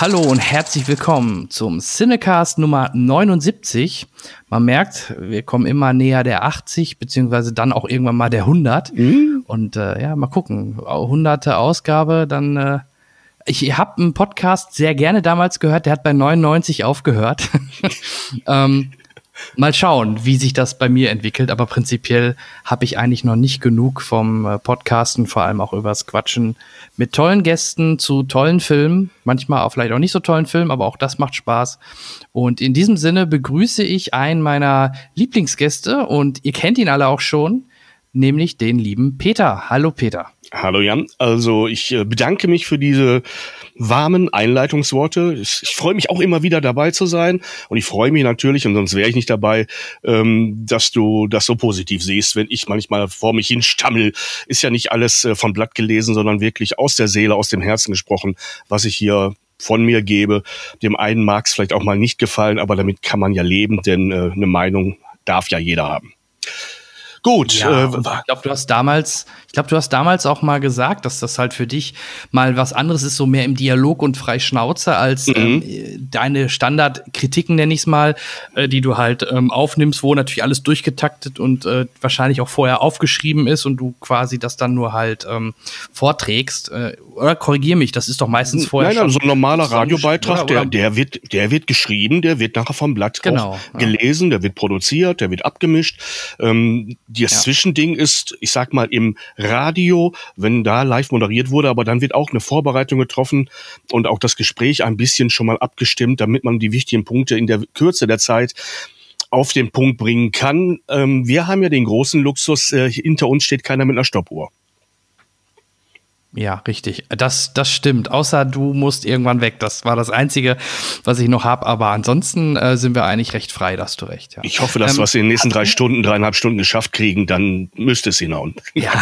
Hallo und herzlich willkommen zum Cinecast Nummer 79. Man merkt, wir kommen immer näher der 80, beziehungsweise dann auch irgendwann mal der 100. Mhm. Und äh, ja, mal gucken, hunderte Ausgabe, dann äh, ich habe einen Podcast sehr gerne damals gehört, der hat bei 99 aufgehört. ähm, mal schauen, wie sich das bei mir entwickelt, aber prinzipiell habe ich eigentlich noch nicht genug vom äh, Podcasten, vor allem auch übers Quatschen mit tollen Gästen zu tollen Filmen, manchmal auch vielleicht auch nicht so tollen Filmen, aber auch das macht Spaß. Und in diesem Sinne begrüße ich einen meiner Lieblingsgäste und ihr kennt ihn alle auch schon, nämlich den lieben Peter. Hallo Peter. Hallo Jan, also ich äh, bedanke mich für diese warmen Einleitungsworte. Ich, freue mich auch immer wieder dabei zu sein und ich freue mich natürlich, und sonst wäre ich nicht dabei, ähm, dass du das so positiv siehst, wenn ich manchmal vor mich hin stammel. Ist ja nicht alles äh, vom Blatt gelesen, sondern wirklich aus der Seele, aus dem Herzen gesprochen, was ich hier von mir gebe. Dem einen mag es vielleicht auch mal nicht gefallen, aber damit kann man ja leben, denn äh, eine Meinung darf ja jeder haben. Gut. Ja, äh, ich glaube, du hast damals, ich glaube, du hast damals auch mal gesagt, dass das halt für dich mal was anderes ist, so mehr im Dialog und frei Schnauze als mhm. ähm, deine Standardkritiken, nenne ich es mal, äh, die du halt ähm, aufnimmst, wo natürlich alles durchgetaktet und äh, wahrscheinlich auch vorher aufgeschrieben ist und du quasi das dann nur halt ähm, vorträgst. Äh, oder korrigier mich, das ist doch meistens vorher. Nein, nein, so ein normaler Radiobeitrag, der, der wird, der wird geschrieben, der wird nachher vom Blatt genau, gelesen, ja. der wird produziert, der wird abgemischt. Ähm, das ja. Zwischending ist, ich sag mal, im Radio, wenn da live moderiert wurde, aber dann wird auch eine Vorbereitung getroffen und auch das Gespräch ein bisschen schon mal abgestimmt, damit man die wichtigen Punkte in der Kürze der Zeit auf den Punkt bringen kann. Ähm, wir haben ja den großen Luxus, äh, hinter uns steht keiner mit einer Stoppuhr. Ja, richtig. Das, das stimmt. Außer du musst irgendwann weg. Das war das Einzige, was ich noch habe. Aber ansonsten äh, sind wir eigentlich recht frei, da hast du recht. Ja. Ich hoffe, dass ähm, wir es in den nächsten drei Stunden, dreieinhalb Stunden geschafft kriegen. Dann müsste es hinhauen. Ja.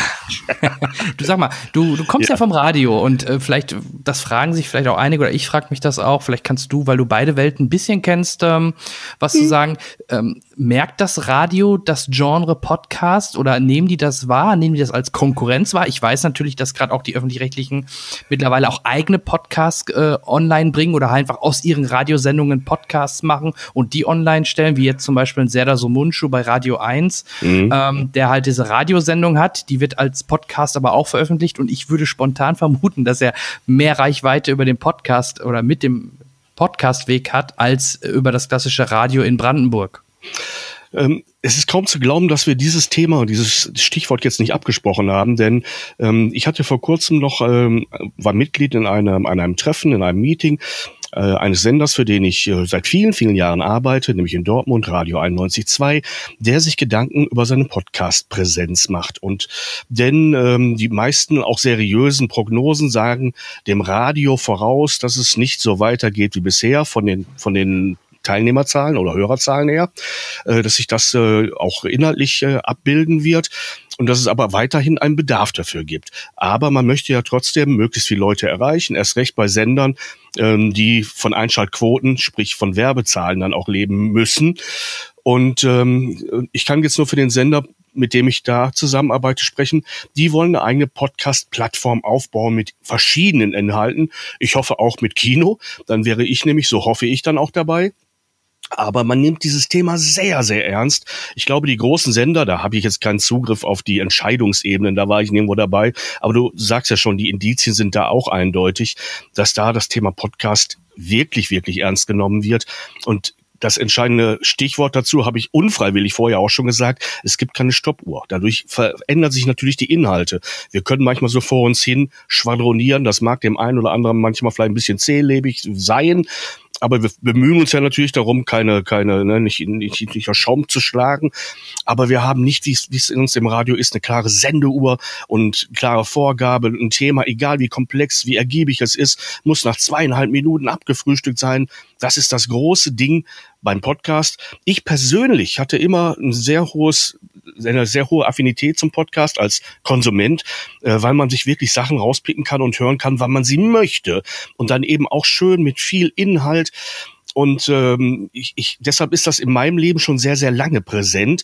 du sag mal, du, du kommst ja, ja vom Radio und äh, vielleicht, das fragen sich vielleicht auch einige oder ich frage mich das auch. Vielleicht kannst du, weil du beide Welten ein bisschen kennst, ähm, was mhm. zu sagen. Ähm, merkt das Radio das Genre Podcast oder nehmen die das wahr? Nehmen die das als Konkurrenz wahr? Ich weiß natürlich, dass gerade auch die öffentlich-rechtlichen mittlerweile auch eigene Podcasts äh, online bringen oder einfach aus ihren Radiosendungen Podcasts machen und die online stellen, wie jetzt zum Beispiel ein Serdar Somunchu bei Radio 1, mhm. ähm, der halt diese Radiosendung hat. Die wird als Podcast aber auch veröffentlicht und ich würde spontan vermuten, dass er mehr Reichweite über den Podcast oder mit dem Podcastweg hat als über das klassische Radio in Brandenburg. Ähm, es ist kaum zu glauben, dass wir dieses Thema dieses Stichwort jetzt nicht abgesprochen haben, denn ähm, ich hatte vor kurzem noch, ähm, war Mitglied in einem, an einem Treffen, in einem Meeting äh, eines Senders, für den ich äh, seit vielen, vielen Jahren arbeite, nämlich in Dortmund, Radio 91.2, der sich Gedanken über seine Podcast-Präsenz macht. Und denn ähm, die meisten auch seriösen Prognosen sagen dem Radio voraus, dass es nicht so weitergeht wie bisher von den, von den Teilnehmerzahlen oder Hörerzahlen her, äh, dass sich das äh, auch inhaltlich äh, abbilden wird und dass es aber weiterhin einen Bedarf dafür gibt. Aber man möchte ja trotzdem möglichst viele Leute erreichen, erst recht bei Sendern, ähm, die von Einschaltquoten, sprich von Werbezahlen dann auch leben müssen. Und ähm, ich kann jetzt nur für den Sender mit dem ich da zusammenarbeite, sprechen. Die wollen eine eigene Podcast-Plattform aufbauen mit verschiedenen Inhalten. Ich hoffe auch mit Kino. Dann wäre ich nämlich, so hoffe ich dann auch dabei. Aber man nimmt dieses Thema sehr, sehr ernst. Ich glaube, die großen Sender, da habe ich jetzt keinen Zugriff auf die Entscheidungsebenen, da war ich nirgendwo dabei. Aber du sagst ja schon, die Indizien sind da auch eindeutig, dass da das Thema Podcast wirklich, wirklich ernst genommen wird. Und das entscheidende Stichwort dazu habe ich unfreiwillig vorher auch schon gesagt. Es gibt keine Stoppuhr. Dadurch verändern sich natürlich die Inhalte. Wir können manchmal so vor uns hin schwadronieren. Das mag dem einen oder anderen manchmal vielleicht ein bisschen zählebig sein aber wir bemühen uns ja natürlich darum, keine, keine, ne, nicht, nicht, nicht aus Schaum zu schlagen. Aber wir haben nicht, wie es in uns im Radio ist, eine klare Sendeuhr und klare Vorgabe, ein Thema, egal wie komplex, wie ergiebig es ist, muss nach zweieinhalb Minuten abgefrühstückt sein. Das ist das große Ding beim Podcast. Ich persönlich hatte immer ein sehr hohes, eine sehr hohe Affinität zum Podcast als Konsument, äh, weil man sich wirklich Sachen rauspicken kann und hören kann, wann man sie möchte. Und dann eben auch schön mit viel Inhalt. Und ähm, ich, ich, deshalb ist das in meinem Leben schon sehr, sehr lange präsent.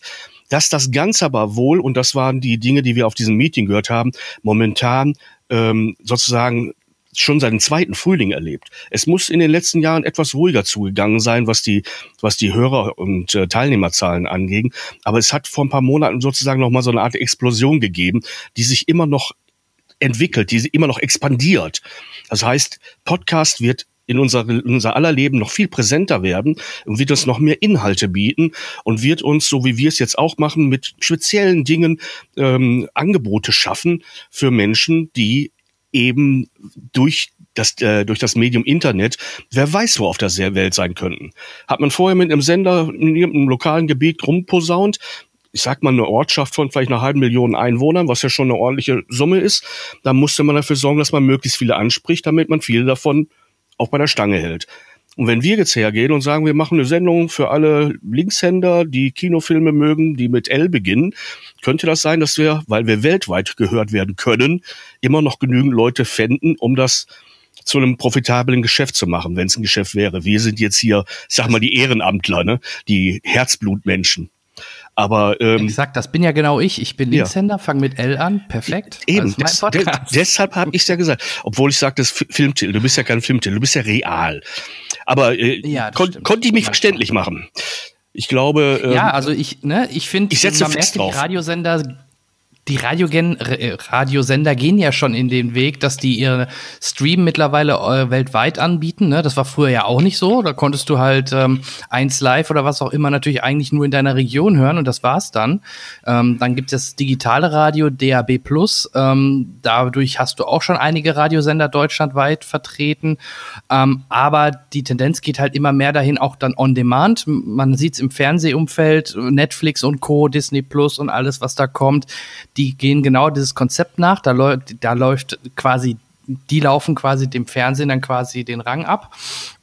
Dass das Ganze aber wohl, und das waren die Dinge, die wir auf diesem Meeting gehört haben, momentan ähm, sozusagen schon seinen zweiten Frühling erlebt. Es muss in den letzten Jahren etwas ruhiger zugegangen sein, was die, was die Hörer- und äh, Teilnehmerzahlen anging. Aber es hat vor ein paar Monaten sozusagen noch mal so eine Art Explosion gegeben, die sich immer noch entwickelt, die immer noch expandiert. Das heißt, Podcast wird in unser, in unser aller Leben noch viel präsenter werden und wird uns noch mehr Inhalte bieten und wird uns, so wie wir es jetzt auch machen, mit speziellen Dingen ähm, Angebote schaffen für Menschen, die eben durch das, äh, durch das Medium Internet, wer weiß, wo auf der Welt sein könnten. Hat man vorher mit einem Sender in irgendeinem lokalen Gebiet rumposaunt, ich sag mal, eine Ortschaft von vielleicht einer halben Million Einwohnern, was ja schon eine ordentliche Summe ist, dann musste man dafür sorgen, dass man möglichst viele anspricht, damit man viele davon auch bei der Stange hält. Und wenn wir jetzt hergehen und sagen, wir machen eine Sendung für alle Linkshänder, die Kinofilme mögen, die mit L beginnen, könnte das sein, dass wir, weil wir weltweit gehört werden können, immer noch genügend Leute fänden, um das zu einem profitablen Geschäft zu machen, wenn es ein Geschäft wäre. Wir sind jetzt hier, sag mal, die Ehrenamtler, ne? die Herzblutmenschen. Aber ähm, Exakt, das bin ja genau ich. Ich bin Linkshänder, ja. fange mit L an, perfekt. Eben, das, de deshalb habe ich es ja gesagt. Obwohl ich sage, das Filmtitel, du bist ja kein Filmtitel, du bist ja real. Aber äh, ja, kon konnte ich mich verständlich machen. Ich glaube. Ähm, ja, also ich, ne, ich finde, ich setze fest drauf. Radiosender die Radiogen äh, Radiosender gehen ja schon in den Weg, dass die ihre Stream mittlerweile äh, weltweit anbieten. Ne? Das war früher ja auch nicht so. Da konntest du halt ähm, eins live oder was auch immer natürlich eigentlich nur in deiner Region hören und das war's dann. Ähm, dann gibt es das digitale Radio DAB. Ähm, dadurch hast du auch schon einige Radiosender deutschlandweit vertreten. Ähm, aber die Tendenz geht halt immer mehr dahin, auch dann on demand. Man sieht es im Fernsehumfeld, Netflix und Co., Disney Plus und alles, was da kommt die gehen genau dieses Konzept nach. Da, läuft, da läuft quasi, die laufen quasi dem Fernsehen dann quasi den Rang ab.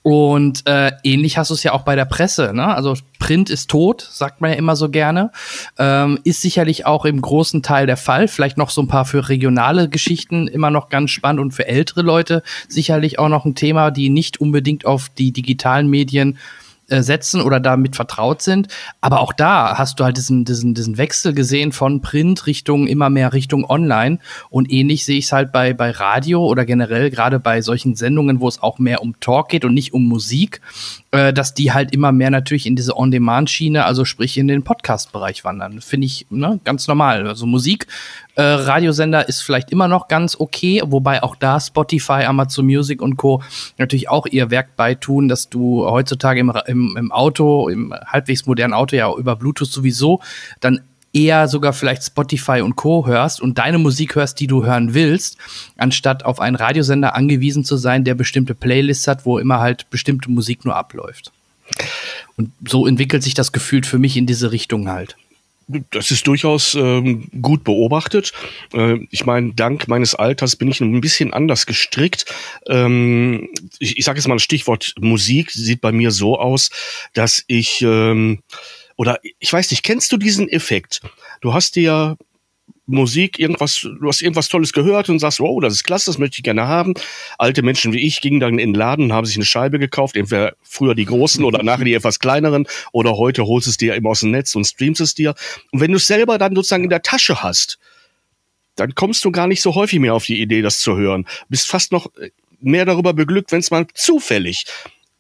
Und äh, ähnlich hast du es ja auch bei der Presse. Ne? Also Print ist tot, sagt man ja immer so gerne. Ähm, ist sicherlich auch im großen Teil der Fall. Vielleicht noch so ein paar für regionale Geschichten immer noch ganz spannend und für ältere Leute sicherlich auch noch ein Thema, die nicht unbedingt auf die digitalen Medien setzen oder damit vertraut sind. Aber auch da hast du halt diesen, diesen, diesen Wechsel gesehen von Print Richtung immer mehr Richtung Online. Und ähnlich sehe ich es halt bei, bei Radio oder generell gerade bei solchen Sendungen, wo es auch mehr um Talk geht und nicht um Musik, äh, dass die halt immer mehr natürlich in diese On-Demand-Schiene, also sprich in den Podcast-Bereich wandern. Finde ich ne, ganz normal. Also Musik äh, Radiosender ist vielleicht immer noch ganz okay, wobei auch da Spotify, Amazon Music und Co. natürlich auch ihr Werk beitun, dass du heutzutage im, im, im Auto, im halbwegs modernen Auto ja über Bluetooth sowieso dann eher sogar vielleicht Spotify und Co. hörst und deine Musik hörst, die du hören willst, anstatt auf einen Radiosender angewiesen zu sein, der bestimmte Playlists hat, wo immer halt bestimmte Musik nur abläuft. Und so entwickelt sich das gefühlt für mich in diese Richtung halt. Das ist durchaus ähm, gut beobachtet. Äh, ich meine, dank meines Alters bin ich ein bisschen anders gestrickt. Ähm, ich ich sage jetzt mal ein Stichwort Musik sieht bei mir so aus, dass ich ähm, oder ich weiß nicht, kennst du diesen Effekt? Du hast dir Musik, irgendwas, du hast irgendwas Tolles gehört und sagst, wow, das ist klasse, das möchte ich gerne haben. Alte Menschen wie ich gingen dann in den Laden und haben sich eine Scheibe gekauft, entweder früher die großen oder nachher die etwas kleineren oder heute holst es dir eben aus dem Netz und streamst es dir. Und wenn du es selber dann sozusagen in der Tasche hast, dann kommst du gar nicht so häufig mehr auf die Idee, das zu hören. Bist fast noch mehr darüber beglückt, wenn es mal zufällig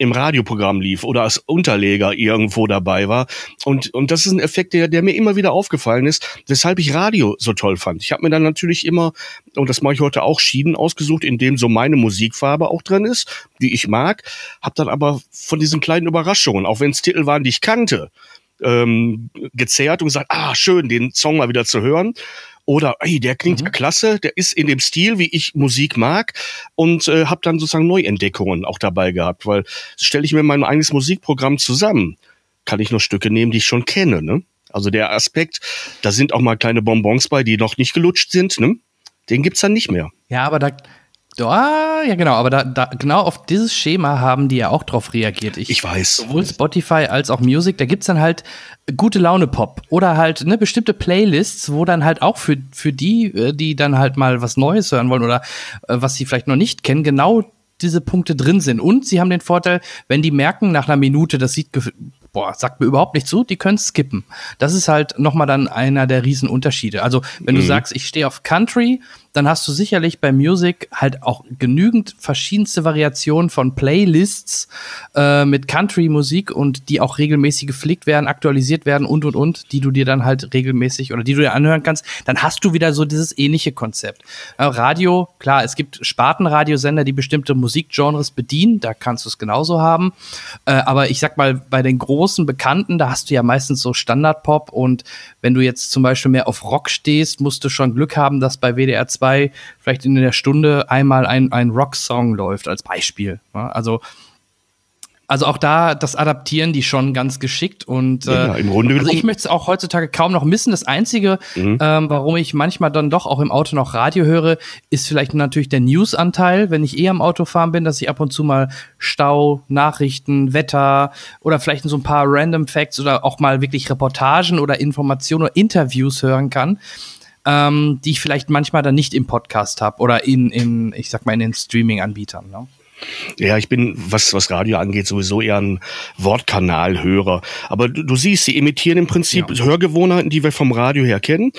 im Radioprogramm lief oder als Unterleger irgendwo dabei war. Und, und das ist ein Effekt, der, der mir immer wieder aufgefallen ist, weshalb ich Radio so toll fand. Ich habe mir dann natürlich immer, und das mache ich heute auch, Schienen ausgesucht, in dem so meine Musikfarbe auch drin ist, die ich mag, habe dann aber von diesen kleinen Überraschungen, auch wenn es Titel waren, die ich kannte, ähm, gezerrt und gesagt, ah, schön, den Song mal wieder zu hören. Oder, ey, der klingt mhm. ja klasse, der ist in dem Stil, wie ich Musik mag und äh, habe dann sozusagen Neuentdeckungen auch dabei gehabt, weil stelle ich mir mein eigenes Musikprogramm zusammen, kann ich nur Stücke nehmen, die ich schon kenne, ne? Also der Aspekt, da sind auch mal kleine Bonbons bei, die noch nicht gelutscht sind, ne? Den gibt's dann nicht mehr. Ja, aber da, Ja, ja, genau, aber da, da, genau auf dieses Schema haben die ja auch drauf reagiert. Ich, ich weiß. Sowohl Spotify als auch Music, da gibt's dann halt gute Laune Pop oder halt ne, bestimmte Playlists, wo dann halt auch für, für die, äh, die dann halt mal was Neues hören wollen oder äh, was sie vielleicht noch nicht kennen, genau diese Punkte drin sind. Und sie haben den Vorteil, wenn die merken nach einer Minute, das sieht boah, sagt mir überhaupt nicht zu, die können skippen. Das ist halt nochmal dann einer der Riesenunterschiede. Also, wenn mhm. du sagst, ich stehe auf Country, dann hast du sicherlich bei Music halt auch genügend verschiedenste Variationen von Playlists äh, mit Country-Musik und die auch regelmäßig gepflegt werden, aktualisiert werden und und und, die du dir dann halt regelmäßig oder die du dir anhören kannst, dann hast du wieder so dieses ähnliche Konzept. Äh, Radio, klar, es gibt Spartenradiosender, die bestimmte Musikgenres bedienen, da kannst du es genauso haben. Äh, aber ich sag mal, bei den großen Bekannten, da hast du ja meistens so Standard-Pop und wenn du jetzt zum Beispiel mehr auf Rock stehst, musst du schon Glück haben, dass bei WDR 2 2 vielleicht in der Stunde einmal ein, ein Rock-Song läuft, als Beispiel. Also also auch da, das adaptieren die schon ganz geschickt und ja, äh, im Grunde also ich möchte es auch heutzutage kaum noch missen. Das Einzige, mhm. ähm, warum ich manchmal dann doch auch im Auto noch Radio höre, ist vielleicht natürlich der News-Anteil, wenn ich eh am Auto fahren bin, dass ich ab und zu mal Stau, Nachrichten, Wetter oder vielleicht so ein paar Random Facts oder auch mal wirklich Reportagen oder Informationen oder Interviews hören kann ähm, die ich vielleicht manchmal dann nicht im Podcast habe oder in, in, ich sag mal, in den Streaming-Anbietern. Ne? Ja, ich bin, was, was Radio angeht, sowieso eher ein Wortkanalhörer. Aber du, du siehst, sie imitieren im Prinzip ja. Hörgewohnheiten, die wir vom Radio her kennen,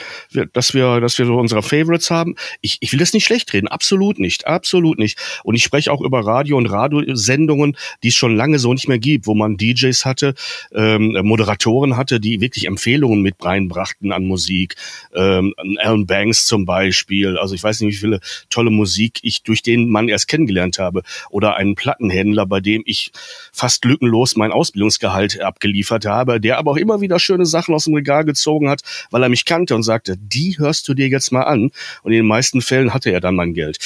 dass wir, dass wir so unsere Favorites haben. Ich, ich will das nicht schlecht reden, absolut nicht, absolut nicht. Und ich spreche auch über Radio und Radiosendungen, die es schon lange so nicht mehr gibt, wo man DJs hatte, ähm, Moderatoren hatte, die wirklich Empfehlungen mit reinbrachten an Musik. Ähm, Alan Banks zum Beispiel. Also ich weiß nicht, wie viele tolle Musik ich durch den Mann erst kennengelernt habe oder einen Plattenhändler, bei dem ich fast lückenlos mein Ausbildungsgehalt abgeliefert habe, der aber auch immer wieder schöne Sachen aus dem Regal gezogen hat, weil er mich kannte und sagte, die hörst du dir jetzt mal an. Und in den meisten Fällen hatte er dann mein Geld.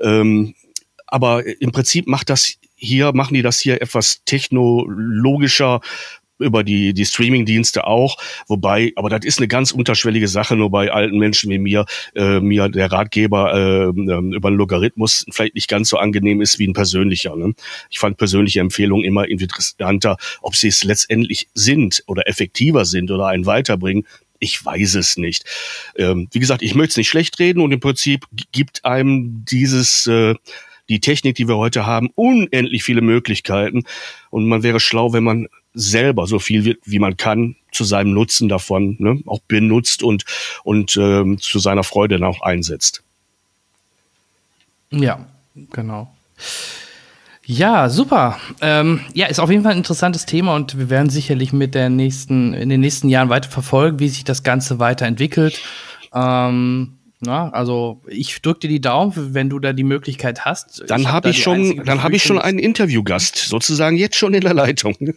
Ähm, aber im Prinzip macht das hier, machen die das hier etwas technologischer über die, die Streaming-Dienste auch. Wobei, aber das ist eine ganz unterschwellige Sache, nur bei alten Menschen wie mir, äh, mir der Ratgeber äh, äh, über einen Logarithmus vielleicht nicht ganz so angenehm ist wie ein persönlicher. Ne? Ich fand persönliche Empfehlungen immer interessanter, ob sie es letztendlich sind oder effektiver sind oder einen weiterbringen. Ich weiß es nicht. Ähm, wie gesagt, ich möchte es nicht schlecht reden und im Prinzip gibt einem dieses äh, die Technik, die wir heute haben, unendlich viele Möglichkeiten. Und man wäre schlau, wenn man selber so viel wie, wie man kann zu seinem Nutzen davon ne, auch benutzt und, und ähm, zu seiner Freude auch einsetzt. Ja, genau. Ja, super. Ähm, ja, ist auf jeden Fall ein interessantes Thema und wir werden sicherlich mit der nächsten, in den nächsten Jahren weiter verfolgen, wie sich das Ganze weiterentwickelt. Ähm, na, also ich drücke dir die Daumen, wenn du da die Möglichkeit hast. Dann habe hab ich schon, dann habe ich schon einen Interviewgast sozusagen jetzt schon in der Leitung.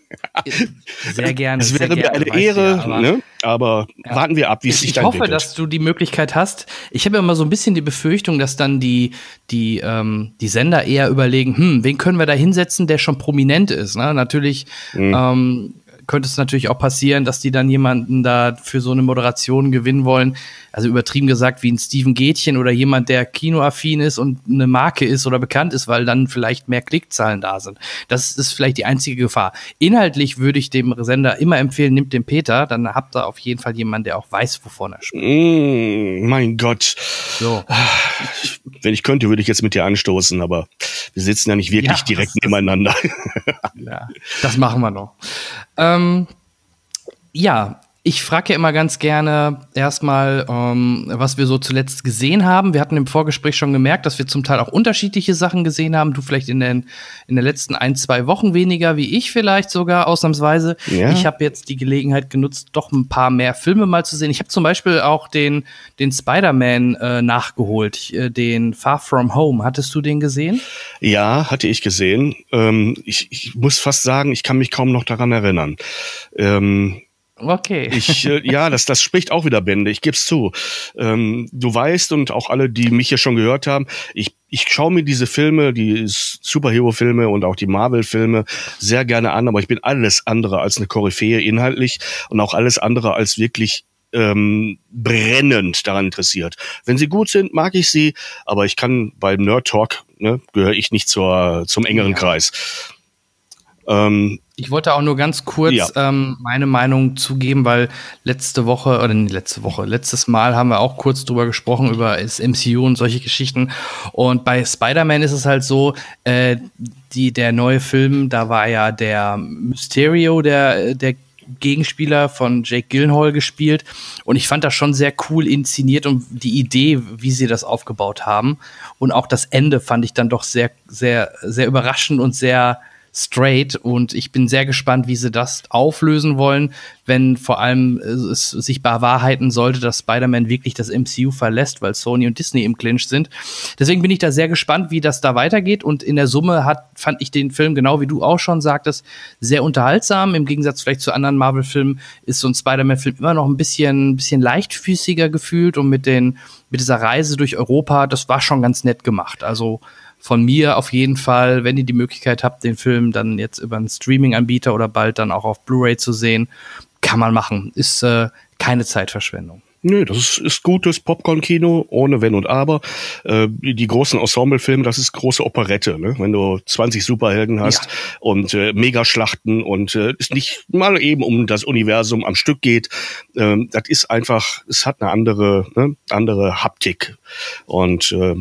Sehr gerne. Es wäre mir eine Ehre, ja, aber, ne? aber ja. warten wir ab, wie es sich dann entwickelt. Ich hoffe, dass du die Möglichkeit hast. Ich habe ja immer so ein bisschen die Befürchtung, dass dann die die ähm, die Sender eher überlegen, hm, wen können wir da hinsetzen, der schon prominent ist. Ne? Natürlich mhm. ähm, könnte es natürlich auch passieren, dass die dann jemanden da für so eine Moderation gewinnen wollen. Also übertrieben gesagt, wie ein Steven Gätchen oder jemand, der kinoaffin ist und eine Marke ist oder bekannt ist, weil dann vielleicht mehr Klickzahlen da sind. Das ist vielleicht die einzige Gefahr. Inhaltlich würde ich dem Sender immer empfehlen, nimmt den Peter, dann habt ihr auf jeden Fall jemanden, der auch weiß, wovon er spricht. Mm, mein Gott. So. Wenn ich könnte, würde ich jetzt mit dir anstoßen, aber wir sitzen ja nicht wirklich ja, direkt nebeneinander. ja, das machen wir noch. Ähm, ja, ich frage ja immer ganz gerne erstmal, ähm, was wir so zuletzt gesehen haben. Wir hatten im Vorgespräch schon gemerkt, dass wir zum Teil auch unterschiedliche Sachen gesehen haben. Du vielleicht in den, in den letzten ein, zwei Wochen weniger, wie ich vielleicht sogar ausnahmsweise. Ja. Ich habe jetzt die Gelegenheit genutzt, doch ein paar mehr Filme mal zu sehen. Ich habe zum Beispiel auch den, den Spider-Man äh, nachgeholt, äh, den Far From Home. Hattest du den gesehen? Ja, hatte ich gesehen. Ähm, ich, ich muss fast sagen, ich kann mich kaum noch daran erinnern. Ähm Okay. Ich, äh, ja, das, das spricht auch wieder Bände, ich geb's zu. Ähm, du weißt und auch alle, die mich hier schon gehört haben, ich, ich schaue mir diese Filme, die Superhero-Filme und auch die Marvel-Filme sehr gerne an, aber ich bin alles andere als eine Koryphäe inhaltlich und auch alles andere als wirklich ähm, brennend daran interessiert. Wenn sie gut sind, mag ich sie, aber ich kann beim Nerd Talk, ne, gehöre ich nicht zur, zum engeren ja. Kreis. Ähm, ich wollte auch nur ganz kurz ja. ähm, meine Meinung zugeben, weil letzte Woche, oder nicht letzte Woche, letztes Mal haben wir auch kurz drüber gesprochen, über das MCU und solche Geschichten. Und bei Spider-Man ist es halt so, äh, die, der neue Film, da war ja der Mysterio, der, der Gegenspieler von Jake Gyllenhaal gespielt. Und ich fand das schon sehr cool inszeniert und die Idee, wie sie das aufgebaut haben. Und auch das Ende fand ich dann doch sehr, sehr, sehr überraschend und sehr straight und ich bin sehr gespannt, wie sie das auflösen wollen, wenn vor allem äh, es sich bewahrheiten sollte, dass Spider-Man wirklich das MCU verlässt, weil Sony und Disney im Clinch sind. Deswegen bin ich da sehr gespannt, wie das da weitergeht und in der Summe hat, fand ich den Film, genau wie du auch schon sagtest, sehr unterhaltsam. Im Gegensatz vielleicht zu anderen Marvel-Filmen ist so ein Spider-Man-Film immer noch ein bisschen, bisschen leichtfüßiger gefühlt und mit den, mit dieser Reise durch Europa, das war schon ganz nett gemacht. Also von mir auf jeden Fall, wenn ihr die Möglichkeit habt, den Film dann jetzt über einen Streaming-Anbieter oder bald dann auch auf Blu-ray zu sehen, kann man machen. Ist äh, keine Zeitverschwendung. Nö, das ist, ist gutes Popcorn-Kino, ohne Wenn und Aber. Äh, die großen Ensemble-Filme, das ist große Operette, ne? wenn du 20 Superhelden hast ja. und äh, Megaschlachten und äh, es nicht mal eben um das Universum am Stück geht. Ähm, das ist einfach, es hat eine andere, ne? andere Haptik. Und äh,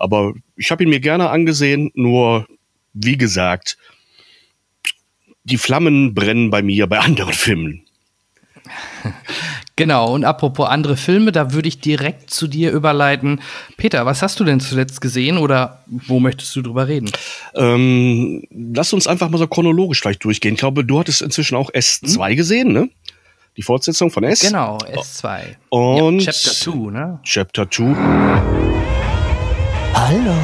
aber ich habe ihn mir gerne angesehen, nur wie gesagt, die Flammen brennen bei mir bei anderen Filmen. Genau, und apropos andere Filme, da würde ich direkt zu dir überleiten. Peter, was hast du denn zuletzt gesehen oder wo möchtest du drüber reden? Ähm, lass uns einfach mal so chronologisch gleich durchgehen. Ich glaube, du hattest inzwischen auch S2 hm? gesehen, ne? Die Fortsetzung von S. Genau, S2. Und ja, Chapter 2, ne? Chapter 2. Hallo.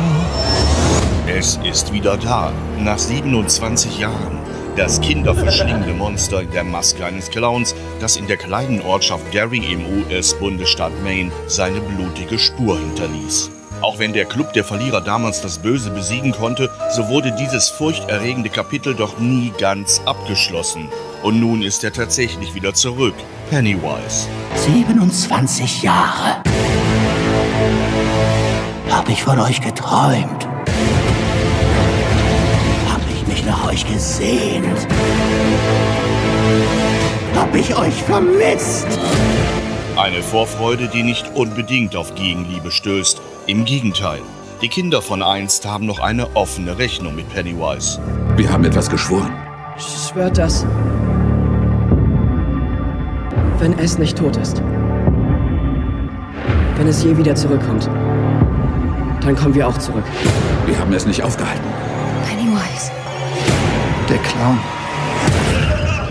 Es ist wieder da, nach 27 Jahren. Das kinderverschlingende Monster in der Maske eines Clowns, das in der kleinen Ortschaft Gary im US-Bundesstaat Maine seine blutige Spur hinterließ. Auch wenn der Club der Verlierer damals das Böse besiegen konnte, so wurde dieses furchterregende Kapitel doch nie ganz abgeschlossen. Und nun ist er tatsächlich wieder zurück, Pennywise. 27 Jahre. Hab ich von euch geträumt? Hab ich mich nach euch gesehnt? Hab ich euch vermisst? Eine Vorfreude, die nicht unbedingt auf Gegenliebe stößt. Im Gegenteil. Die Kinder von einst haben noch eine offene Rechnung mit Pennywise. Wir haben etwas geschworen. Schwört das. Wenn es nicht tot ist. Wenn es je wieder zurückkommt. Dann kommen wir auch zurück. Wir haben es nicht aufgehalten. Pennywise. Der Clown.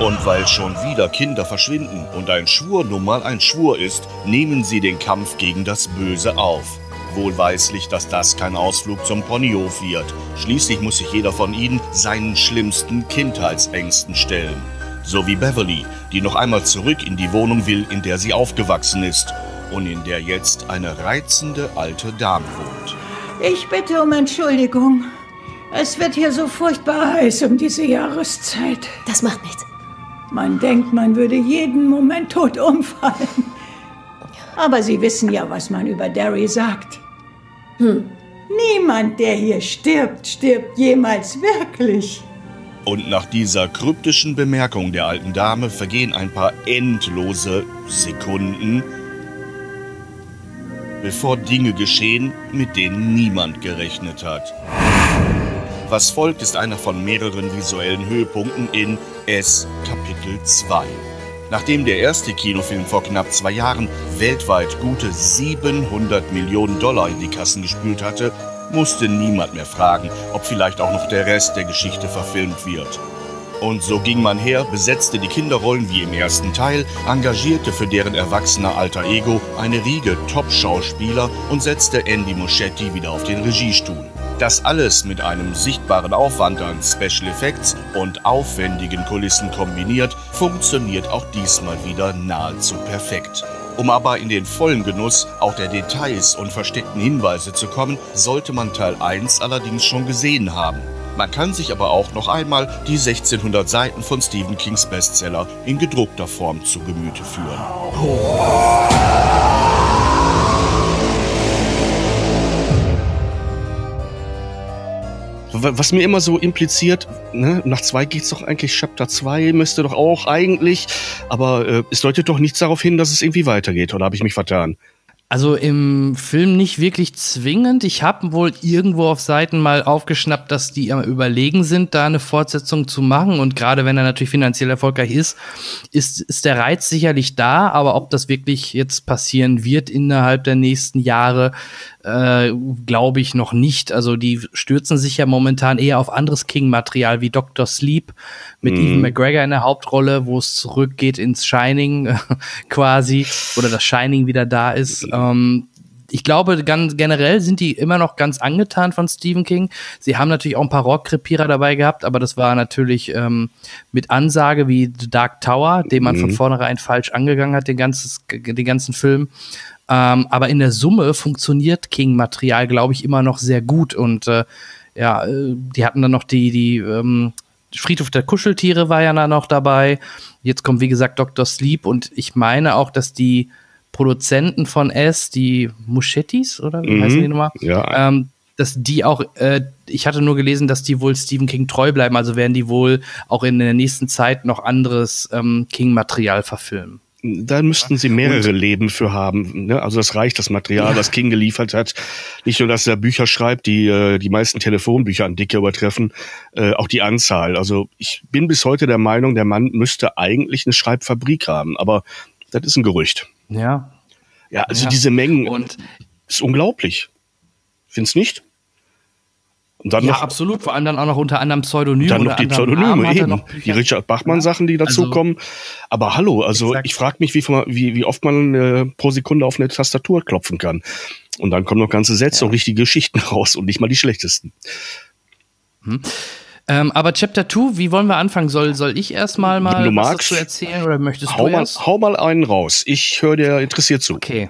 Und weil schon wieder Kinder verschwinden und ein Schwur nun mal ein Schwur ist, nehmen sie den Kampf gegen das Böse auf. Wohlweislich, dass das kein Ausflug zum Ponyhof wird. Schließlich muss sich jeder von ihnen seinen schlimmsten Kindheitsängsten stellen. So wie Beverly, die noch einmal zurück in die Wohnung will, in der sie aufgewachsen ist und in der jetzt eine reizende alte Dame wohnt. Ich bitte um Entschuldigung. Es wird hier so furchtbar heiß um diese Jahreszeit. Das macht nichts. Man denkt, man würde jeden Moment tot umfallen. Aber Sie wissen ja, was man über Derry sagt. Hm. Niemand, der hier stirbt, stirbt jemals wirklich. Und nach dieser kryptischen Bemerkung der alten Dame vergehen ein paar endlose Sekunden, bevor Dinge geschehen, mit denen niemand gerechnet hat. Was folgt, ist einer von mehreren visuellen Höhepunkten in S Kapitel 2. Nachdem der erste Kinofilm vor knapp zwei Jahren weltweit gute 700 Millionen Dollar in die Kassen gespült hatte, musste niemand mehr fragen, ob vielleicht auch noch der Rest der Geschichte verfilmt wird. Und so ging man her, besetzte die Kinderrollen wie im ersten Teil, engagierte für deren erwachsener alter Ego eine Riege Top-Schauspieler und setzte Andy Muschietti wieder auf den Regiestuhl. Das alles mit einem sichtbaren Aufwand an Special Effects und aufwendigen Kulissen kombiniert, funktioniert auch diesmal wieder nahezu perfekt. Um aber in den vollen Genuss auch der Details und versteckten Hinweise zu kommen, sollte man Teil 1 allerdings schon gesehen haben. Man kann sich aber auch noch einmal die 1600 Seiten von Stephen Kings Bestseller in gedruckter Form zu Gemüte führen. Was mir immer so impliziert, ne, nach zwei geht's doch eigentlich, Chapter 2 müsste doch auch eigentlich, aber äh, es deutet doch nichts darauf hin, dass es irgendwie weitergeht, oder habe ich mich vertan? Also im Film nicht wirklich zwingend. Ich habe wohl irgendwo auf Seiten mal aufgeschnappt, dass die Überlegen sind, da eine Fortsetzung zu machen. Und gerade wenn er natürlich finanziell erfolgreich ist, ist, ist der Reiz sicherlich da. Aber ob das wirklich jetzt passieren wird innerhalb der nächsten Jahre, äh, glaube ich noch nicht. Also die stürzen sich ja momentan eher auf anderes King-Material wie Dr. Sleep mit mhm. Evan McGregor in der Hauptrolle, wo es zurückgeht ins Shining quasi oder das Shining wieder da ist. Ähm, ich glaube, ganz generell sind die immer noch ganz angetan von Stephen King. Sie haben natürlich auch ein paar Rockkrepierer dabei gehabt, aber das war natürlich ähm, mit Ansage wie The Dark Tower, den man mhm. von vornherein falsch angegangen hat, den, ganzes, den ganzen Film. Ähm, aber in der Summe funktioniert King-Material, glaube ich, immer noch sehr gut. Und äh, ja, äh, die hatten dann noch die, die ähm, Friedhof der Kuscheltiere war ja dann noch dabei. Jetzt kommt, wie gesagt, Dr. Sleep und ich meine auch, dass die Produzenten von S, die Muschettis, oder wie mhm. heißen die nochmal? Ja. Ähm, dass die auch, äh, ich hatte nur gelesen, dass die wohl Stephen King treu bleiben, also werden die wohl auch in der nächsten Zeit noch anderes ähm, King-Material verfilmen da müssten sie mehrere und, Leben für haben. Ne? Also das reicht, das Material, ja. das King geliefert hat. Nicht nur, dass er Bücher schreibt, die äh, die meisten Telefonbücher an Dicke übertreffen, äh, auch die Anzahl. Also ich bin bis heute der Meinung, der Mann müsste eigentlich eine Schreibfabrik haben, aber das ist ein Gerücht. Ja. Ja, also ja. diese Mengen und ist unglaublich. Findest nicht? Und dann ja, noch, absolut. Vor allem dann auch noch unter anderem Pseudonyme. Dann noch die Pseudonyme, eben. Die Richard Bachmann-Sachen, die dazukommen. Also, Aber hallo, also exakt. ich frage mich, wie, wie, wie oft man äh, pro Sekunde auf eine Tastatur klopfen kann. Und dann kommen noch ganze Sätze ja. und richtige Geschichten raus und nicht mal die schlechtesten. Hm. Ähm, aber Chapter 2, wie wollen wir anfangen? Soll, soll ich erstmal mal du was magst, dazu erzählen oder möchtest hau du mal, erst? Hau mal einen raus. Ich höre dir interessiert zu. Okay.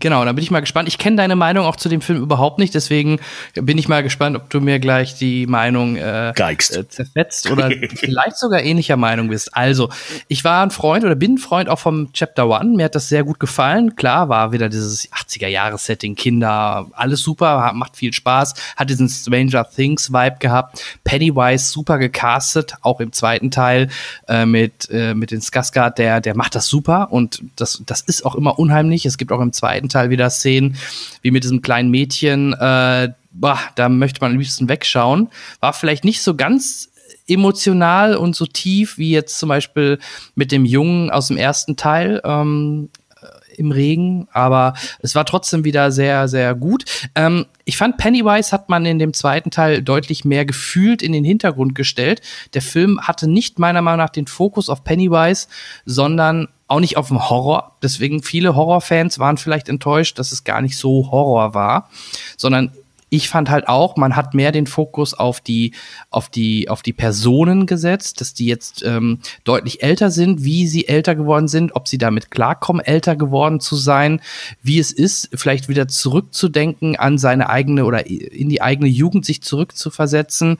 Genau, dann bin ich mal gespannt. Ich kenne deine Meinung auch zu dem Film überhaupt nicht, deswegen bin ich mal gespannt, ob du mir gleich die Meinung äh, äh, zerfetzt oder vielleicht sogar ähnlicher Meinung bist. Also, ich war ein Freund oder bin ein Freund auch vom Chapter One. Mir hat das sehr gut gefallen. Klar, war wieder dieses 80er-Jahres-Setting, Kinder, alles super, macht viel Spaß, hat diesen Stranger Things-Vibe gehabt. Pennywise super gecastet, auch im zweiten Teil äh, mit, äh, mit den Skarsgård, der, der macht das super und das, das ist auch immer unheimlich. Es gibt auch im zweiten zweiten Teil wieder Szenen, wie mit diesem kleinen Mädchen, äh, boah, da möchte man am liebsten wegschauen. War vielleicht nicht so ganz emotional und so tief wie jetzt zum Beispiel mit dem Jungen aus dem ersten Teil. Ähm, im Regen, aber es war trotzdem wieder sehr, sehr gut. Ähm, ich fand, Pennywise hat man in dem zweiten Teil deutlich mehr gefühlt in den Hintergrund gestellt. Der Film hatte nicht meiner Meinung nach den Fokus auf Pennywise, sondern auch nicht auf dem Horror. Deswegen viele Horrorfans waren vielleicht enttäuscht, dass es gar nicht so Horror war, sondern ich fand halt auch, man hat mehr den Fokus auf die, auf die, auf die Personen gesetzt, dass die jetzt ähm, deutlich älter sind, wie sie älter geworden sind, ob sie damit klarkommen, älter geworden zu sein, wie es ist, vielleicht wieder zurückzudenken an seine eigene oder in die eigene Jugend sich zurückzuversetzen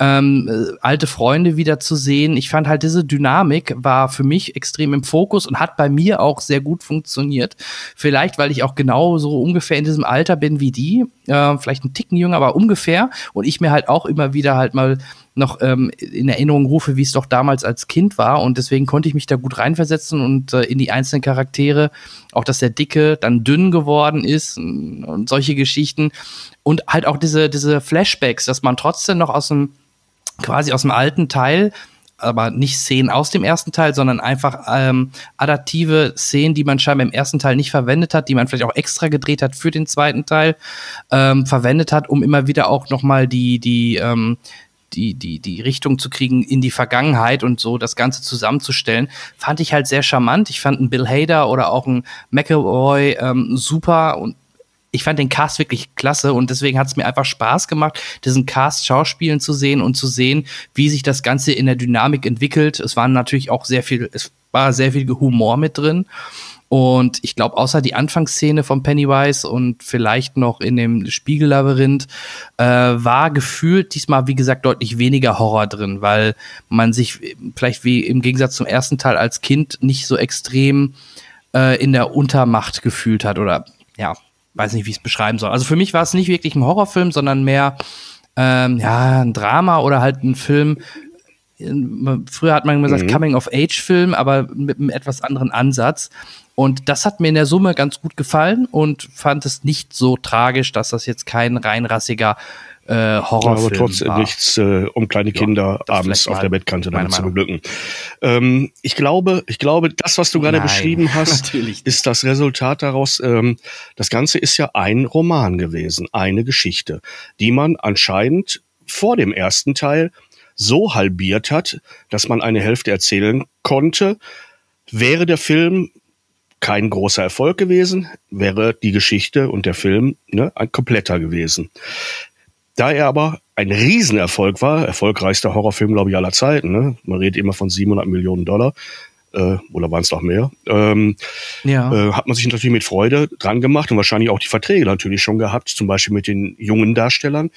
ähm, äh, alte Freunde wieder zu sehen. Ich fand halt diese Dynamik war für mich extrem im Fokus und hat bei mir auch sehr gut funktioniert. Vielleicht, weil ich auch genau so ungefähr in diesem Alter bin wie die, äh, vielleicht ein Ticken jünger, aber ungefähr. Und ich mir halt auch immer wieder halt mal noch ähm, in Erinnerung rufe, wie es doch damals als Kind war. Und deswegen konnte ich mich da gut reinversetzen und äh, in die einzelnen Charaktere, auch dass der Dicke dann dünn geworden ist und solche Geschichten. Und halt auch diese, diese Flashbacks, dass man trotzdem noch aus dem quasi aus dem alten Teil, aber nicht Szenen aus dem ersten Teil, sondern einfach ähm, adaptive Szenen, die man scheinbar im ersten Teil nicht verwendet hat, die man vielleicht auch extra gedreht hat für den zweiten Teil, ähm, verwendet hat, um immer wieder auch noch mal die die ähm, die, die, die Richtung zu kriegen in die Vergangenheit und so das Ganze zusammenzustellen, fand ich halt sehr charmant. Ich fand einen Bill Hader oder auch einen McElroy ähm, super und ich fand den Cast wirklich klasse und deswegen hat es mir einfach Spaß gemacht, diesen Cast schauspielen zu sehen und zu sehen, wie sich das Ganze in der Dynamik entwickelt. Es waren natürlich auch sehr viel, es war sehr viel Humor mit drin. Und ich glaube, außer die Anfangsszene von Pennywise und vielleicht noch in dem Spiegellabyrinth, äh, war gefühlt diesmal, wie gesagt, deutlich weniger Horror drin, weil man sich vielleicht wie im Gegensatz zum ersten Teil als Kind nicht so extrem äh, in der Untermacht gefühlt hat oder ja, weiß nicht, wie ich es beschreiben soll. Also für mich war es nicht wirklich ein Horrorfilm, sondern mehr ähm, ja, ein Drama oder halt ein Film, früher hat man gesagt mhm. Coming-of-Age-Film, aber mit einem etwas anderen Ansatz. Und das hat mir in der Summe ganz gut gefallen und fand es nicht so tragisch, dass das jetzt kein reinrassiger äh, Horrorfilm aber trotzdem war. nichts, äh, um kleine Kinder ja, abends auf der Bettkante damit zu beglücken. Ähm, ich glaube, ich glaube, das, was du gerade beschrieben hast, ist das Resultat daraus. Ähm, das Ganze ist ja ein Roman gewesen, eine Geschichte, die man anscheinend vor dem ersten Teil so halbiert hat, dass man eine Hälfte erzählen konnte. Wäre der Film kein großer Erfolg gewesen, wäre die Geschichte und der Film ne, ein kompletter gewesen. Da er aber ein Riesenerfolg war, erfolgreichster Horrorfilm, glaube ich, aller Zeiten, ne? man redet immer von 700 Millionen Dollar, äh, oder waren es noch mehr, ähm, ja. äh, hat man sich natürlich mit Freude dran gemacht und wahrscheinlich auch die Verträge natürlich schon gehabt, zum Beispiel mit den jungen Darstellern,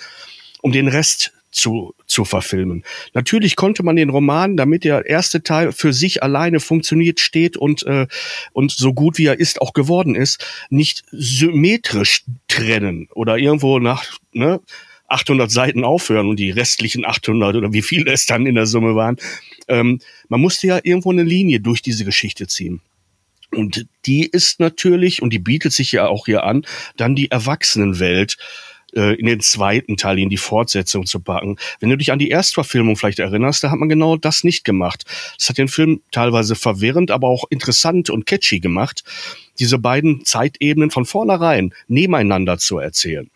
um den Rest zu, zu verfilmen. Natürlich konnte man den Roman, damit der erste Teil für sich alleine funktioniert, steht und, äh, und so gut wie er ist, auch geworden ist, nicht symmetrisch trennen oder irgendwo nach ne, 800 Seiten aufhören und die restlichen 800 oder wie viele es dann in der Summe waren. Ähm, man musste ja irgendwo eine Linie durch diese Geschichte ziehen. Und die ist natürlich, und die bietet sich ja auch hier an, dann die Erwachsenenwelt äh, in den zweiten Teil, in die Fortsetzung zu packen. Wenn du dich an die Erstverfilmung vielleicht erinnerst, da hat man genau das nicht gemacht. Das hat den Film teilweise verwirrend, aber auch interessant und catchy gemacht, diese beiden Zeitebenen von vornherein nebeneinander zu erzählen.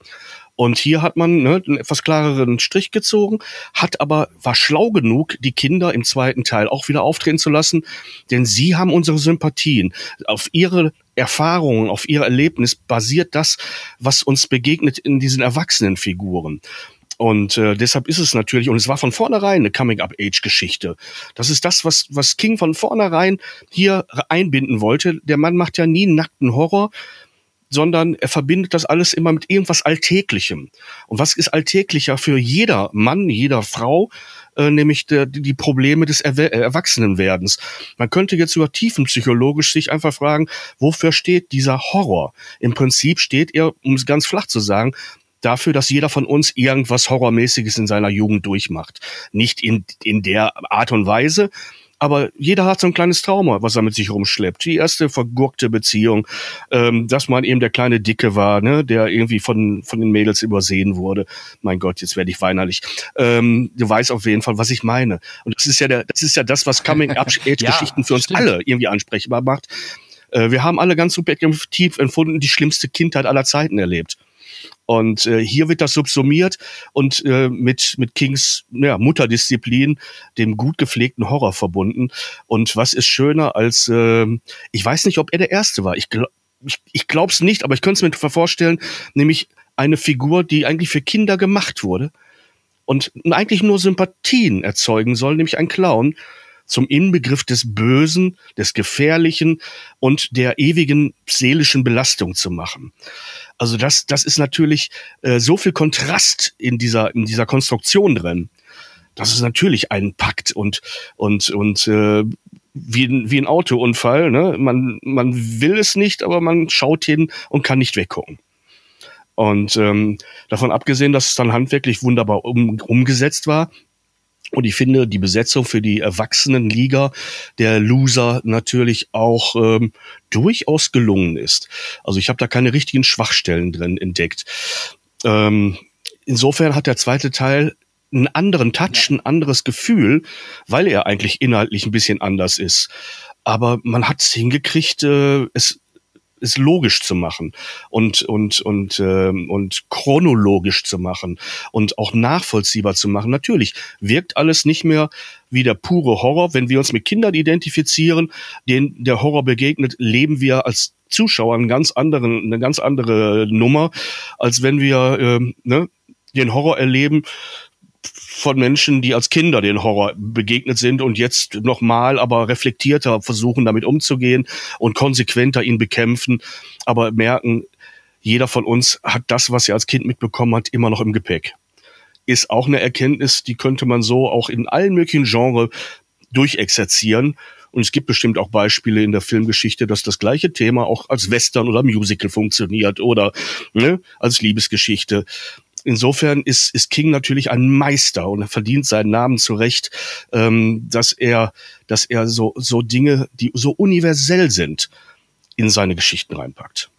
Und hier hat man ne, einen etwas klareren Strich gezogen, hat aber war schlau genug, die Kinder im zweiten Teil auch wieder auftreten zu lassen, denn sie haben unsere Sympathien. Auf ihre Erfahrungen, auf ihr Erlebnis basiert das, was uns begegnet in diesen erwachsenen Figuren. Und äh, deshalb ist es natürlich, und es war von vornherein eine Coming-up-Age-Geschichte. Das ist das, was, was King von vornherein hier einbinden wollte. Der Mann macht ja nie nackten Horror, sondern er verbindet das alles immer mit irgendwas Alltäglichem. Und was ist alltäglicher für jeder Mann, jeder Frau, äh, nämlich der, die Probleme des Erwe äh, Erwachsenenwerdens. Man könnte jetzt über tiefenpsychologisch sich einfach fragen, wofür steht dieser Horror? Im Prinzip steht er, um es ganz flach zu sagen, dafür, dass jeder von uns irgendwas Horrormäßiges in seiner Jugend durchmacht. Nicht in, in der Art und Weise, aber jeder hat so ein kleines Trauma, was er mit sich rumschleppt. Die erste vergurkte Beziehung, ähm, dass man eben der kleine Dicke war, ne, der irgendwie von, von den Mädels übersehen wurde. Mein Gott, jetzt werde ich weinerlich. Ähm, du weißt auf jeden Fall, was ich meine. Und das ist ja der, das ist ja das, was Coming-Up-Geschichten ja, für uns stimmt. alle irgendwie ansprechbar macht. Äh, wir haben alle ganz subjektiv empfunden, die schlimmste Kindheit aller Zeiten erlebt. Und äh, hier wird das subsumiert und äh, mit, mit Kings ja, Mutterdisziplin, dem gut gepflegten Horror verbunden. Und was ist schöner als, äh, ich weiß nicht, ob er der Erste war. Ich, glaub, ich, ich glaube es nicht, aber ich könnte es mir vorstellen, nämlich eine Figur, die eigentlich für Kinder gemacht wurde und eigentlich nur Sympathien erzeugen soll, nämlich ein Clown, zum Inbegriff des Bösen, des Gefährlichen und der ewigen seelischen Belastung zu machen. Also das, das ist natürlich äh, so viel Kontrast in dieser, in dieser Konstruktion drin. Das ist natürlich ein Pakt und, und, und äh, wie, ein, wie ein Autounfall. Ne? Man, man will es nicht, aber man schaut hin und kann nicht weggucken. Und ähm, davon abgesehen, dass es dann handwerklich wunderbar um, umgesetzt war, und ich finde die Besetzung für die Erwachsenenliga der Loser natürlich auch ähm, durchaus gelungen ist. Also ich habe da keine richtigen Schwachstellen drin entdeckt. Ähm, insofern hat der zweite Teil einen anderen Touch, ein anderes Gefühl, weil er eigentlich inhaltlich ein bisschen anders ist. Aber man hat es hingekriegt, äh, es es logisch zu machen und und und ähm, und chronologisch zu machen und auch nachvollziehbar zu machen. Natürlich wirkt alles nicht mehr wie der pure Horror, wenn wir uns mit Kindern identifizieren, denen der Horror begegnet, leben wir als Zuschauer einen ganz anderen, eine ganz andere Nummer, als wenn wir ähm, ne, den Horror erleben von Menschen, die als Kinder den Horror begegnet sind und jetzt nochmal, aber reflektierter versuchen, damit umzugehen und konsequenter ihn bekämpfen, aber merken, jeder von uns hat das, was er als Kind mitbekommen hat, immer noch im Gepäck. Ist auch eine Erkenntnis, die könnte man so auch in allen möglichen Genres durchexerzieren. Und es gibt bestimmt auch Beispiele in der Filmgeschichte, dass das gleiche Thema auch als Western oder Musical funktioniert oder ne, als Liebesgeschichte. Insofern ist, ist King natürlich ein Meister und er verdient seinen Namen zurecht, ähm, dass er, dass er so, so Dinge, die so universell sind, in seine Geschichten reinpackt.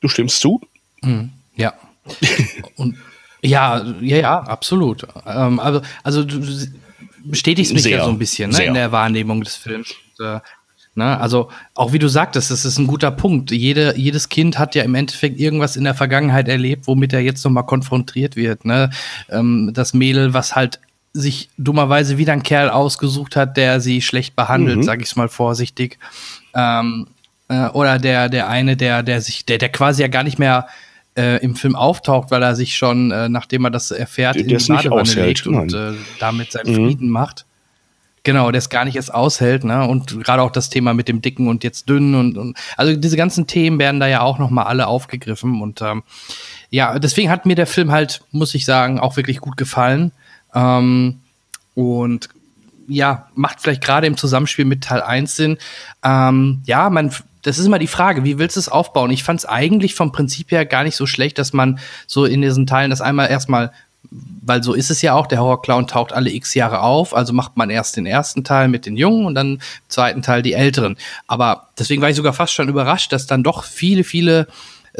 Du stimmst zu? Mhm, ja. und ja, ja, ja, absolut. Ähm, also, also du bestätigst mich Sehr, ja so ein bisschen ne, in der Wahrnehmung des Films. Und, äh, ne, also auch wie du sagtest, das ist ein guter Punkt. Jede, jedes Kind hat ja im Endeffekt irgendwas in der Vergangenheit erlebt, womit er jetzt nochmal konfrontiert wird. Ne? Ähm, das Mädel, was halt sich dummerweise wieder einen Kerl ausgesucht hat, der sie schlecht behandelt, Mhm. sag ich mal vorsichtig. Ähm, äh, oder der, der eine, der, der sich, der, der quasi ja gar nicht mehr äh, im Film auftaucht, weil er sich schon, äh, nachdem er das erfährt, Der- in die es Badewanne legt und äh, damit seinen Mhm. Frieden macht. Genau, der es gar nicht erst aushält, ne? Und gerade auch das Thema mit dem Dicken und jetzt dünn und, und also diese ganzen Themen werden da ja auch noch mal alle aufgegriffen und ähm, ja, deswegen hat mir der Film halt, muss ich sagen, auch wirklich gut gefallen. Ähm, und ja, macht vielleicht gerade im Zusammenspiel mit Teil 1 Sinn. Ähm, ja, man, das ist immer die Frage, wie willst du es aufbauen? Ich fand es eigentlich vom Prinzip her gar nicht so schlecht, dass man so in diesen Teilen das einmal erstmal, weil so ist es ja auch, der Horrorclown taucht alle x Jahre auf, also macht man erst den ersten Teil mit den Jungen und dann im zweiten Teil die Älteren. Aber deswegen war ich sogar fast schon überrascht, dass dann doch viele, viele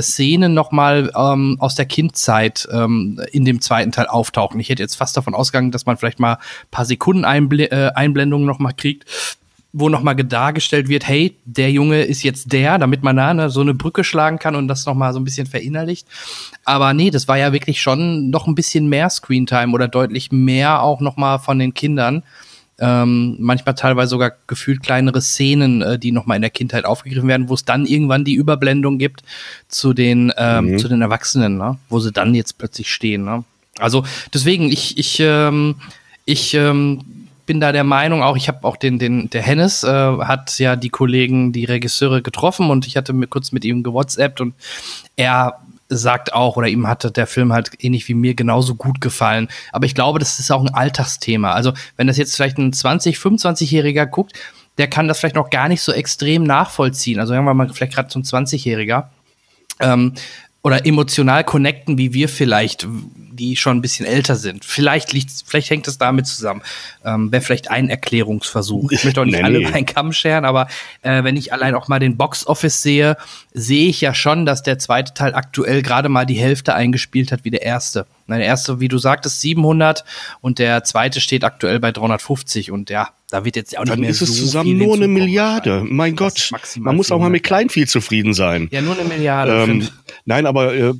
Szenen nochmal ähm, aus der Kindzeit ähm, in dem zweiten Teil auftauchen. Ich hätte jetzt fast davon ausgegangen, dass man vielleicht mal ein paar Sekunden Einbl äh, Einblendungen nochmal kriegt, wo nochmal dargestellt wird, hey, der Junge ist jetzt der, damit man da ne, so eine Brücke schlagen kann und das nochmal so ein bisschen verinnerlicht. Aber nee, das war ja wirklich schon noch ein bisschen mehr Screentime oder deutlich mehr auch nochmal von den Kindern. Ähm, manchmal teilweise sogar gefühlt kleinere Szenen, äh, die nochmal in der Kindheit aufgegriffen werden, wo es dann irgendwann die Überblendung gibt zu den, ähm, Mhm. zu den Erwachsenen, ne? wo sie dann jetzt plötzlich stehen. Ne? Also deswegen, ich, ich, ähm, ich ähm, bin da der Meinung, auch ich habe auch den, den, der Hennes äh, hat ja die Kollegen, die Regisseure getroffen und ich hatte mir kurz mit ihm gewhatsappt und er sagt auch, oder ihm hatte der Film halt ähnlich wie mir genauso gut gefallen. Aber ich glaube, das ist auch ein Alltagsthema. Also, wenn das jetzt vielleicht ein 20-, 25-Jähriger guckt, der kann das vielleicht noch gar nicht so extrem nachvollziehen. Also, sagen wir mal, vielleicht gerade zum 20-Jähriger. Ähm, oder emotional connecten, wie wir vielleicht, die schon ein bisschen älter sind. Vielleicht liegt's, vielleicht hängt es damit zusammen. Ähm, Wäre vielleicht ein Erklärungsversuch. Ich möchte auch nicht Nee, alle nee. über einen Kamm scheren, aber äh, wenn ich allein auch mal den Box-Office sehe, sehe ich ja schon, dass der zweite Teil aktuell gerade mal die Hälfte eingespielt hat wie der erste. Der erste, wie du sagtest, 700 und der zweite steht aktuell bei 350 und ja, da wird jetzt auch nicht Dann mehr ist es so zusammen viel nur eine Milliarde. wahrscheinlich. Mein Gott, maximal man muss auch mal mit 400. klein viel zufrieden sein. Ja, nur eine Milliarde. Ähm, nein, aber äh, ja,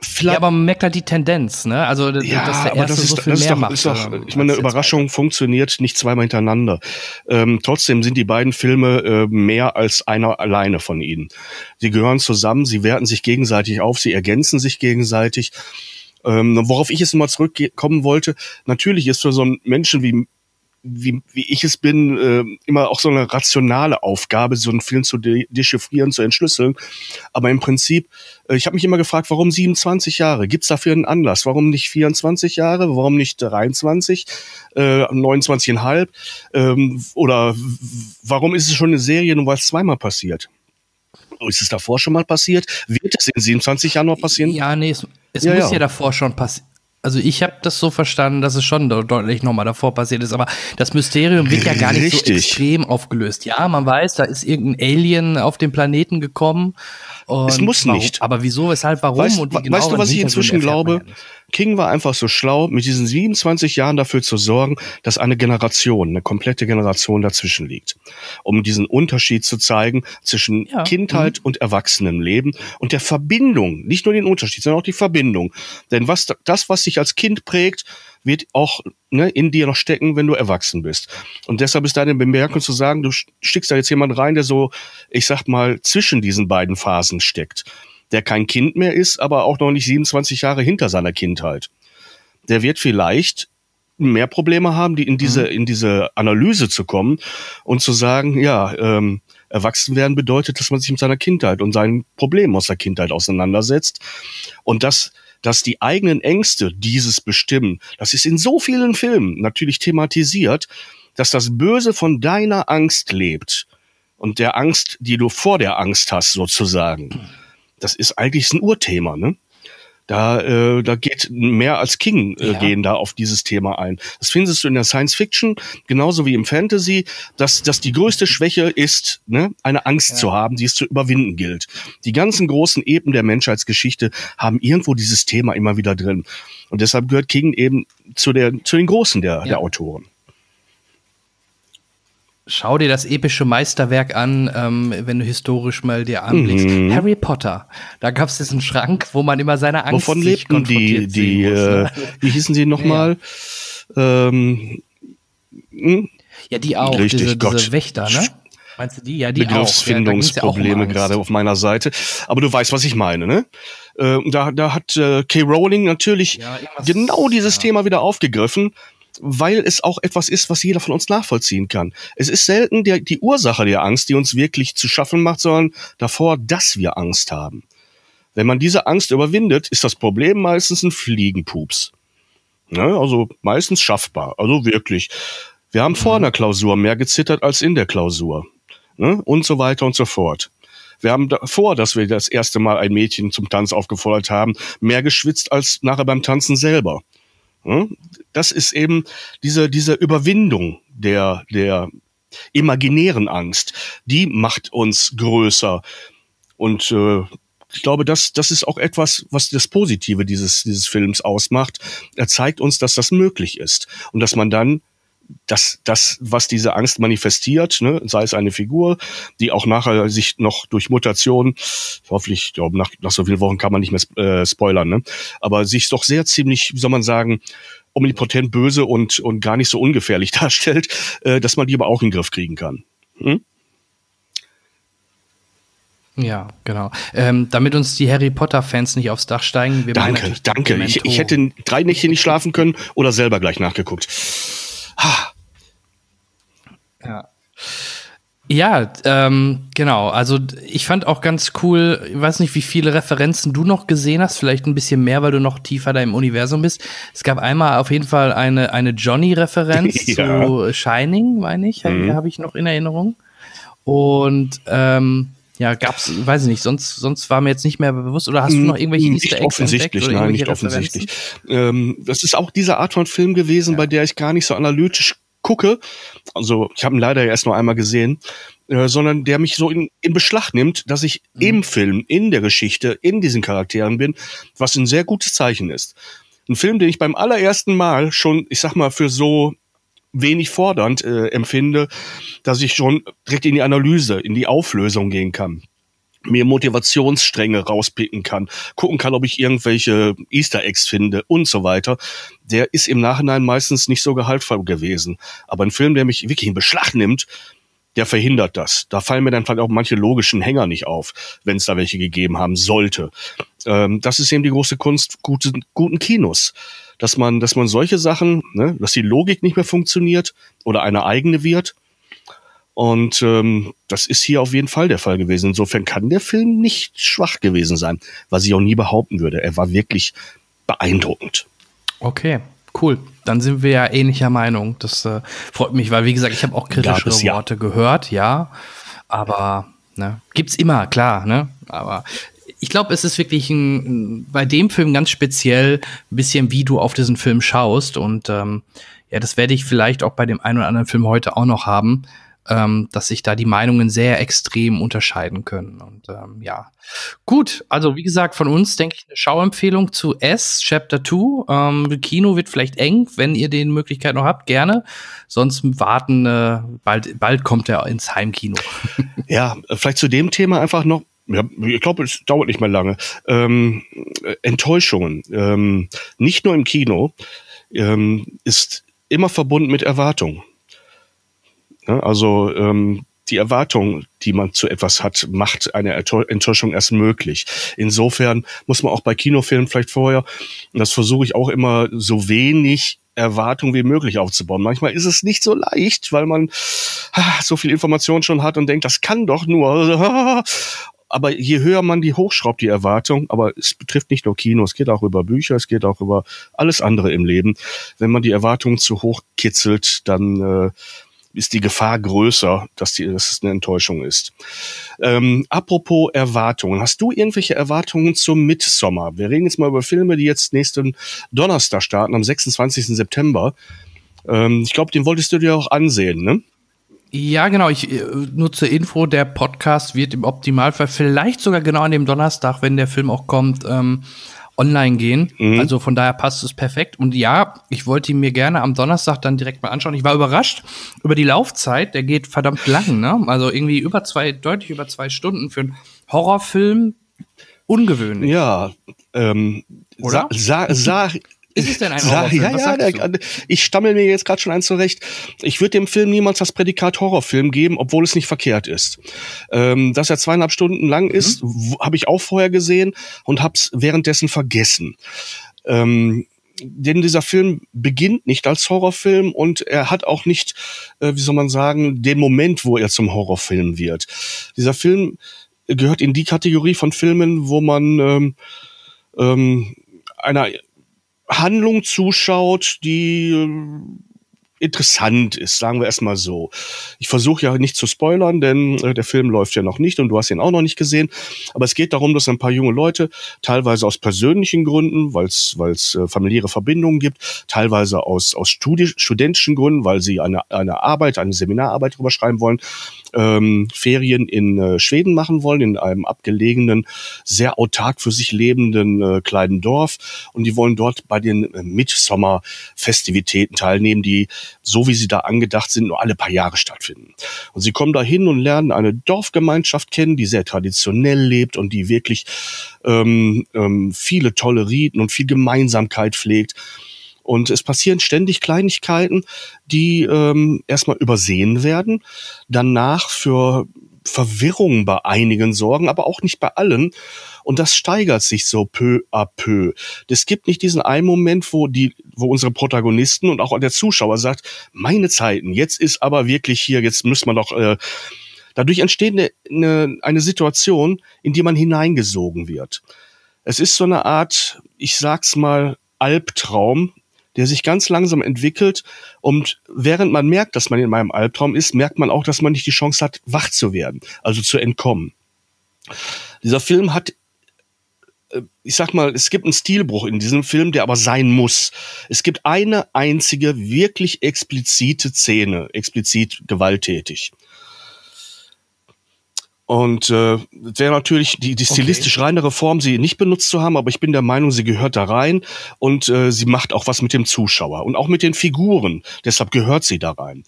vielleicht aber man merkt halt die Tendenz, ne? Also, Ja, dass der aber erste das ist, so viel das ist mehr doch, macht. ist doch ich meine, eine Überraschung funktioniert nicht zweimal hintereinander. Ähm, trotzdem sind die beiden Filme äh, mehr als einer alleine von ihnen. Sie gehören zusammen, sie werten sich gegenseitig auf, sie ergänzen sich gegenseitig. Ähm, worauf ich jetzt mal zurückkommen wollte, natürlich ist für so einen Menschen wie wie, wie ich es bin, äh, immer auch so eine rationale Aufgabe, so einen Film zu de dechiffrieren, zu entschlüsseln. Aber im Prinzip, äh, ich habe mich immer gefragt, warum 27 Jahre? Gibt's dafür einen Anlass? Warum nicht 24 Jahre? Warum nicht 23? Äh, 29,5? Ähm, oder warum ist es schon eine Serie, nur weil es zweimal passiert? Ist es davor schon mal passiert? Wird es in 27 Jahren noch passieren? Ja, nee, es, es Ja, muss ja. ja, davor schon passieren. Also ich habe das so verstanden, dass es schon de- deutlich nochmal davor passiert ist, aber das Mysterium wird ja gar nicht Richtig. so extrem aufgelöst. Ja, man weiß, da ist irgendein Alien auf den Planeten gekommen. Es muss warum, nicht. Aber wieso, weshalb, warum Weißt, und die weißt du, genaueren was ich inzwischen glaube? ja. King war einfach so schlau, mit diesen 27 Jahren dafür zu sorgen, dass eine Generation, eine komplette Generation dazwischen liegt. Um diesen Unterschied zu zeigen zwischen Ja, Kindheit und Erwachsenenleben und der Verbindung, nicht nur den Unterschied, sondern auch die Verbindung. Denn was, das, was dich als Kind prägt, wird auch ne, in dir noch stecken, wenn du erwachsen bist. Und deshalb ist deine Bemerkung zu sagen, du schickst da jetzt jemand rein, der so, ich sag mal, zwischen diesen beiden Phasen steckt der kein Kind mehr ist, aber auch noch nicht 27 Jahre hinter seiner Kindheit. der wird vielleicht mehr Probleme haben, die in diese, Mhm. in diese Analyse zu kommen und zu sagen, ja, ähm, erwachsen werden bedeutet, dass man sich mit seiner Kindheit und seinen Problemen aus der Kindheit auseinandersetzt. Und dass, dass die eigenen Ängste dieses bestimmen, das ist in so vielen Filmen natürlich thematisiert, dass das Böse von deiner Angst lebt und der Angst, die du vor der Angst hast, sozusagen. Das ist eigentlich ein Urthema, ne? Da, äh, da geht mehr als King äh, Ja. gehen da auf dieses Thema ein. Das findest du in der Science Fiction genauso wie im Fantasy, dass, dass die größte Schwäche ist, ne, eine Angst zu haben, die es zu überwinden gilt. Die ganzen großen Eben der Menschheitsgeschichte haben irgendwo dieses Thema immer wieder drin. Und deshalb gehört King eben zu, der, zu den Großen der, der Autoren. Schau dir das epische Meisterwerk an, ähm, wenn du historisch mal dir anblickst. Mhm. Harry Potter. Da gab es diesen Schrank, wo man immer seine Angst Wovon sich lebten die, konfrontiert die, muss, äh, ne? wie hießen sie nochmal? Ähm, hm? Ja, die auch, Richtig, diese, Gott. diese Wächter, ne? Meinst du die? Ja, die. Ja, ja um Begriffsfindungsprobleme Angst. gerade auf meiner Seite. Aber du weißt, was ich meine, ne? Äh, da, da hat äh, K. Rowling natürlich Ja, genau dieses ja. Thema wieder aufgegriffen, weil es auch etwas ist, was jeder von uns nachvollziehen kann. Es ist selten der, die Ursache der Angst, die uns wirklich zu schaffen macht, sondern davor, dass wir Angst haben. Wenn man diese Angst überwindet, ist das Problem meistens ein Fliegenpups. Ne? Also meistens schaffbar. Also wirklich. Wir haben vor einer Klausur mehr gezittert als in der Klausur. Ne? Und so weiter und so fort. Wir haben davor, dass wir das erste Mal ein Mädchen zum Tanz aufgefordert haben, mehr geschwitzt als nachher beim Tanzen selber. Ne? Das ist eben diese, diese Überwindung der, der imaginären Angst. Die macht uns größer. Und äh, ich glaube, das, das ist auch etwas, was das Positive dieses, dieses Films ausmacht. Er zeigt uns, dass das möglich ist und dass man dann das, das, was diese Angst manifestiert, ne, sei es eine Figur, die auch nachher sich noch durch Mutation, hoffentlich, ich glaube, nach, nach so vielen Wochen kann man nicht mehr äh, spoilern, ne, aber sich doch sehr ziemlich, wie soll man sagen, omnipotent böse und, und gar nicht so ungefährlich darstellt, äh, dass man die aber auch in den Griff kriegen kann. Hm? Ja, genau. Ähm, damit uns die Harry Potter-Fans nicht aufs Dach steigen, wir Danke, danke. Ich, ich hätte drei Nächte nicht schlafen können oder selber gleich nachgeguckt. Ja. Ja, ähm, genau. Also ich fand auch ganz cool, ich weiß nicht, wie viele Referenzen du noch gesehen hast, vielleicht ein bisschen mehr, weil du noch tiefer da im Universum bist. Es gab einmal auf jeden Fall eine, eine Johnny-Referenz Ja. zu Shining, meine ich, Mhm. habe ich noch in Erinnerung. Und ähm, ja, gab's, weiß ich nicht, sonst, sonst war mir jetzt nicht mehr bewusst, oder hast du noch irgendwelche nicht Easter Eggs offensichtlich, nein, nicht offensichtlich. Ähm, das ist auch diese Art von Film gewesen, bei der ich gar nicht so analytisch gucke. Also ich habe ihn leider erst nur einmal gesehen, äh, sondern der mich so in, in Beschlag nimmt, dass ich Mhm. im Film, in der Geschichte, in diesen Charakteren bin, was ein sehr gutes Zeichen ist. Ein Film, den ich beim allerersten Mal schon, ich sag mal, für so wenig fordernd äh, empfinde, dass ich schon direkt in die Analyse, in die Auflösung gehen kann mir Motivationsstränge rauspicken kann, gucken kann, ob ich irgendwelche Easter Eggs finde und so weiter, der ist im Nachhinein meistens nicht so gehaltvoll gewesen. Aber ein Film, der mich wirklich in Beschlag nimmt, der verhindert das. Da fallen mir dann vielleicht auch manche logischen Hänger nicht auf, wenn es da welche gegeben haben sollte. Ähm, das ist eben die große Kunst gute, guten Kinos. Dass man, dass man solche Sachen, ne, dass die Logik nicht mehr funktioniert oder eine eigene wird, und ähm, das ist hier auf jeden Fall der Fall gewesen. Insofern kann der Film nicht schwach gewesen sein, was ich auch nie behaupten würde. Er war wirklich beeindruckend. Okay, cool. Dann sind wir ja ähnlicher Meinung. Das äh, freut mich, weil wie gesagt, ich habe auch kritischere es, ja. Worte gehört, ja. Aber ne, gibt's immer, klar, ne? Aber ich glaube, es ist wirklich ein, bei dem Film ganz speziell ein bisschen, wie du auf diesen Film schaust. Und ähm, ja, das werde ich vielleicht auch bei dem einen oder anderen Film heute auch noch haben, ähm, dass sich da die Meinungen sehr extrem unterscheiden können. Und ähm, ja, gut. Also wie gesagt, von uns denke ich eine Schauempfehlung zu S Chapter 2. Ähm, Kino wird vielleicht eng, wenn ihr die Möglichkeit noch habt, gerne. Sonst warten, äh, bald, bald kommt er ins Heimkino. Ja, vielleicht zu dem Thema einfach noch. Ja, ich glaube, es dauert nicht mehr lange. Ähm, äh, Enttäuschungen, ähm, nicht nur im Kino, ähm, ist immer verbunden mit Erwartung. Ja, also ähm, die Erwartung, die man zu etwas hat, macht eine Enttäuschung erst möglich. Insofern muss man auch bei Kinofilmen vielleicht vorher, das versuche ich auch immer, so wenig Erwartung wie möglich aufzubauen. Manchmal ist es nicht so leicht, weil man ah, so viel Information schon hat und denkt, das kann doch nur. Aber je höher man die hochschraubt, die Erwartung, aber es betrifft nicht nur Kino, es geht auch über Bücher, es geht auch über alles andere im Leben. Wenn man die Erwartungen zu hoch kitzelt, dann äh, ist die Gefahr größer, dass, die, dass es eine Enttäuschung ist. Ähm, apropos Erwartungen. Hast du irgendwelche Erwartungen zum Midsommer? Wir reden jetzt mal über Filme, die jetzt nächsten Donnerstag starten, am 26. September. Ähm, ich glaube, den wolltest du dir auch ansehen, ne? Ja, genau. Ich, äh, nur zur Info, der Podcast wird im Optimalfall vielleicht sogar genau an dem Donnerstag, wenn der Film auch kommt, ähm, online gehen. Mhm. Also von daher passt es perfekt. Und ja, ich wollte ihn mir gerne am Donnerstag dann direkt mal anschauen. Ich war überrascht über die Laufzeit. Der geht verdammt lang, ne? Also irgendwie über zwei, deutlich über zwei Stunden für einen Horrorfilm. Ungewöhnlich. Ja, ähm, Oder? Sa, sa, sa ist es denn ein Horrorfilm? Ja, ja, der, ich stammel mir jetzt gerade schon eins zurecht. Ich würde dem Film niemals das Prädikat Horrorfilm geben, obwohl es nicht verkehrt ist. Ähm, dass er zweieinhalb Stunden lang mhm. ist, habe ich auch vorher gesehen und habe es währenddessen vergessen. Ähm, denn dieser Film beginnt nicht als Horrorfilm und er hat auch nicht, äh, wie soll man sagen, den Moment, wo er zum Horrorfilm wird. Dieser Film gehört in die Kategorie von Filmen, wo man ähm, ähm, einer Handlung zuschaut, die äh, interessant ist, sagen wir erstmal so. Ich versuche ja nicht zu spoilern, denn äh, der Film läuft ja noch nicht und du hast ihn auch noch nicht gesehen. Aber es geht darum, dass ein paar junge Leute, teilweise aus persönlichen Gründen, weil es äh, familiäre Verbindungen gibt, teilweise aus, aus Studi studentischen Gründen, weil sie eine, eine Arbeit, eine Seminararbeit drüber schreiben wollen, ähm, Ferien in äh, Schweden machen wollen, in einem abgelegenen, sehr autark für sich lebenden äh, kleinen Dorf. Und die wollen dort bei den äh, Mitsommer-Festivitäten teilnehmen, die, so wie sie da angedacht sind, nur alle paar Jahre stattfinden. Und sie kommen da hin und lernen eine Dorfgemeinschaft kennen, die sehr traditionell lebt und die wirklich ähm, ähm, viele tolle Riten und viel Gemeinsamkeit pflegt. Und es passieren ständig Kleinigkeiten, die ähm, erstmal übersehen werden, danach für Verwirrung bei einigen sorgen, aber auch nicht bei allen. Und das steigert sich so peu à peu. Es gibt nicht diesen einen Moment, wo die, wo unsere Protagonisten und auch der Zuschauer sagt, meine Zeiten, jetzt ist aber wirklich hier, jetzt muss man doch, äh, dadurch entsteht eine, eine, eine Situation, in die man hineingesogen wird. Es ist so eine Art, ich sag's mal, Albtraum, der sich ganz langsam entwickelt. Und während man merkt, dass man in meinem Albtraum ist, merkt man auch, dass man nicht die Chance hat, wach zu werden, also zu entkommen. Dieser Film hat äh, ich sag mal, es gibt einen Stilbruch in diesem Film, der aber sein muss. Es gibt eine einzige wirklich explizite Szene, explizit gewalttätig. Und äh, wäre natürlich die, die stilistisch okay. reinere Form, sie nicht benutzt zu haben, aber ich bin der Meinung, sie gehört da rein und äh, sie macht auch was mit dem Zuschauer und auch mit den Figuren. Deshalb gehört sie da rein.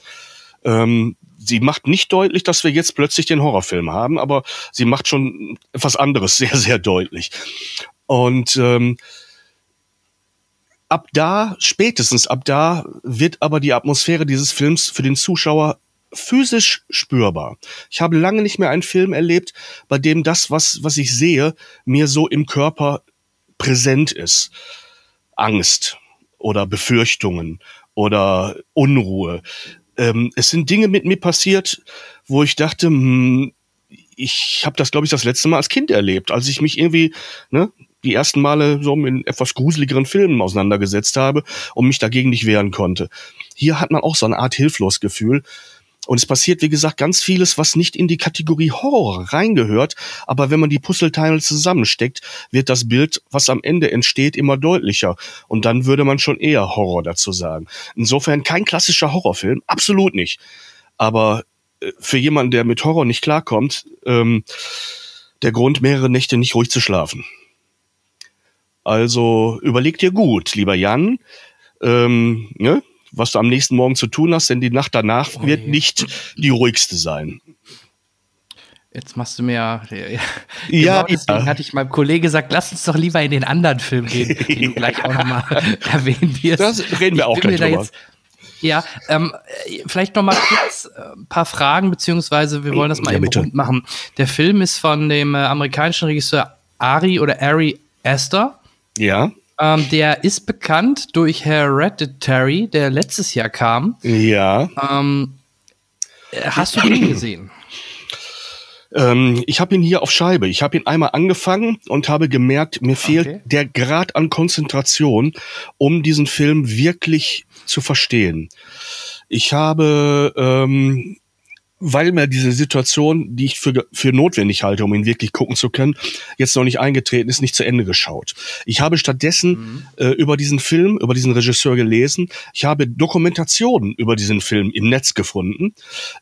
Ähm, sie macht nicht deutlich, dass wir jetzt plötzlich den Horrorfilm haben, aber sie macht schon etwas anderes sehr, sehr deutlich. Und ähm, ab da, spätestens ab da, wird aber die Atmosphäre dieses Films für den Zuschauer physisch spürbar. Ich habe lange nicht mehr einen Film erlebt, bei dem das, was, was ich sehe, mir so im Körper präsent ist. Angst oder Befürchtungen oder Unruhe. Ähm, es sind Dinge mit mir passiert, wo ich dachte, hm, ich habe das, glaube ich, das letzte Mal als Kind erlebt, als ich mich irgendwie ne, die ersten Male so mit etwas gruseligeren Filmen auseinandergesetzt habe und mich dagegen nicht wehren konnte. Hier hat man auch so eine Art Hilflosgefühl. Und es passiert, wie gesagt, ganz vieles, was nicht in die Kategorie Horror reingehört. Aber wenn man die Puzzleteile zusammensteckt, wird das Bild, was am Ende entsteht, immer deutlicher. Und dann würde man schon eher Horror dazu sagen. Insofern kein klassischer Horrorfilm, absolut nicht. Aber äh, für jemanden, der mit Horror nicht klarkommt, ähm, der Grund, mehrere Nächte nicht ruhig zu schlafen. Also überleg dir gut, lieber Jan. Ähm, ne? Was du am nächsten Morgen zu tun hast, denn die Nacht danach oh, wird nicht die ruhigste sein. Jetzt machst du mir ja. ja genau deswegen ja. hatte ich meinem Kollegen gesagt, lass uns doch lieber in den anderen Film gehen, den du gleich auch nochmal erwähnen wirst. Das reden wir auch gleich drüber. Ja, ähm, vielleicht noch mal kurz ein äh, paar Fragen, beziehungsweise wir wollen das mal ja, eben rund machen. Der Film ist von dem äh, amerikanischen Regisseur Ari oder Ari Aster. Ja. Ähm, der ist bekannt durch Hereditary, der letztes Jahr kam. Ja. Ähm, hast du den gesehen? Ähm, ich habe ihn hier auf Scheibe. Ich habe ihn einmal angefangen und habe gemerkt, mir fehlt okay. der Grad an Konzentration, um diesen Film wirklich zu verstehen. Ich habe ähm, weil mir diese Situation, die ich für, für notwendig halte, um ihn wirklich gucken zu können, jetzt noch nicht eingetreten ist, nicht zu Ende geschaut. Ich habe stattdessen mhm. äh, über diesen Film, über diesen Regisseur gelesen. Ich habe Dokumentationen über diesen Film im Netz gefunden,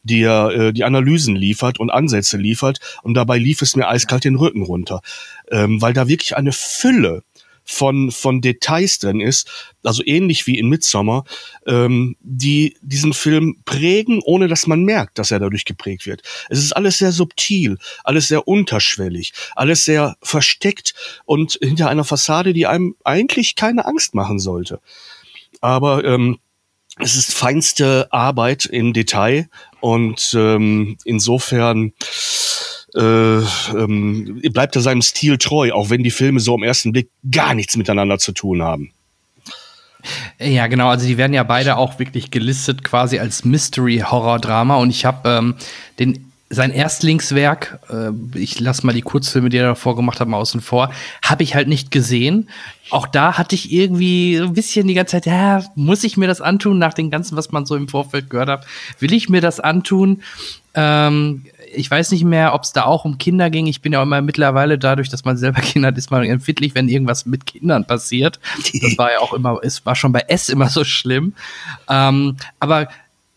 die äh, die Analysen liefert und Ansätze liefert. Und dabei lief es mir eiskalt den Rücken runter, ähm, weil da wirklich eine Fülle von, von Details drin ist, also ähnlich wie in Midsommar, ähm, die diesen Film prägen, ohne dass man merkt, dass er dadurch geprägt wird. Es ist alles sehr subtil, alles sehr unterschwellig, alles sehr versteckt und hinter einer Fassade, die einem eigentlich keine Angst machen sollte. Aber ähm, es ist feinste Arbeit im Detail und ähm, insofern äh, ähm, bleibt er seinem Stil treu, auch wenn die Filme so am ersten Blick gar nichts miteinander zu tun haben. Ja, genau. Also die werden ja beide auch wirklich gelistet quasi als Mystery-Horror-Drama. Und ich habe ähm, den sein Erstlingswerk, äh, ich lasse mal die Kurzfilme, die er davor gemacht hat, mal außen vor, habe ich halt nicht gesehen. Auch da hatte ich irgendwie ein bisschen die ganze Zeit, ja, muss ich mir das antun, nach dem Ganzen, was man so im Vorfeld gehört hat? Will ich mir das antun? Ähm, ich weiß nicht mehr, ob es da auch um Kinder ging. Ich bin ja immer mittlerweile dadurch, dass man selber Kinder hat, ist man empfindlich, wenn irgendwas mit Kindern passiert. Das war ja auch immer, es war schon bei S immer so schlimm. Ähm, aber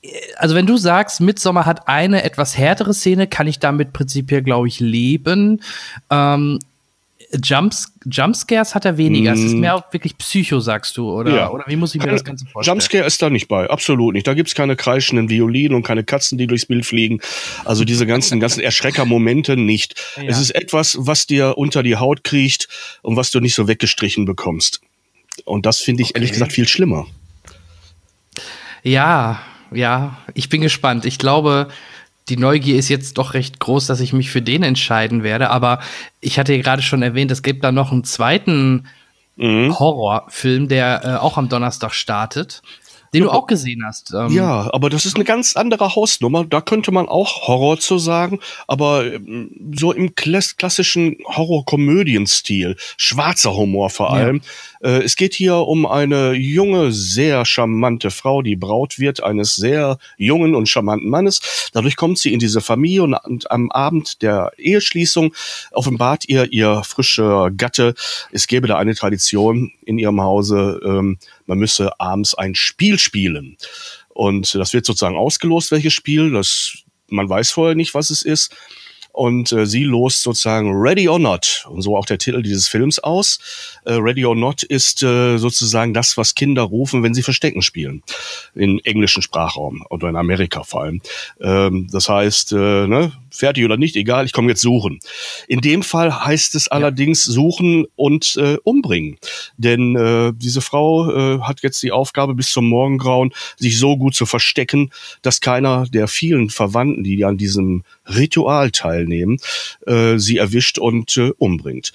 äh, also wenn du sagst, Midsommar hat eine etwas härtere Szene, kann ich damit prinzipiell, glaube ich, leben. Ähm, Jumps, Jumpscares hat er weniger. Mm. Es ist mm. mehr auch wirklich Psycho, sagst du, oder? Ja. Oder wie muss ich mir das Ganze vorstellen? Jumpscare ist da nicht bei, absolut nicht. Da gibt's keine kreischenden Violinen und keine Katzen, die durchs Bild fliegen. Also diese ganzen, ganzen Erschreckermomente nicht. Ja. Es ist etwas, was dir unter die Haut kriecht und was du nicht so weggestrichen bekommst. Und das finde ich okay. ehrlich gesagt viel schlimmer. Ja, ja, ich bin gespannt. Ich glaube, die Neugier ist jetzt doch recht groß, dass ich mich für den entscheiden werde. Aber ich hatte ja gerade schon erwähnt, es gibt da noch einen zweiten mhm. Horrorfilm, der äh, auch am Donnerstag startet. Den ja, du auch gesehen hast. Ähm. Ja, aber das ist eine ganz andere Hausnummer. Da könnte man auch Horror zu sagen, aber ähm, so im klassischen Horror-Komödien-Stil, schwarzer Humor vor allem. Ja. Äh, es geht hier um eine junge, sehr charmante Frau, die Braut wird eines sehr jungen und charmanten Mannes. Dadurch kommt sie in diese Familie und, und am Abend der Eheschließung offenbart ihr ihr frischer Gatte, es gäbe da eine Tradition in ihrem Hause, ähm, man müsse abends ein Spiel spielen. Und das wird sozusagen ausgelost, welches Spiel. Das, man weiß vorher nicht, was es ist und äh, sie lost sozusagen Ready or Not und so auch der Titel dieses Films aus. Äh, Ready or Not ist äh, sozusagen das, was Kinder rufen, wenn sie Verstecken spielen im englischen Sprachraum oder in Amerika vor allem. Ähm, das heißt, äh, ne, fertig oder nicht, egal, ich komme jetzt suchen. In dem Fall heißt es allerdings suchen und äh, umbringen, denn äh, diese Frau äh, hat jetzt die Aufgabe bis zum Morgengrauen sich so gut zu verstecken, dass keiner der vielen Verwandten, die an diesem Ritual teilnehmen, äh, sie erwischt und äh, umbringt.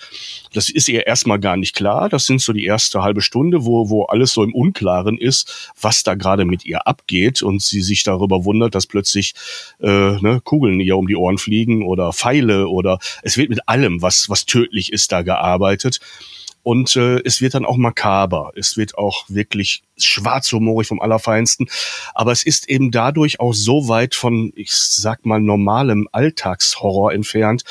Das ist ihr erstmal gar nicht klar. Das sind so die erste halbe Stunde, wo, wo alles so im Unklaren ist, was da gerade mit ihr abgeht und sie sich darüber wundert, dass plötzlich äh, ne, Kugeln ihr um die Ohren fliegen oder Pfeile oder es wird mit allem, was, was tödlich ist, da gearbeitet. Und äh, es wird dann auch makaber. Es wird auch wirklich schwarzhumorig vom Allerfeinsten. Aber es ist eben dadurch auch so weit von, ich sag mal, normalem Alltagshorror entfernt,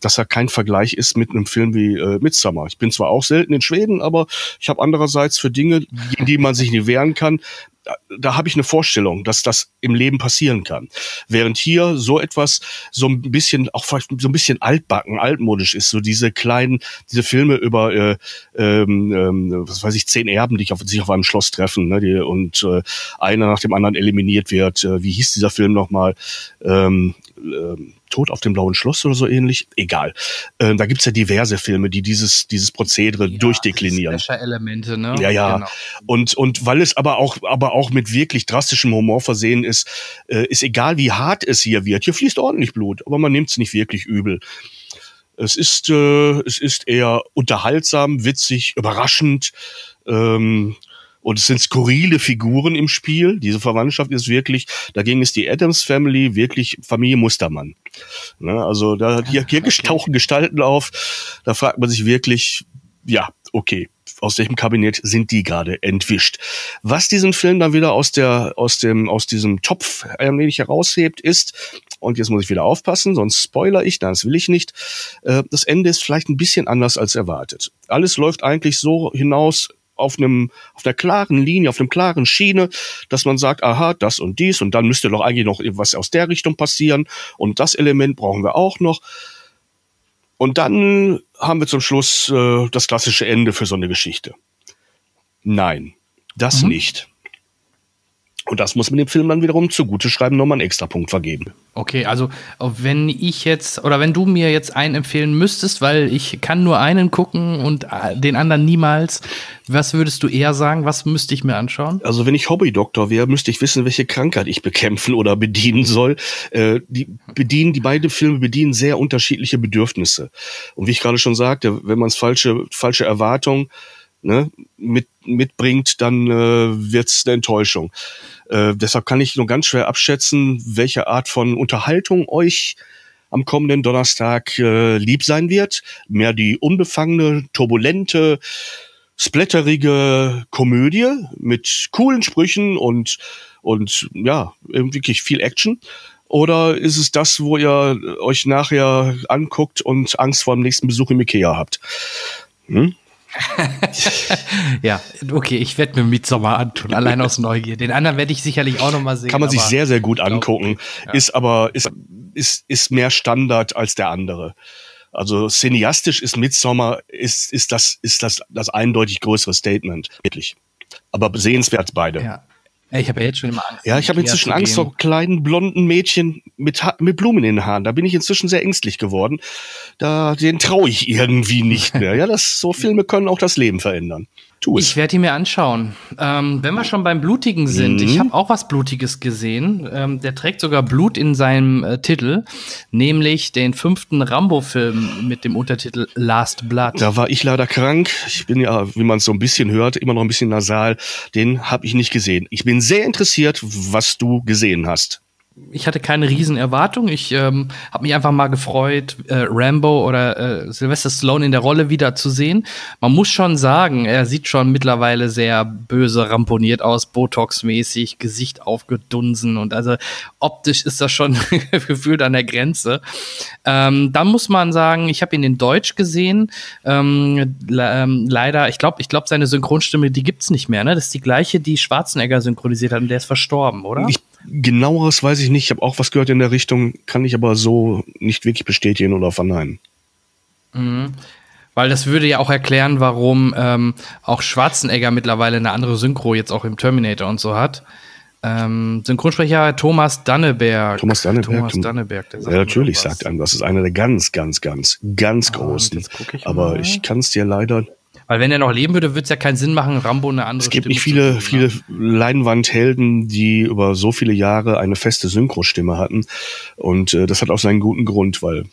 dass er kein Vergleich ist mit einem Film wie äh, Midsommar. Ich bin zwar auch selten in Schweden, aber ich habe andererseits für Dinge, gegen die man sich nie wehren kann, da habe ich eine Vorstellung, dass das im Leben passieren kann. Während hier so etwas so ein bisschen, auch vielleicht so ein bisschen altbacken, altmodisch ist, so diese kleinen, diese Filme über, äh, ähm, ähm, was weiß ich, zehn Erben, die sich auf einem Schloss treffen, ne, die, und äh, einer nach dem anderen eliminiert wird. Äh, wie hieß dieser Film nochmal? Ähm, äh, Tod auf dem blauen Schloss oder so ähnlich. Egal. Äh, da gibt's ja diverse Filme, die dieses, dieses Prozedere ja, durchdeklinieren. Elemente, ne? Ja, ja. Genau. Und, und weil es aber auch, aber auch mit wirklich drastischem Humor versehen ist, äh, ist egal, wie hart es hier wird. Hier fließt ordentlich Blut, aber man nimmt's nicht wirklich übel. Es ist, äh, es ist eher unterhaltsam, witzig, überraschend. Ähm, und es sind skurrile Figuren im Spiel. Diese Verwandtschaft ist wirklich, dagegen ist die Adams Family wirklich Familie Mustermann. Ne, also da hier, hier okay. tauchen Gestalten auf. Da fragt man sich wirklich, ja, okay, aus welchem Kabinett sind die gerade entwischt? Was diesen Film dann wieder aus der, aus dem, aus diesem Topf ein wenig heraushebt, ist, und jetzt muss ich wieder aufpassen, sonst spoiler ich, nein, das will ich nicht. Äh, das Ende ist vielleicht ein bisschen anders als erwartet. Alles läuft eigentlich so hinaus, auf einem auf einer klaren Linie, auf einem klaren Schiene, dass man sagt, aha, das und dies und dann müsste doch eigentlich noch was aus der Richtung passieren und das Element brauchen wir auch noch. Und dann haben wir zum Schluss äh, das klassische Ende für so eine Geschichte. Nein, das mhm. nicht. Und das muss man dem Film dann wiederum zugute schreiben, nochmal einen extra Punkt vergeben. Okay, also wenn ich jetzt oder wenn du mir jetzt einen empfehlen müsstest, weil ich kann nur einen gucken und äh, den anderen niemals, was würdest du eher sagen? Was müsste ich mir anschauen? Also wenn ich Hobbydoktor wäre, müsste ich wissen, welche Krankheit ich bekämpfen oder bedienen soll. Äh, die bedienen, die beiden Filme bedienen sehr unterschiedliche Bedürfnisse. Und wie ich gerade schon sagte, wenn man falsche falsche Erwartungen ne, mit, mitbringt, dann äh, wird es eine Enttäuschung. Äh, deshalb kann ich nur ganz schwer abschätzen, welche Art von Unterhaltung euch am kommenden Donnerstag äh, lieb sein wird. Mehr die unbefangene, turbulente, splatterige Komödie mit coolen Sprüchen und und ja, wirklich viel Action. Oder ist es das, wo ihr euch nachher anguckt und Angst vor dem nächsten Besuch im Ikea habt? Hm? ja, okay, ich werde mir Midsommar antun, allein aus Neugier. Den anderen werde ich sicherlich auch noch mal sehen. Kann man sich sehr, sehr gut angucken. Ja. Ist aber, ist, ist, ist mehr Standard als der andere. Also cineastisch ist Midsommar, ist, ist das, ist das, das eindeutig größere Statement. Wirklich. Aber sehenswert beide. Ja. Ich habe ja jetzt schon immer Angst. Ja, ich habe inzwischen Angst vor kleinen blonden Mädchen mit, ha mit Blumen in den Haaren. Da bin ich inzwischen sehr ängstlich geworden. Da, den traue ich irgendwie nicht mehr. Ja, das, so Filme können auch das Leben verändern. Tu es. Ich werde die mir anschauen. Ähm, wenn wir schon beim Blutigen sind, mhm. ich habe auch was Blutiges gesehen. Ähm, der trägt sogar Blut in seinem äh, Titel, nämlich den fünften Rambo-Film mit dem Untertitel Last Blood. Da war ich leider krank. Ich bin ja, wie man es so ein bisschen hört, immer noch ein bisschen nasal. Den habe ich nicht gesehen. Ich bin sehr interessiert, was du gesehen hast ich hatte keine riesen Erwartungen. Ich ähm, habe mich einfach mal gefreut, äh, Rambo oder äh, Sylvester Stallone in der Rolle wieder zu sehen. Man muss schon sagen, er sieht schon mittlerweile sehr böse ramponiert aus, Botox-mäßig, Gesicht aufgedunsen und also optisch ist das schon gefühlt an der Grenze. Ähm, dann muss man sagen, ich habe ihn in Deutsch gesehen. Ähm, ähm, leider, ich glaube, ich glaube, seine Synchronstimme, die gibt's nicht mehr. Ne? Das ist die gleiche, die Schwarzenegger synchronisiert hat und der ist verstorben, oder? Ich Genaueres weiß ich nicht. Ich habe auch was gehört in der Richtung, kann ich aber so nicht wirklich bestätigen oder verneinen. Mhm. Weil das würde ja auch erklären, warum ähm, auch Schwarzenegger mittlerweile eine andere Synchro jetzt auch im Terminator und so hat. Ähm, Synchronsprecher Thomas Danneberg. Thomas Danneberg. Thomas Danneberg ja, natürlich sagt einem, das ist einer der ganz, ganz, ganz, ganz ah, großen. Ich aber ich kann es dir leider weil wenn er noch leben würde, würde es ja keinen Sinn machen, Rambo eine andere Es gibt Stimme nicht viele, tun, viele Leinwandhelden, die über so viele Jahre eine feste Synchrostimme hatten. Und äh, das hat auch seinen guten Grund, weil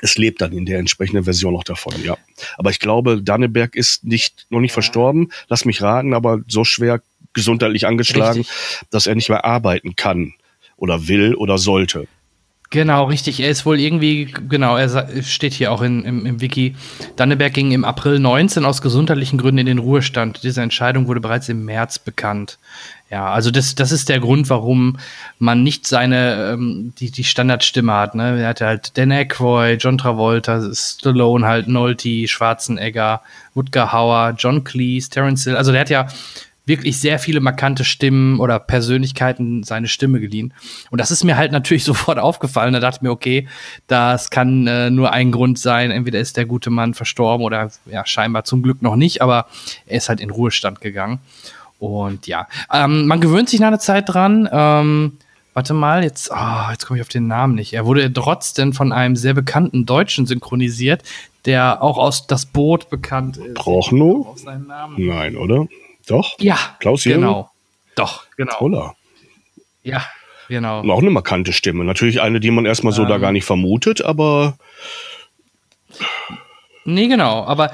es lebt dann in der entsprechenden Version noch davon, ja. Aber ich glaube, Danneberg ist nicht, noch nicht ja. verstorben, lass mich raten, aber so schwer gesundheitlich angeschlagen, Richtig. dass er nicht mehr arbeiten kann oder will oder sollte. Genau, richtig. Er ist wohl irgendwie, genau, er steht hier auch in, im, im Wiki. Danneberg ging im April 19 aus gesundheitlichen Gründen in den Ruhestand. Diese Entscheidung wurde bereits im März bekannt. Ja, also das, das ist der Grund, warum man nicht seine, ähm, die, die Standardstimme hat. Ne? Er hatte halt Dan Aykroyd, John Travolta, Stallone halt, Nolte, Schwarzenegger, Woodgar Hauer, John Cleese, Terence Hill. Also der hat ja wirklich sehr viele markante Stimmen oder Persönlichkeiten seine Stimme geliehen. Und das ist mir halt natürlich sofort aufgefallen. Da dachte ich mir, okay, das kann äh, nur ein Grund sein. Entweder ist der gute Mann verstorben oder ja, scheinbar zum Glück noch nicht, aber er ist halt in Ruhestand gegangen. Und ja, ähm, man gewöhnt sich nach einer Zeit dran. Ähm, warte mal, jetzt, oh, jetzt komme ich auf den Namen nicht. Er wurde trotzdem von einem sehr bekannten Deutschen synchronisiert, der auch aus Das Boot bekannt ist. Prochnow? Nein, oder? Doch? Ja. Klaus Jäger? Genau. Doch, genau. Toller. Ja, genau. Und auch eine markante Stimme. Natürlich eine, die man erstmal so Ähm. da gar nicht vermutet, aber Nee, genau. Aber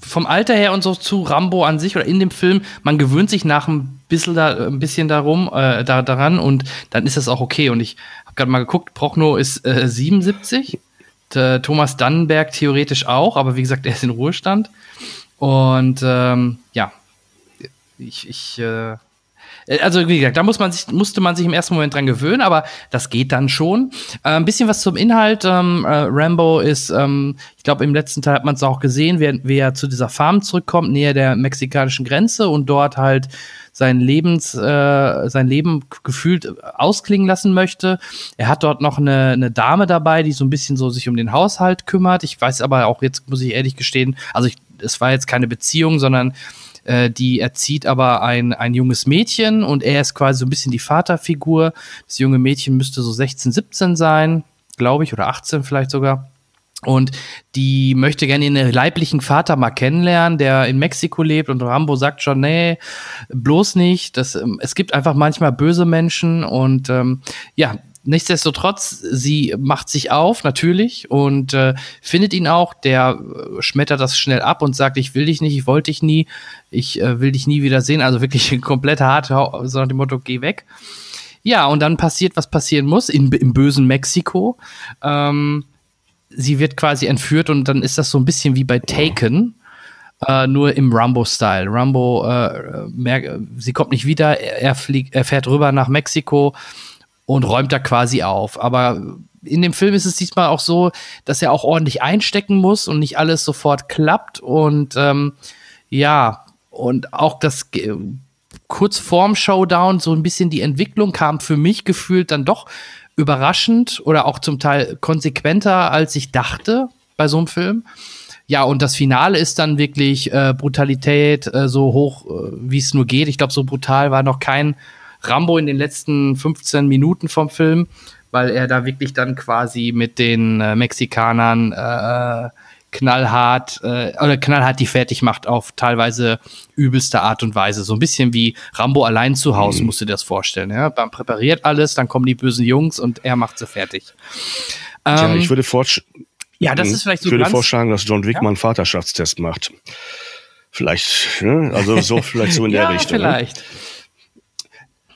vom Alter her und so zu Rambo an sich oder in dem Film, man gewöhnt sich nach ein bisschen, da, ein bisschen darum, äh, da, daran und dann ist das auch okay. Und ich habe gerade mal geguckt, Prochnow ist äh, 77, T- Thomas Dannenberg theoretisch auch, aber wie gesagt, er ist in Ruhestand. Und ähm, ja, ich, ich äh, also wie gesagt, da muss man sich, musste man sich im ersten Moment dran gewöhnen, aber das geht dann schon. Äh, ein bisschen was zum Inhalt. Ähm, äh, Rambo ist, ähm, ich glaube, im letzten Teil hat man es auch gesehen, wie er zu dieser Farm zurückkommt, näher der mexikanischen Grenze und dort halt sein Lebens, äh, sein Leben gefühlt ausklingen lassen möchte. Er hat dort noch eine, eine Dame dabei, die so ein bisschen so sich um den Haushalt kümmert. Ich weiß aber auch jetzt, muss ich ehrlich gestehen, also ich, es war jetzt keine Beziehung, sondern äh, die erzieht aber ein, ein junges Mädchen und er ist quasi so ein bisschen die Vaterfigur. Das junge Mädchen müsste so 16, 17 sein, glaube ich, oder 18 vielleicht sogar. Und die möchte gerne ihren leiblichen Vater mal kennenlernen, der in Mexiko lebt. Und Rambo sagt schon, nee, bloß nicht. Das, ähm, es gibt einfach manchmal böse Menschen. Und ähm, ja, nichtsdestotrotz, sie macht sich auf, natürlich, und äh, findet ihn auch. Der äh, schmettert das schnell ab und sagt, ich will dich nicht, ich wollte dich nie, ich äh, will dich nie wieder sehen. Also wirklich komplett hart, so nach dem Motto, geh weg. Ja, und dann passiert, was passieren muss, in, im bösen Mexiko. Ähm, sie wird quasi entführt und dann ist das so ein bisschen wie bei Taken, äh, nur im Rambo-Style. Rambo, äh, merkt, sie kommt nicht wieder, er, er, fliegt, er fährt rüber nach Mexiko und räumt da quasi auf. Aber in dem Film ist es diesmal auch so, dass er auch ordentlich einstecken muss und nicht alles sofort klappt. Und ähm, ja, und auch das ge- kurz vorm Showdown so ein bisschen die Entwicklung kam für mich gefühlt dann doch überraschend oder auch zum Teil konsequenter, als ich dachte bei so einem Film. Ja, und das Finale ist dann wirklich äh, Brutalität äh, so hoch, äh, wie es nur geht. Ich glaube, so brutal war noch kein Rambo in den letzten 15 Minuten vom Film, weil er da wirklich dann quasi mit den äh, Mexikanern äh, knallhart äh, oder knallhart die fertig macht auf teilweise übelste Art und Weise. So ein bisschen wie Rambo allein zu Hause, musst du dir das vorstellen. Ja? Man präpariert alles, dann kommen die bösen Jungs und er macht sie fertig. ja, Ähm, ich würde ja, das ist vielleicht so ich würde vorschlagen, dass John Wick Ja? mal einen Vaterschaftstest macht. Vielleicht, ne? also so vielleicht so in der ja, Richtung. Ne?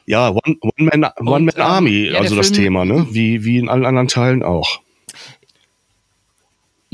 Ja, One, One Man, One ähm, Army, ja, also das Film- Thema, ne? Wie, wie in allen anderen Teilen auch.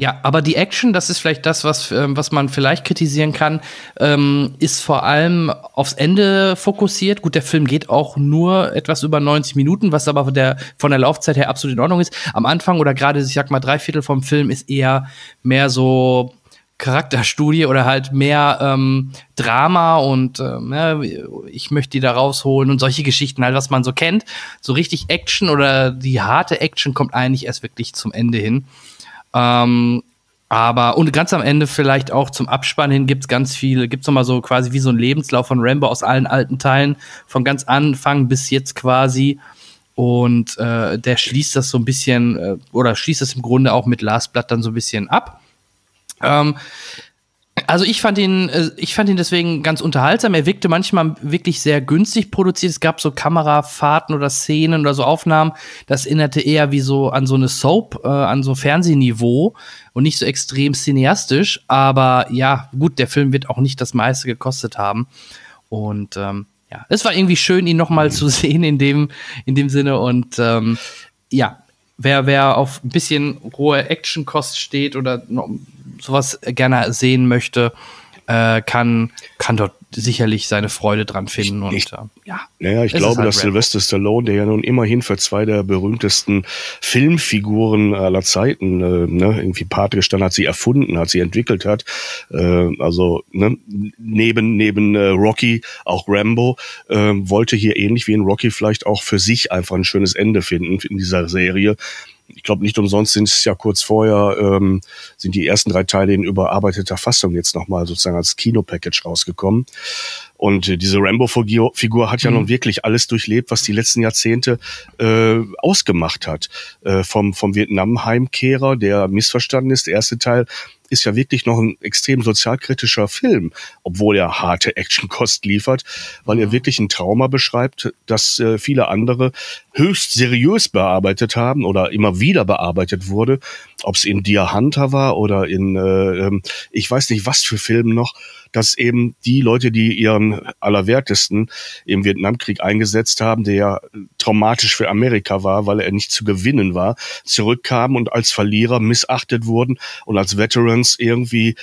Ja, aber die Action, das ist vielleicht das, was, ähm, was man vielleicht kritisieren kann, ähm, ist vor allem aufs Ende fokussiert. Gut, der Film geht auch nur etwas über 90 Minuten, was aber von der, von der Laufzeit her absolut in Ordnung ist. Am Anfang oder gerade, ich sag mal, drei Viertel vom Film ist eher mehr so Charakterstudie oder halt mehr ähm, Drama und ja, ich möchte die da rausholen und solche Geschichten halt, was man so kennt. So richtig Action oder die harte Action kommt eigentlich erst wirklich zum Ende hin. Ähm, aber und ganz am Ende vielleicht auch zum Abspann hin gibt's ganz viele, gibt's noch mal so quasi wie so ein Lebenslauf von Rambo aus allen alten Teilen, von ganz Anfang bis jetzt quasi. Und äh, der schließt das so ein bisschen, äh, oder schließt das im Grunde auch mit Last Blood dann so ein bisschen ab. Ähm, also ich fand ihn, äh, ich fand ihn deswegen ganz unterhaltsam. Er wirkte manchmal wirklich sehr günstig produziert. Es gab so Kamerafahrten oder Szenen oder so Aufnahmen. Das erinnerte eher wie so an so eine Soap, äh, an so Fernsehniveau und nicht so extrem cineastisch. Aber ja, gut, der Film wird auch nicht das meiste gekostet haben. Und ähm, ja, es war irgendwie schön, ihn noch mal zu sehen in dem, in dem Sinne. Und ähm, ja, wer, wer auf ein bisschen hohe Actionkost steht oder noch sowas gerne sehen möchte, äh, kann, kann dort sicherlich seine Freude dran finden. und äh, ja, Naja, ich glaube, halt dass Rambo. Sylvester Stallone, der ja nun immerhin für zwei der berühmtesten Filmfiguren aller Zeiten äh, ne, irgendwie Pate gestanden hat, sie erfunden hat, sie entwickelt hat. Äh, also ne, neben neben äh, Rocky auch Rambo äh, wollte hier ähnlich wie in Rocky vielleicht auch für sich einfach ein schönes Ende finden in dieser Serie. Ich glaube, nicht umsonst sind es ja kurz vorher, ähm, sind die ersten drei Teile in überarbeiteter Fassung jetzt nochmal sozusagen als Kinopackage rausgekommen. Und äh, diese Rambo-Figur hat ja mhm. nun wirklich alles durchlebt, was die letzten Jahrzehnte äh, ausgemacht hat. Äh, vom, vom Vietnam-Heimkehrer, der missverstanden ist, der erste Teil, ist ja wirklich noch ein extrem sozialkritischer Film, obwohl er harte Actionkost liefert, weil er wirklich ein Trauma beschreibt, das äh, viele andere höchst seriös bearbeitet haben oder immer wieder bearbeitet wurde, ob es in Deer Hunter war oder in äh, ähm, ich weiß nicht was für Filmen noch, dass eben die Leute, die ihren Allerwertesten im Vietnamkrieg eingesetzt haben, der ja traumatisch für Amerika war, weil er nicht zu gewinnen war, zurückkamen und als Verlierer missachtet wurden und als Veterans irgendwie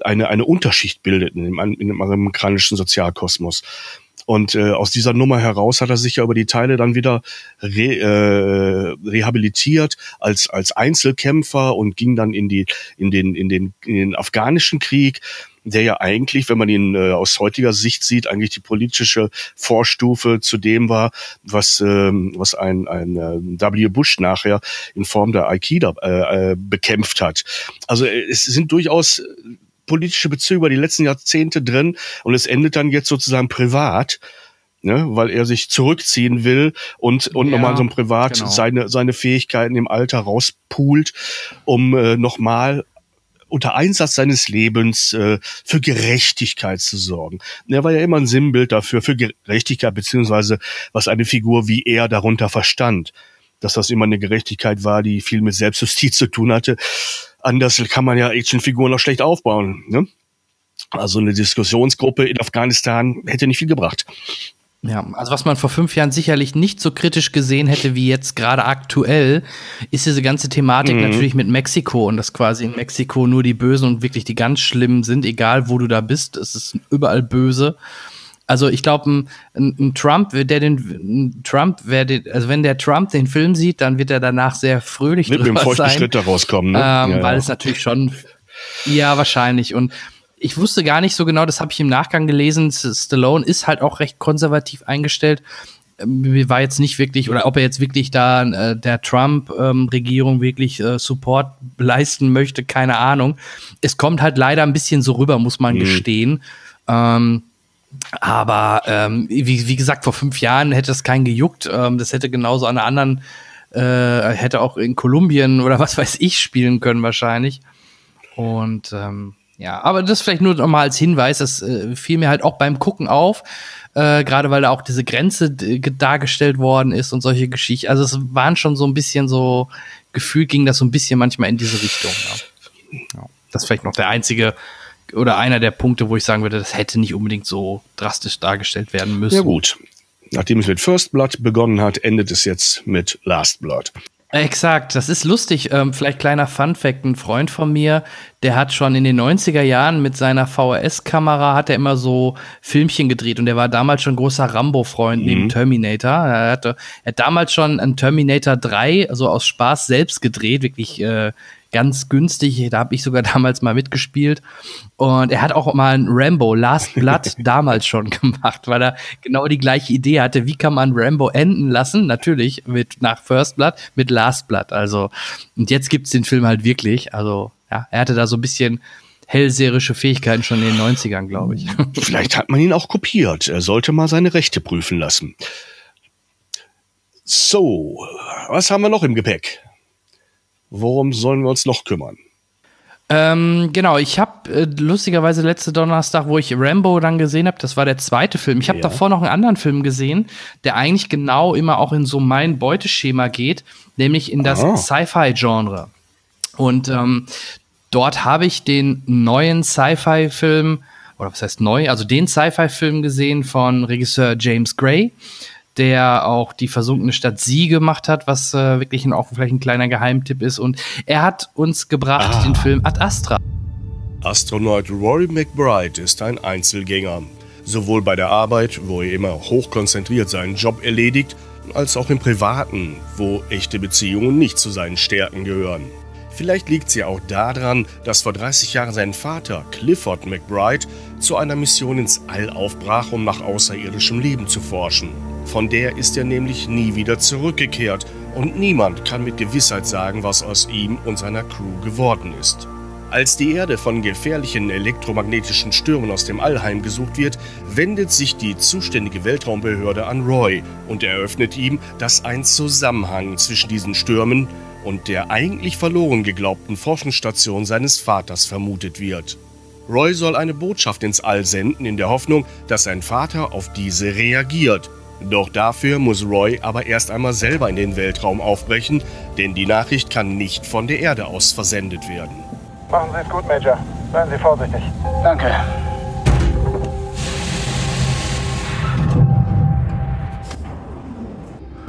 eine, eine Unterschied bildeten im, im amerikanischen Sozialkosmos. Und äh, aus dieser Nummer heraus hat er sich ja über die Teile dann wieder re, äh, rehabilitiert als als Einzelkämpfer und ging dann in die in den in den in den afghanischen Krieg der ja eigentlich, wenn man ihn äh, aus heutiger Sicht sieht, eigentlich die politische Vorstufe zu dem war, was, ähm, was ein, ein äh, W. Bush nachher in Form der Al-Qaida äh, äh, bekämpft hat. Also äh, es sind durchaus politische Bezüge über die letzten Jahrzehnte drin und es endet dann jetzt sozusagen privat. Ne, weil er sich zurückziehen will und, und ja, nochmal so ein Privat genau. seine, seine Fähigkeiten im Alter rauspult, um äh, nochmal unter Einsatz seines Lebens äh, für Gerechtigkeit zu sorgen. Er war ja immer ein Sinnbild dafür, für Gerechtigkeit, beziehungsweise was eine Figur wie er darunter verstand. Dass das immer eine Gerechtigkeit war, die viel mit Selbstjustiz zu tun hatte. Anders kann man ja Actionfiguren noch schlecht aufbauen. Ne? Also eine Diskussionsgruppe in Afghanistan hätte nicht viel gebracht. Ja, also was man vor fünf Jahren sicherlich nicht so kritisch gesehen hätte wie jetzt gerade aktuell, ist diese ganze Thematik mhm. natürlich mit Mexiko und dass quasi in Mexiko nur die Bösen und wirklich die ganz Schlimmen sind, egal wo du da bist, es ist überall böse. Also ich glaube, ein, ein, Trump, der den ein Trump, wer den, also wenn der Trump den Film sieht, dann wird er danach sehr fröhlich mit dem feuchten Schritt da rauskommen, ne? Ähm, ja, weil ja. es natürlich schon ja wahrscheinlich und ich wusste gar nicht so genau, das habe ich im Nachgang gelesen. Stallone ist halt auch recht konservativ eingestellt. Ähm, war jetzt nicht wirklich, oder ob er jetzt wirklich da äh, der Trump-Regierung ähm, wirklich äh, Support leisten möchte, keine Ahnung. Es kommt halt leider ein bisschen so rüber, muss man mhm. gestehen. Ähm, aber ähm, wie, wie gesagt, vor fünf Jahren hätte es keinen gejuckt. Ähm, das hätte genauso an einer anderen, äh, hätte auch in Kolumbien oder was weiß ich spielen können wahrscheinlich. Und ähm, ja, aber das vielleicht nur noch mal als Hinweis, das äh, fiel mir halt auch beim Gucken auf, äh, gerade weil da auch diese Grenze dargestellt worden ist und solche Geschichten. Also es waren schon so ein bisschen so, gefühlt ging das so ein bisschen manchmal in diese Richtung. Ja. Ja, das ist vielleicht noch der einzige oder einer der Punkte, wo ich sagen würde, das hätte nicht unbedingt so drastisch dargestellt werden müssen. Ja gut. Nachdem es mit First Blood begonnen hat, endet es jetzt mit Last Blood. Exakt, das ist lustig. Ähm, vielleicht kleiner Fun Fact: Ein Freund von mir, der hat schon in den 90er Jahren mit seiner VHS-Kamera hat er immer so Filmchen gedreht und der war damals schon großer Rambo-Freund mhm. neben Terminator. Er, hatte, er hat damals schon ein Terminator 3, also aus Spaß selbst gedreht, wirklich äh, ganz günstig. Da habe ich sogar damals mal mitgespielt. Und er hat auch mal ein Rambo Last Blood damals schon gemacht, weil er genau die gleiche Idee hatte. Wie kann man Rambo enden lassen? Natürlich mit nach First Blood, mit Last Blood. Also, und jetzt gibt's den Film halt wirklich. Also, ja, er hatte da so ein bisschen hellseherische Fähigkeiten schon in den 90ern, glaube ich. Vielleicht hat man ihn auch kopiert. Er sollte mal seine Rechte prüfen lassen. So, was haben wir noch im Gepäck? Worum sollen wir uns noch kümmern? Ähm, genau, ich habe äh, lustigerweise letzte Donnerstag, wo ich Rambo dann gesehen habe, das war der zweite Film. Ich habe ja. davor noch einen anderen Film gesehen, der eigentlich genau immer auch in so mein Beuteschema geht, nämlich in das ah. Sci-Fi-Genre. Und ähm, dort habe ich den neuen Sci-Fi-Film, oder was heißt neu, also den Sci-Fi-Film gesehen von Regisseur James Gray der auch die versunkene Stadt Sie gemacht hat, was äh, wirklich ein, auch vielleicht ein kleiner Geheimtipp ist. Und er hat uns gebracht ah. den Film Ad Astra. Astronaut Rory McBride ist ein Einzelgänger. Sowohl bei der Arbeit, wo er immer hochkonzentriert seinen Job erledigt, als auch im Privaten, wo echte Beziehungen nicht zu seinen Stärken gehören. Vielleicht liegt sie auch daran, dass vor 30 Jahren sein Vater, Clifford McBride, zu einer Mission ins All aufbrach, um nach außerirdischem Leben zu forschen. Von der ist er nämlich nie wieder zurückgekehrt und niemand kann mit Gewissheit sagen, was aus ihm und seiner Crew geworden ist. Als die Erde von gefährlichen elektromagnetischen Stürmen aus dem All heimgesucht wird, wendet sich die zuständige Weltraumbehörde an Roy und eröffnet ihm, dass ein Zusammenhang zwischen diesen Stürmen und der eigentlich verloren geglaubten Forschungsstation seines Vaters vermutet wird. Roy soll eine Botschaft ins All senden, in der Hoffnung, dass sein Vater auf diese reagiert. Doch dafür muss Roy aber erst einmal selber in den Weltraum aufbrechen, denn die Nachricht kann nicht von der Erde aus versendet werden. Machen Sie es gut, Major. Seien Sie vorsichtig. Danke.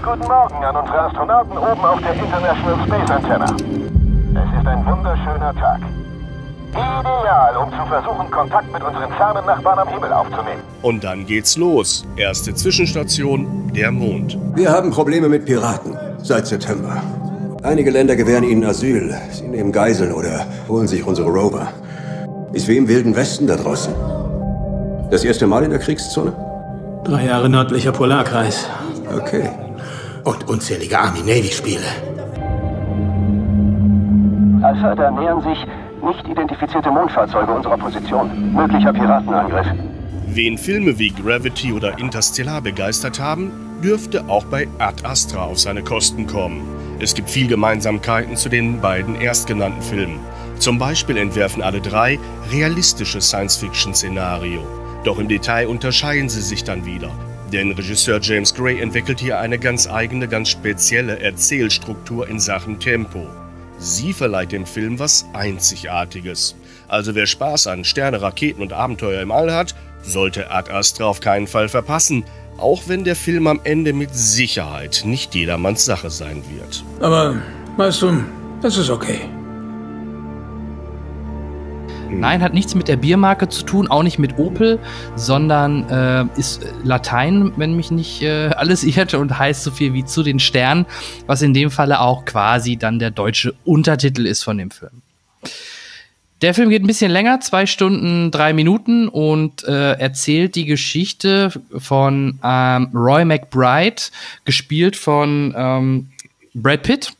Guten Morgen an unsere Astronauten oben auf der International Space Antenna. Es ist ein wunderschöner Tag. Ideal, um zu versuchen, Kontakt mit unseren fernen Nachbarn am Himmel aufzunehmen. Und dann geht's los. Erste Zwischenstation, der Mond. Wir haben Probleme mit Piraten seit September. Einige Länder gewähren ihnen Asyl. Sie nehmen Geiseln oder holen sich unsere Rover. Ist wie im Wilden Westen da draußen. Das erste Mal in der Kriegszone? Drei Jahre nördlicher Polarkreis. Okay. Und unzählige Army-Navy-Spiele. Alpha, da nähern sich nicht identifizierte Mondfahrzeuge unserer Position. Möglicher Piratenangriff. Wen Filme wie Gravity oder Interstellar begeistert haben, dürfte auch bei Ad Astra auf seine Kosten kommen. Es gibt viel Gemeinsamkeiten zu den beiden erstgenannten Filmen. Zum Beispiel entwerfen alle drei realistische Science-Fiction-Szenario. Doch im Detail unterscheiden sie sich dann wieder. Denn Regisseur James Gray entwickelt hier eine ganz eigene, ganz spezielle Erzählstruktur in Sachen Tempo. Sie verleiht dem Film was Einzigartiges. Also wer Spaß an Sterne, Raketen und Abenteuer im All hat, sollte Ad Astra auf keinen Fall verpassen, auch wenn der Film am Ende mit Sicherheit nicht jedermanns Sache sein wird. Aber, weißt du, das ist okay. Nein, hat nichts mit der Biermarke zu tun, auch nicht mit Opel, sondern äh, ist Latein, wenn mich nicht äh, alles irrt, und heißt so viel wie zu den Sternen, was in dem Falle auch quasi dann der deutsche Untertitel ist von dem Film. Der Film geht ein bisschen länger, zwei Stunden, drei Minuten und äh, erzählt die Geschichte von ähm, Roy McBride, gespielt von ähm, Brad Pitt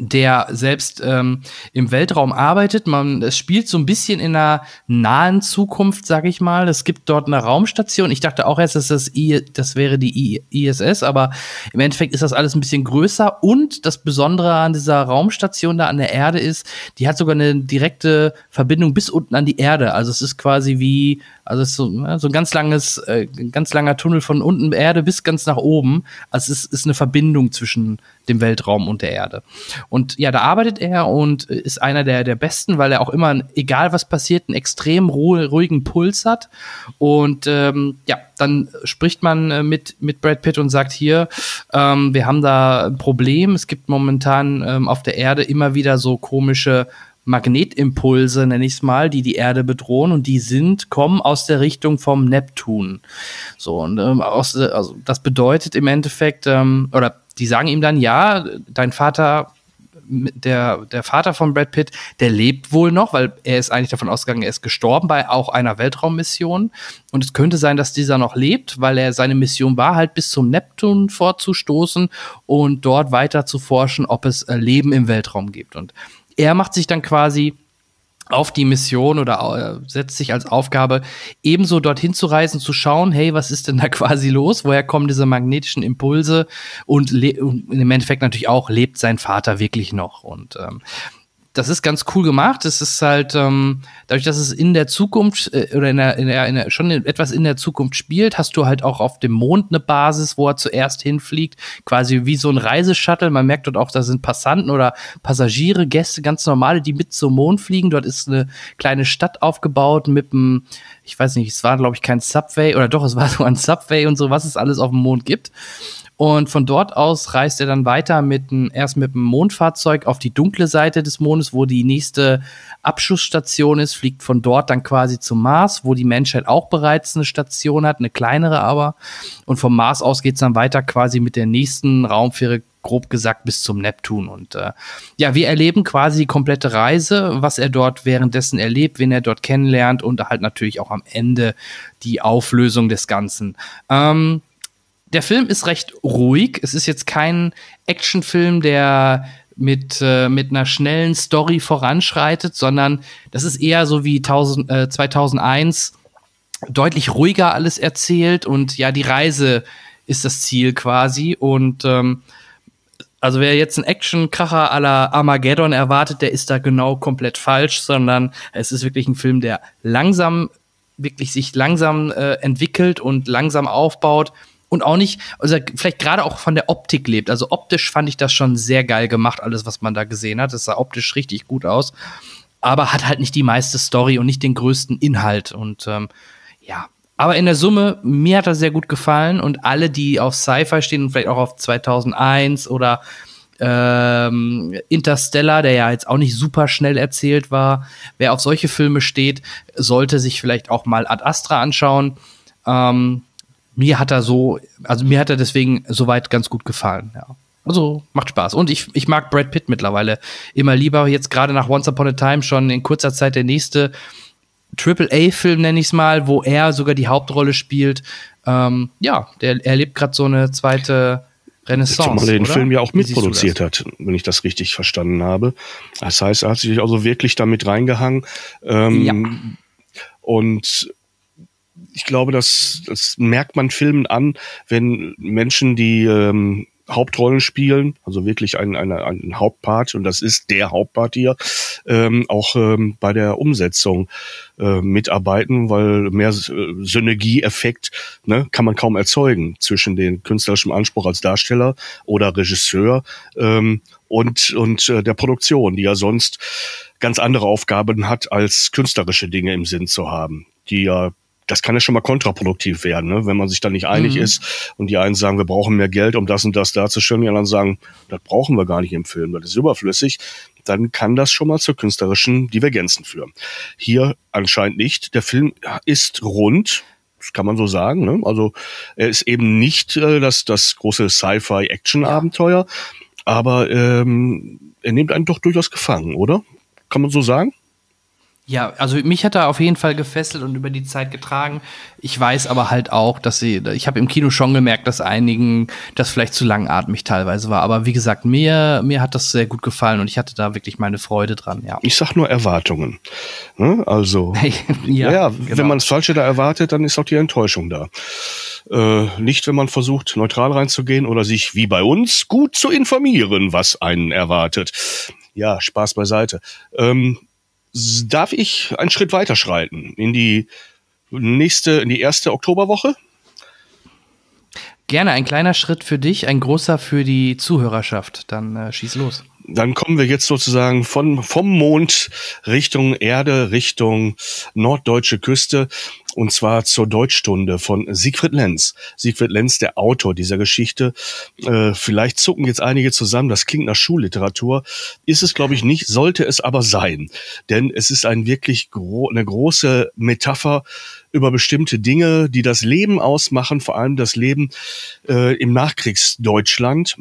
der selbst ähm, im Weltraum arbeitet. Man, es spielt so ein bisschen in einer nahen Zukunft, sag ich mal. Es gibt dort eine Raumstation. Ich dachte auch erst, dass das, I, das wäre die ISS, aber im Endeffekt ist das alles ein bisschen größer. Und das Besondere an dieser Raumstation da an der Erde ist, die hat sogar eine direkte Verbindung bis unten an die Erde. Also es ist quasi wie, also es ist so, so ein ganz langes, äh, ganz langer Tunnel von unten Erde bis ganz nach oben. Also es ist, ist eine Verbindung zwischen dem Weltraum und der Erde. Und ja, da arbeitet er und ist einer der, der Besten, weil er auch immer, egal was passiert, einen extrem ruhigen Puls hat. Und ähm, ja, dann spricht man äh, mit, mit Brad Pitt und sagt hier, ähm, wir haben da ein Problem. Es gibt momentan ähm, auf der Erde immer wieder so komische Magnetimpulse, nenne ich es mal, die die Erde bedrohen und die sind, kommen aus der Richtung vom Neptun. So, und ähm, aus, also das bedeutet im Endeffekt, ähm, oder die sagen ihm dann, ja, dein Vater, der, der Vater von Brad Pitt, der lebt wohl noch, weil er ist eigentlich davon ausgegangen, er ist gestorben bei auch einer Weltraummission. Und es könnte sein, dass dieser noch lebt, weil er seine Mission war, halt bis zum Neptun vorzustoßen und dort weiter zu forschen, ob es äh, Leben im Weltraum gibt. Und er macht sich dann quasi auf die Mission oder äh, setzt sich als Aufgabe, ebenso dorthin zu reisen, zu schauen, hey, was ist denn da quasi los? Woher kommen diese magnetischen Impulse? Und, und im Endeffekt natürlich auch, lebt sein Vater wirklich noch? Und ähm, das ist ganz cool gemacht. Es ist halt, ähm, dadurch, dass es in der Zukunft äh, oder in der, in der, in der, schon etwas in der Zukunft spielt, hast du halt auch auf dem Mond eine Basis, wo er zuerst hinfliegt. Quasi wie so ein Reiseshuttle. Man merkt dort auch, da sind Passanten oder Passagiere, Gäste, ganz normale, die mit zum Mond fliegen. Dort ist eine kleine Stadt aufgebaut mit einem, ich weiß nicht, es war, glaube ich, kein Subway oder doch, es war so ein Subway und so, was es alles auf dem Mond gibt. Und von dort aus reist er dann weiter mit ein, erst mit einem Mondfahrzeug auf die dunkle Seite des Mondes, wo die nächste Abschussstation ist, fliegt von dort dann quasi zum Mars, wo die Menschheit auch bereits eine Station hat, eine kleinere aber. Und vom Mars aus geht's dann weiter quasi mit der nächsten Raumfähre grob gesagt bis zum Neptun. Und äh, ja, wir erleben quasi die komplette Reise, was er dort währenddessen erlebt, wen er dort kennenlernt und halt natürlich auch am Ende die Auflösung des Ganzen. Ähm, der Film ist recht ruhig. Es ist jetzt kein Actionfilm, der mit, äh, mit einer schnellen Story voranschreitet, sondern das ist eher so wie 1000, äh, 2001 deutlich ruhiger alles erzählt. Und ja, die Reise ist das Ziel quasi. Und ähm, also wer jetzt einen Action-Kracher la Armageddon erwartet, der ist da genau komplett falsch, sondern es ist wirklich ein Film, der langsam, wirklich sich langsam äh, entwickelt und langsam aufbaut und auch nicht, also vielleicht gerade auch von der Optik lebt. Also optisch fand ich das schon sehr geil gemacht, alles, was man da gesehen hat. Das sah optisch richtig gut aus, aber hat halt nicht die meiste Story und nicht den größten Inhalt. Und ähm, ja, aber in der Summe, mir hat er sehr gut gefallen und alle, die auf Sci-Fi stehen und vielleicht auch auf 2001 oder ähm, Interstellar, der ja jetzt auch nicht super schnell erzählt war, wer auf solche Filme steht, sollte sich vielleicht auch mal Ad Astra anschauen. Ähm, mir hat er so, also mir hat er deswegen soweit ganz gut gefallen, ja. Also macht Spaß. Und ich, ich mag Brad Pitt mittlerweile immer lieber. Jetzt gerade nach Once Upon a Time schon in kurzer Zeit der nächste Triple-A-Film, nenne ich es mal, wo er sogar die Hauptrolle spielt. Ähm, ja, der erlebt gerade so eine zweite Renaissance. Zumal er den oder? Film ja auch Wie mitproduziert hat, wenn ich das richtig verstanden habe. Das heißt, er hat sich also wirklich damit reingehangen. Ähm, Ja. Und ich glaube, das, das merkt man Filmen an, wenn Menschen, die ähm, Hauptrollen spielen, also wirklich ein, ein, ein Hauptpart, und das ist der Hauptpart hier, ähm, auch ähm, bei der Umsetzung äh, mitarbeiten, weil mehr äh, Synergieeffekt ne, kann man kaum erzeugen zwischen den künstlerischen Anspruch als Darsteller oder Regisseur ähm, und, und äh, der Produktion, die ja sonst ganz andere Aufgaben hat, als künstlerische Dinge im Sinn zu haben, die ja das kann ja schon mal kontraproduktiv werden, ne? wenn man sich da nicht einig Mhm. ist und die einen sagen, wir brauchen mehr Geld, um das und das darzustellen, die anderen sagen, das brauchen wir gar nicht im Film, das ist überflüssig, dann kann das schon mal zu künstlerischen Divergenzen führen. Hier anscheinend nicht. Der Film ist rund, das kann man so sagen. Ne? Also er ist eben nicht äh, das, das große Sci-Fi-Action-Abenteuer, aber ähm, er nimmt einen doch durchaus gefangen, oder? Kann man so sagen? Ja, also mich hat er auf jeden Fall gefesselt und über die Zeit getragen. Ich weiß aber halt auch, dass sie, ich habe im Kino schon gemerkt, dass einigen das vielleicht zu langatmig teilweise war. Aber wie gesagt, mir, mir hat das sehr gut gefallen und ich hatte da wirklich meine Freude dran, ja. Ich sag nur Erwartungen. Ne? Also, ja, ja, genau. wenn man das Falsche da erwartet, dann ist auch die Enttäuschung da. Äh, nicht, wenn man versucht, neutral reinzugehen oder sich wie bei uns gut zu informieren, was einen erwartet. Ja, Spaß beiseite. Ähm, darf ich einen Schritt weiter schreiten in die nächste, in die erste Oktoberwoche? Gerne ein kleiner Schritt für dich, ein großer für die Zuhörerschaft. Dann äh, schieß los. Dann kommen wir jetzt sozusagen von, vom Mond Richtung Erde, Richtung norddeutsche Küste. Und zwar zur Deutschstunde von Siegfried Lenz. Siegfried Lenz, der Autor dieser Geschichte. Äh, vielleicht zucken jetzt einige zusammen, das klingt nach Schulliteratur. Ist es, glaube ich, nicht, sollte es aber sein. Denn es ist ein wirklich gro eine große Metapher über bestimmte Dinge, die das Leben ausmachen, vor allem das Leben äh, im Nachkriegsdeutschland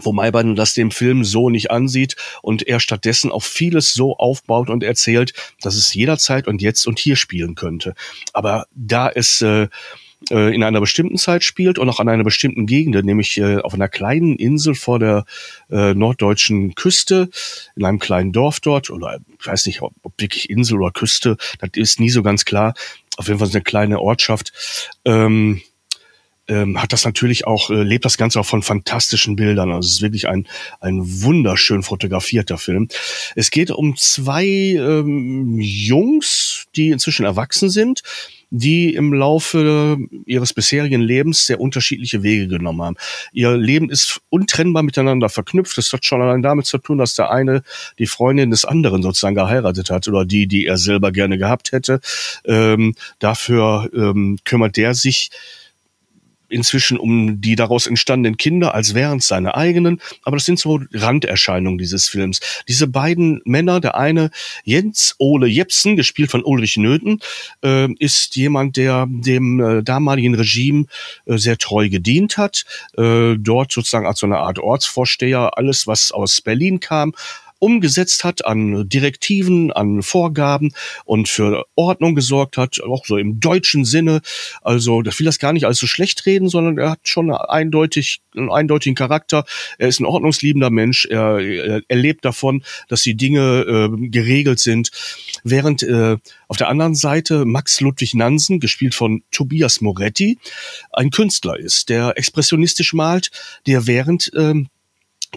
wobei man das dem Film so nicht ansieht und er stattdessen auf vieles so aufbaut und erzählt, dass es jederzeit und jetzt und hier spielen könnte. Aber da es äh, äh, in einer bestimmten Zeit spielt und auch an einer bestimmten Gegend, nämlich äh, auf einer kleinen Insel vor der äh, norddeutschen Küste, in einem kleinen Dorf dort, oder ich weiß nicht, ob, wirklich Insel oder Küste, das ist nie so ganz klar. Auf jeden Fall eine kleine Ortschaft. Ähm, ähm, hat das natürlich auch, äh, lebt das Ganze auch von fantastischen Bildern. Also es ist wirklich ein, ein wunderschön fotografierter Film. Es geht um zwei ähm, Jungs, die inzwischen erwachsen sind, die im Laufe ihres bisherigen Lebens sehr unterschiedliche Wege genommen haben. Ihr Leben ist untrennbar miteinander verknüpft. Das hat schon allein damit zu tun, dass der eine die Freundin des anderen sozusagen geheiratet hat oder die, die er selber gerne gehabt hätte. Ähm, dafür ähm, kümmert der sich inzwischen um die daraus entstandenen Kinder, als wären es seine eigenen. Aber das sind so Randerscheinungen dieses Films. Diese beiden Männer, der eine Jens Ole Jepsen, gespielt von Ulrich Nöthen, äh, ist jemand, der dem äh, damaligen Regime äh, sehr treu gedient hat. Äh, dort sozusagen als so eine Art Ortsvorsteher alles, was aus Berlin kam, umgesetzt hat an Direktiven, an Vorgaben und für Ordnung gesorgt hat, auch so im deutschen Sinne. Also, das will das gar nicht alles so schlecht reden, sondern er hat schon eindeutig, einen eindeutigen Charakter. Er ist ein ordnungsliebender Mensch. Er, er, er lebt davon, dass die Dinge äh, geregelt sind. Während äh, auf der anderen Seite Max Ludwig Nansen, gespielt von Tobias Moretti, ein Künstler ist, der expressionistisch malt, der während ähm,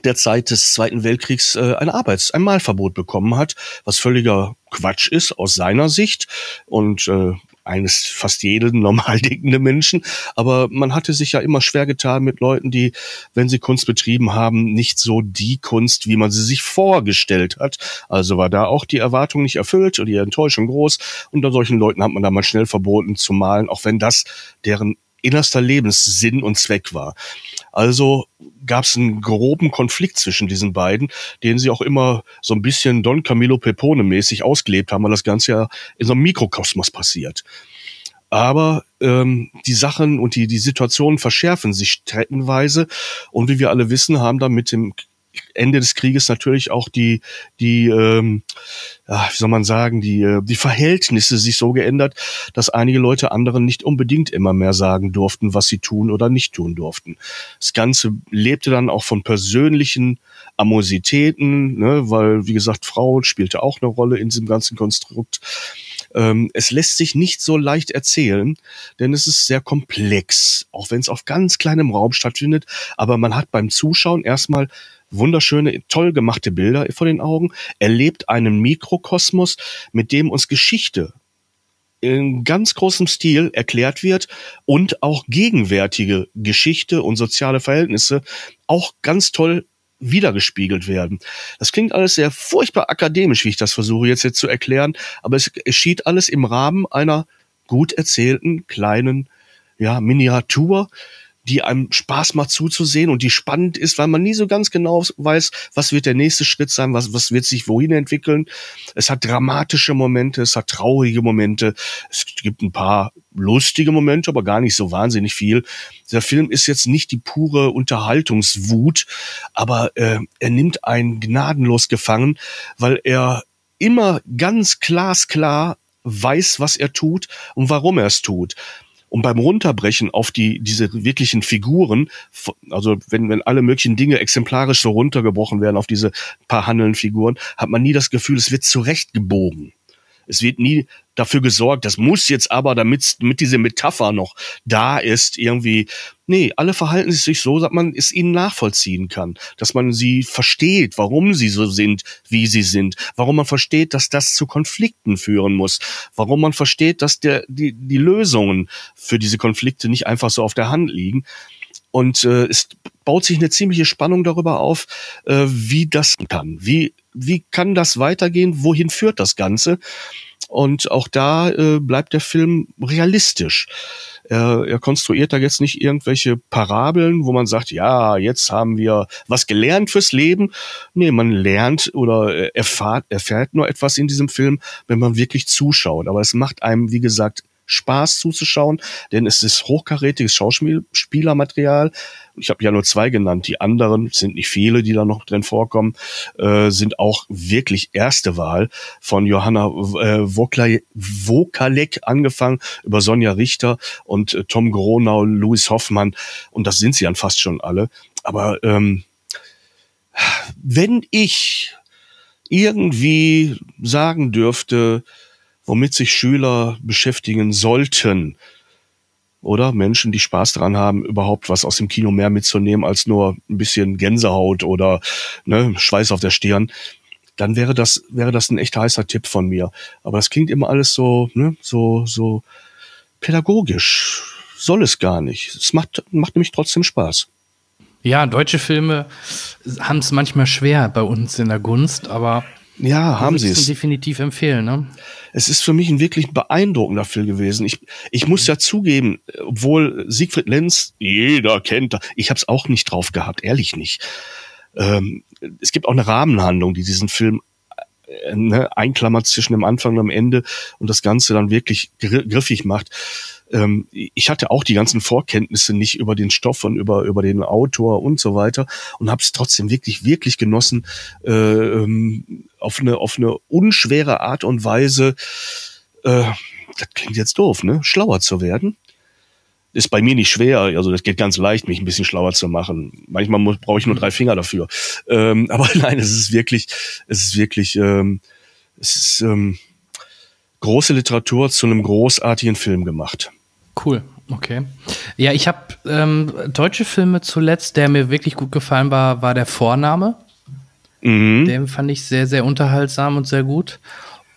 der Zeit des Zweiten Weltkriegs äh, ein Arbeits-, ein Malverbot bekommen hat, was völliger Quatsch ist aus seiner Sicht und äh, eines fast jeden normal denkenden Menschen. Aber man hatte sich ja immer schwer getan mit Leuten, die, wenn sie Kunst betrieben haben, nicht so die Kunst, wie man sie sich vorgestellt hat. Also war da auch die Erwartung nicht erfüllt und die Enttäuschung groß. Unter solchen Leuten hat man da mal schnell verboten zu malen, auch wenn das deren innerster Lebenssinn und Zweck war. Also gab es einen groben Konflikt zwischen diesen beiden, den sie auch immer so ein bisschen Don Camillo Pepone mäßig ausgelebt haben, weil das Ganze ja in so einem Mikrokosmos passiert. Aber ähm, die Sachen und die, die Situationen verschärfen sich streckenweise. Und wie wir alle wissen, haben da mit dem Ende des Krieges natürlich auch die, die, ähm, ja, wie soll man sagen, die, äh, die Verhältnisse sich so geändert, dass einige Leute anderen nicht unbedingt immer mehr sagen durften, was sie tun oder nicht tun durften. Das Ganze lebte dann auch von persönlichen Amositäten, ne, weil, wie gesagt, Frau spielte auch eine Rolle in diesem ganzen Konstrukt. Ähm, es lässt sich nicht so leicht erzählen, denn es ist sehr komplex, auch wenn es auf ganz kleinem Raum stattfindet. Aber man hat beim Zuschauen erstmal wunderschöne, toll gemachte Bilder vor den Augen, erlebt einen Mikrokosmos, mit dem uns Geschichte in ganz großem Stil erklärt wird und auch gegenwärtige Geschichte und soziale Verhältnisse auch ganz toll wiedergespiegelt werden. Das klingt alles sehr furchtbar akademisch, wie ich das versuche jetzt, jetzt zu erklären, aber es geschieht alles im Rahmen einer gut erzählten kleinen ja, Miniatur, die einem Spaß macht zuzusehen und die spannend ist, weil man nie so ganz genau weiß, was wird der nächste Schritt sein, was, was wird sich wohin entwickeln. Es hat dramatische Momente, es hat traurige Momente, es gibt ein paar lustige Momente, aber gar nicht so wahnsinnig viel. Der Film ist jetzt nicht die pure Unterhaltungswut, aber äh, er nimmt einen gnadenlos gefangen, weil er immer ganz glasklar weiß, was er tut und warum er es tut. Und beim Runterbrechen auf die, diese wirklichen Figuren, also wenn, wenn alle möglichen Dinge exemplarisch so runtergebrochen werden auf diese paar handelnden Figuren, hat man nie das Gefühl, es wird zurechtgebogen. Es wird nie dafür gesorgt, das muss jetzt aber, damit mit diese Metapher noch da ist, irgendwie. Nee, alle verhalten sich so, dass man es ihnen nachvollziehen kann, dass man sie versteht, warum sie so sind, wie sie sind, warum man versteht, dass das zu Konflikten führen muss, warum man versteht, dass der, die, die Lösungen für diese Konflikte nicht einfach so auf der Hand liegen. Und äh, es baut sich eine ziemliche Spannung darüber auf, äh, wie das kann. Wie, wie kann das weitergehen? Wohin führt das Ganze? Und auch da äh, bleibt der Film realistisch. Er, er konstruiert da jetzt nicht irgendwelche Parabeln, wo man sagt, ja, jetzt haben wir was gelernt fürs Leben. Nee, man lernt oder erfahrt, erfährt nur etwas in diesem Film, wenn man wirklich zuschaut. Aber es macht einem, wie gesagt, Spaß zuzuschauen, denn es ist hochkarätiges Schauspielermaterial. Ich habe ja nur zwei genannt. Die anderen sind nicht viele, die da noch drin vorkommen, äh, sind auch wirklich erste Wahl von Johanna äh, Wokalek angefangen über Sonja Richter und äh, Tom Gronau, Louis Hoffmann und das sind sie dann fast schon alle. Aber ähm, wenn ich irgendwie sagen dürfte, womit sich Schüler beschäftigen sollten. Oder Menschen, die Spaß daran haben, überhaupt was aus dem Kino mehr mitzunehmen als nur ein bisschen Gänsehaut oder ne, Schweiß auf der Stirn, dann wäre das, wäre das ein echt heißer Tipp von mir. Aber das klingt immer alles so, ne, so, so pädagogisch. Soll es gar nicht. Es macht, macht nämlich trotzdem Spaß. Ja, deutsche Filme haben es manchmal schwer bei uns in der Gunst, aber ja, haben sie es. definitiv empfehlen, ne? Es ist für mich ein wirklich beeindruckender Film gewesen. Ich, ich muss ja zugeben, obwohl Siegfried Lenz, jeder kennt, ich habe es auch nicht drauf gehabt, ehrlich nicht. Ähm, es gibt auch eine Rahmenhandlung, die diesen Film äh, ne, einklammert zwischen dem Anfang und dem Ende und das Ganze dann wirklich griffig macht. Ähm, ich hatte auch die ganzen Vorkenntnisse nicht über den Stoff und über, über den Autor und so weiter und habe es trotzdem wirklich, wirklich genossen, äh, ähm, auf, eine, auf eine unschwere Art und Weise, äh, das klingt jetzt doof, ne? Schlauer zu werden ist bei mir nicht schwer, also das geht ganz leicht, mich ein bisschen schlauer zu machen. Manchmal brauche ich nur drei Finger dafür. Ähm, aber nein, es ist wirklich, es ist wirklich, ähm, es ist ähm, große Literatur zu einem großartigen Film gemacht. Cool, okay. Ja, ich habe ähm, deutsche Filme zuletzt, der mir wirklich gut gefallen war, war der Vorname. Mhm. Den fand ich sehr, sehr unterhaltsam und sehr gut.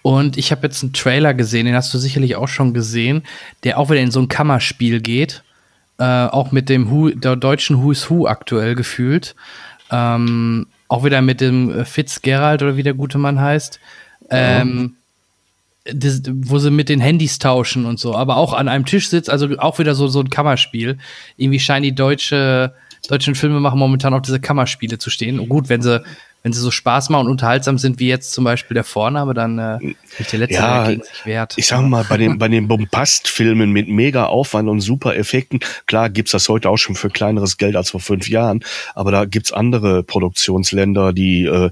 Und ich habe jetzt einen Trailer gesehen, den hast du sicherlich auch schon gesehen, der auch wieder in so ein Kammerspiel geht. Äh, auch mit dem Who, der deutschen Who is Who aktuell gefühlt. Ähm, auch wieder mit dem äh, Fitzgerald oder wie der gute Mann heißt. Ähm, das, wo sie mit den Handys tauschen und so, aber auch an einem Tisch sitzt, also auch wieder so, so ein Kammerspiel. Irgendwie scheinen die deutsche, deutschen Filme machen momentan auch diese Kammerspiele zu stehen. Und gut, wenn sie wenn sie so Spaß machen und unterhaltsam sind, wie jetzt zum Beispiel der Vorname, dann äh, nicht der letzte ja, gegen sich wert. Ich sag mal, bei den, bei den Bombast-Filmen mit mega Aufwand und super Effekten, klar gibt's das heute auch schon für kleineres Geld als vor fünf Jahren, aber da gibt's andere Produktionsländer, die äh,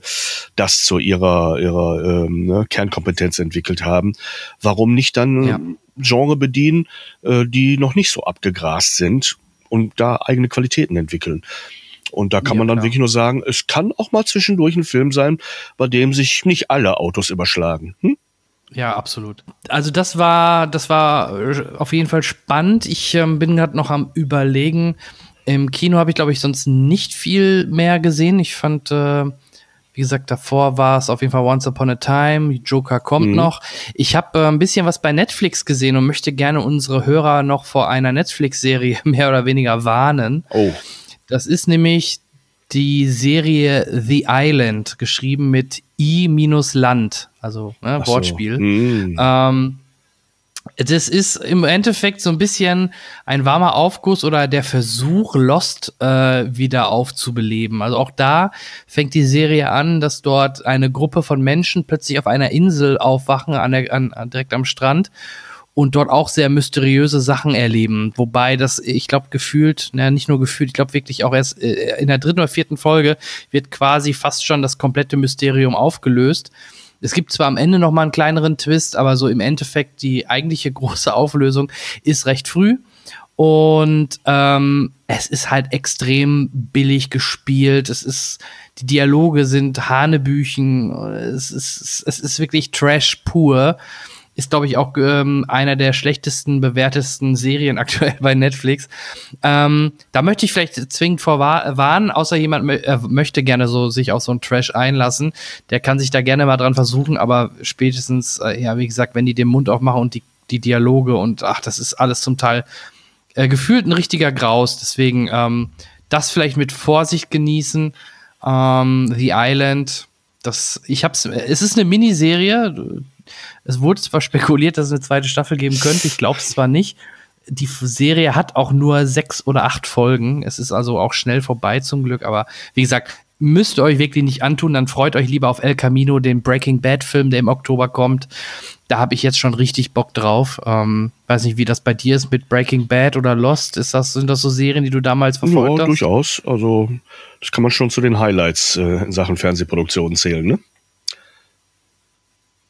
das zu ihrer, ihrer ähm, ne, Kernkompetenz entwickelt haben. Warum nicht dann ja. Genre bedienen, äh, die noch nicht so abgegrast sind und da eigene Qualitäten entwickeln? Und da kann ja, man dann klar. wirklich nur sagen, es kann auch mal zwischendurch ein Film sein, bei dem sich nicht alle Autos überschlagen. Hm? Ja, absolut. Also das war, das war äh, auf jeden Fall spannend. Ich ähm, bin gerade noch am überlegen. Im Kino habe ich, glaube ich, sonst nicht viel mehr gesehen. Ich fand, äh, wie gesagt, davor war es auf jeden Fall Once Upon a Time. Joker kommt mhm. noch. Ich habe äh, ein bisschen was bei Netflix gesehen und möchte gerne unsere Hörer noch vor einer Netflix-Serie mehr oder weniger warnen. Oh. Das ist nämlich die Serie The Island, geschrieben mit I-Land, also ne, so. Wortspiel. Mm. Ähm, das ist im Endeffekt so ein bisschen ein warmer Aufguss oder der Versuch, Lost äh, wieder aufzubeleben. Also auch da fängt die Serie an, dass dort eine Gruppe von Menschen plötzlich auf einer Insel aufwachen, an der, an, direkt am Strand und dort auch sehr mysteriöse Sachen erleben. Wobei das, ich glaube, gefühlt, na, nicht nur gefühlt, ich glaube wirklich auch erst äh, in der dritten oder vierten Folge wird quasi fast schon das komplette Mysterium aufgelöst. Es gibt zwar am Ende noch mal einen kleineren Twist, aber so im Endeffekt die eigentliche große Auflösung ist recht früh. Und ähm, es ist halt extrem billig gespielt. Es ist, die Dialoge sind Hanebüchen. Es ist, es ist wirklich Trash pur ist, glaube ich, auch ähm, einer der schlechtesten, bewertesten Serien aktuell bei Netflix. Ähm, da möchte ich vielleicht zwingend vorwarnen, außer jemand äh, möchte gerne so sich auf so einen Trash einlassen. Der kann sich da gerne mal dran versuchen, aber spätestens, äh, ja, wie gesagt, wenn die den Mund aufmachen und die, die Dialoge und ach, das ist alles zum Teil äh, gefühlt ein richtiger Graus. Deswegen ähm, das vielleicht mit Vorsicht genießen. Ähm, The Island, das, ich hab's, es ist eine Miniserie, es wurde zwar spekuliert, dass es eine zweite Staffel geben könnte, ich glaube es zwar nicht. Die Serie hat auch nur sechs oder acht Folgen. Es ist also auch schnell vorbei zum Glück. Aber wie gesagt, müsst ihr euch wirklich nicht antun. Dann freut euch lieber auf El Camino, den Breaking Bad Film, der im Oktober kommt. Da habe ich jetzt schon richtig Bock drauf. Ähm, weiß nicht, wie das bei dir ist mit Breaking Bad oder Lost. Ist das, sind das so Serien, die du damals verfolgt ja, hast? durchaus. Also, das kann man schon zu den Highlights äh, in Sachen Fernsehproduktionen zählen, ne?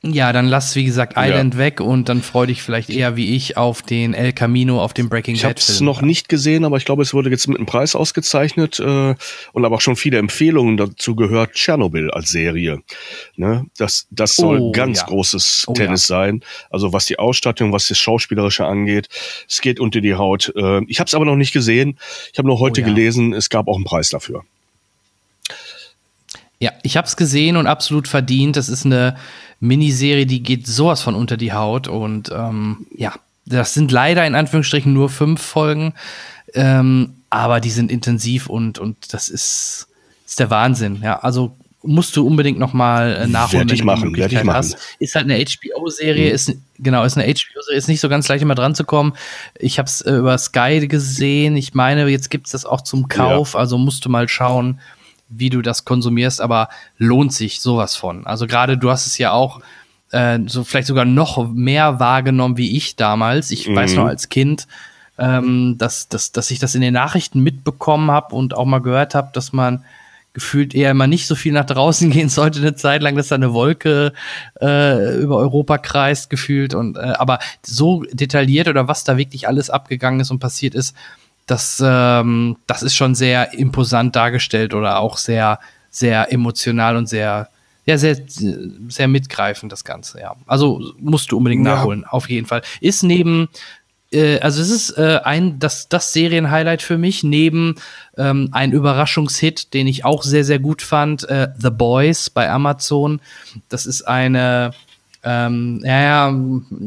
Ja, dann lass, wie gesagt, Island ja. weg und dann freu dich vielleicht eher wie ich auf den El Camino, auf den Breaking Bad. Ich habe es noch nicht gesehen, aber ich glaube, es wurde jetzt mit einem Preis ausgezeichnet äh, und aber auch schon viele Empfehlungen dazu gehört. Tschernobyl als Serie. Ne? Das, das soll oh, ganz ja. großes oh, Tennis ja. sein. Also was die Ausstattung, was das Schauspielerische angeht. Es geht unter die Haut. Äh, ich habe es aber noch nicht gesehen. Ich habe nur heute oh, gelesen, es gab auch einen Preis dafür. Ja, ich habe es gesehen und absolut verdient. Das ist eine Miniserie, die geht sowas von unter die Haut. Und ähm, ja, das sind leider in Anführungsstrichen nur fünf Folgen, ähm, aber die sind intensiv und, und das ist, ist der Wahnsinn. Ja, also musst du unbedingt noch mal äh, nachholen, wenn du machen, die Möglichkeit hast. Ist halt eine HBO-Serie, mhm. ist genau, ist eine HBO-Serie, ist nicht so ganz leicht immer dran zu kommen. Ich habe es äh, über Sky gesehen. Ich meine, jetzt gibt es das auch zum Kauf, ja. also musst du mal schauen wie du das konsumierst, aber lohnt sich sowas von. Also gerade du hast es ja auch äh, so vielleicht sogar noch mehr wahrgenommen wie ich damals. Ich mhm. weiß noch als Kind, ähm, dass, dass, dass ich das in den Nachrichten mitbekommen habe und auch mal gehört habe, dass man gefühlt eher immer nicht so viel nach draußen gehen sollte eine Zeit lang, dass da eine Wolke äh, über Europa kreist gefühlt und äh, aber so detailliert oder was da wirklich alles abgegangen ist und passiert ist, das ähm, das ist schon sehr imposant dargestellt oder auch sehr sehr emotional und sehr ja, sehr, sehr mitgreifend, das Ganze, ja. Also musst du unbedingt ja. nachholen, auf jeden Fall. Ist neben äh, also es ist äh, ein das das Serienhighlight für mich neben ähm, ein Überraschungshit, den ich auch sehr sehr gut fand, äh, The Boys bei Amazon. Das ist eine ähm, ja, ja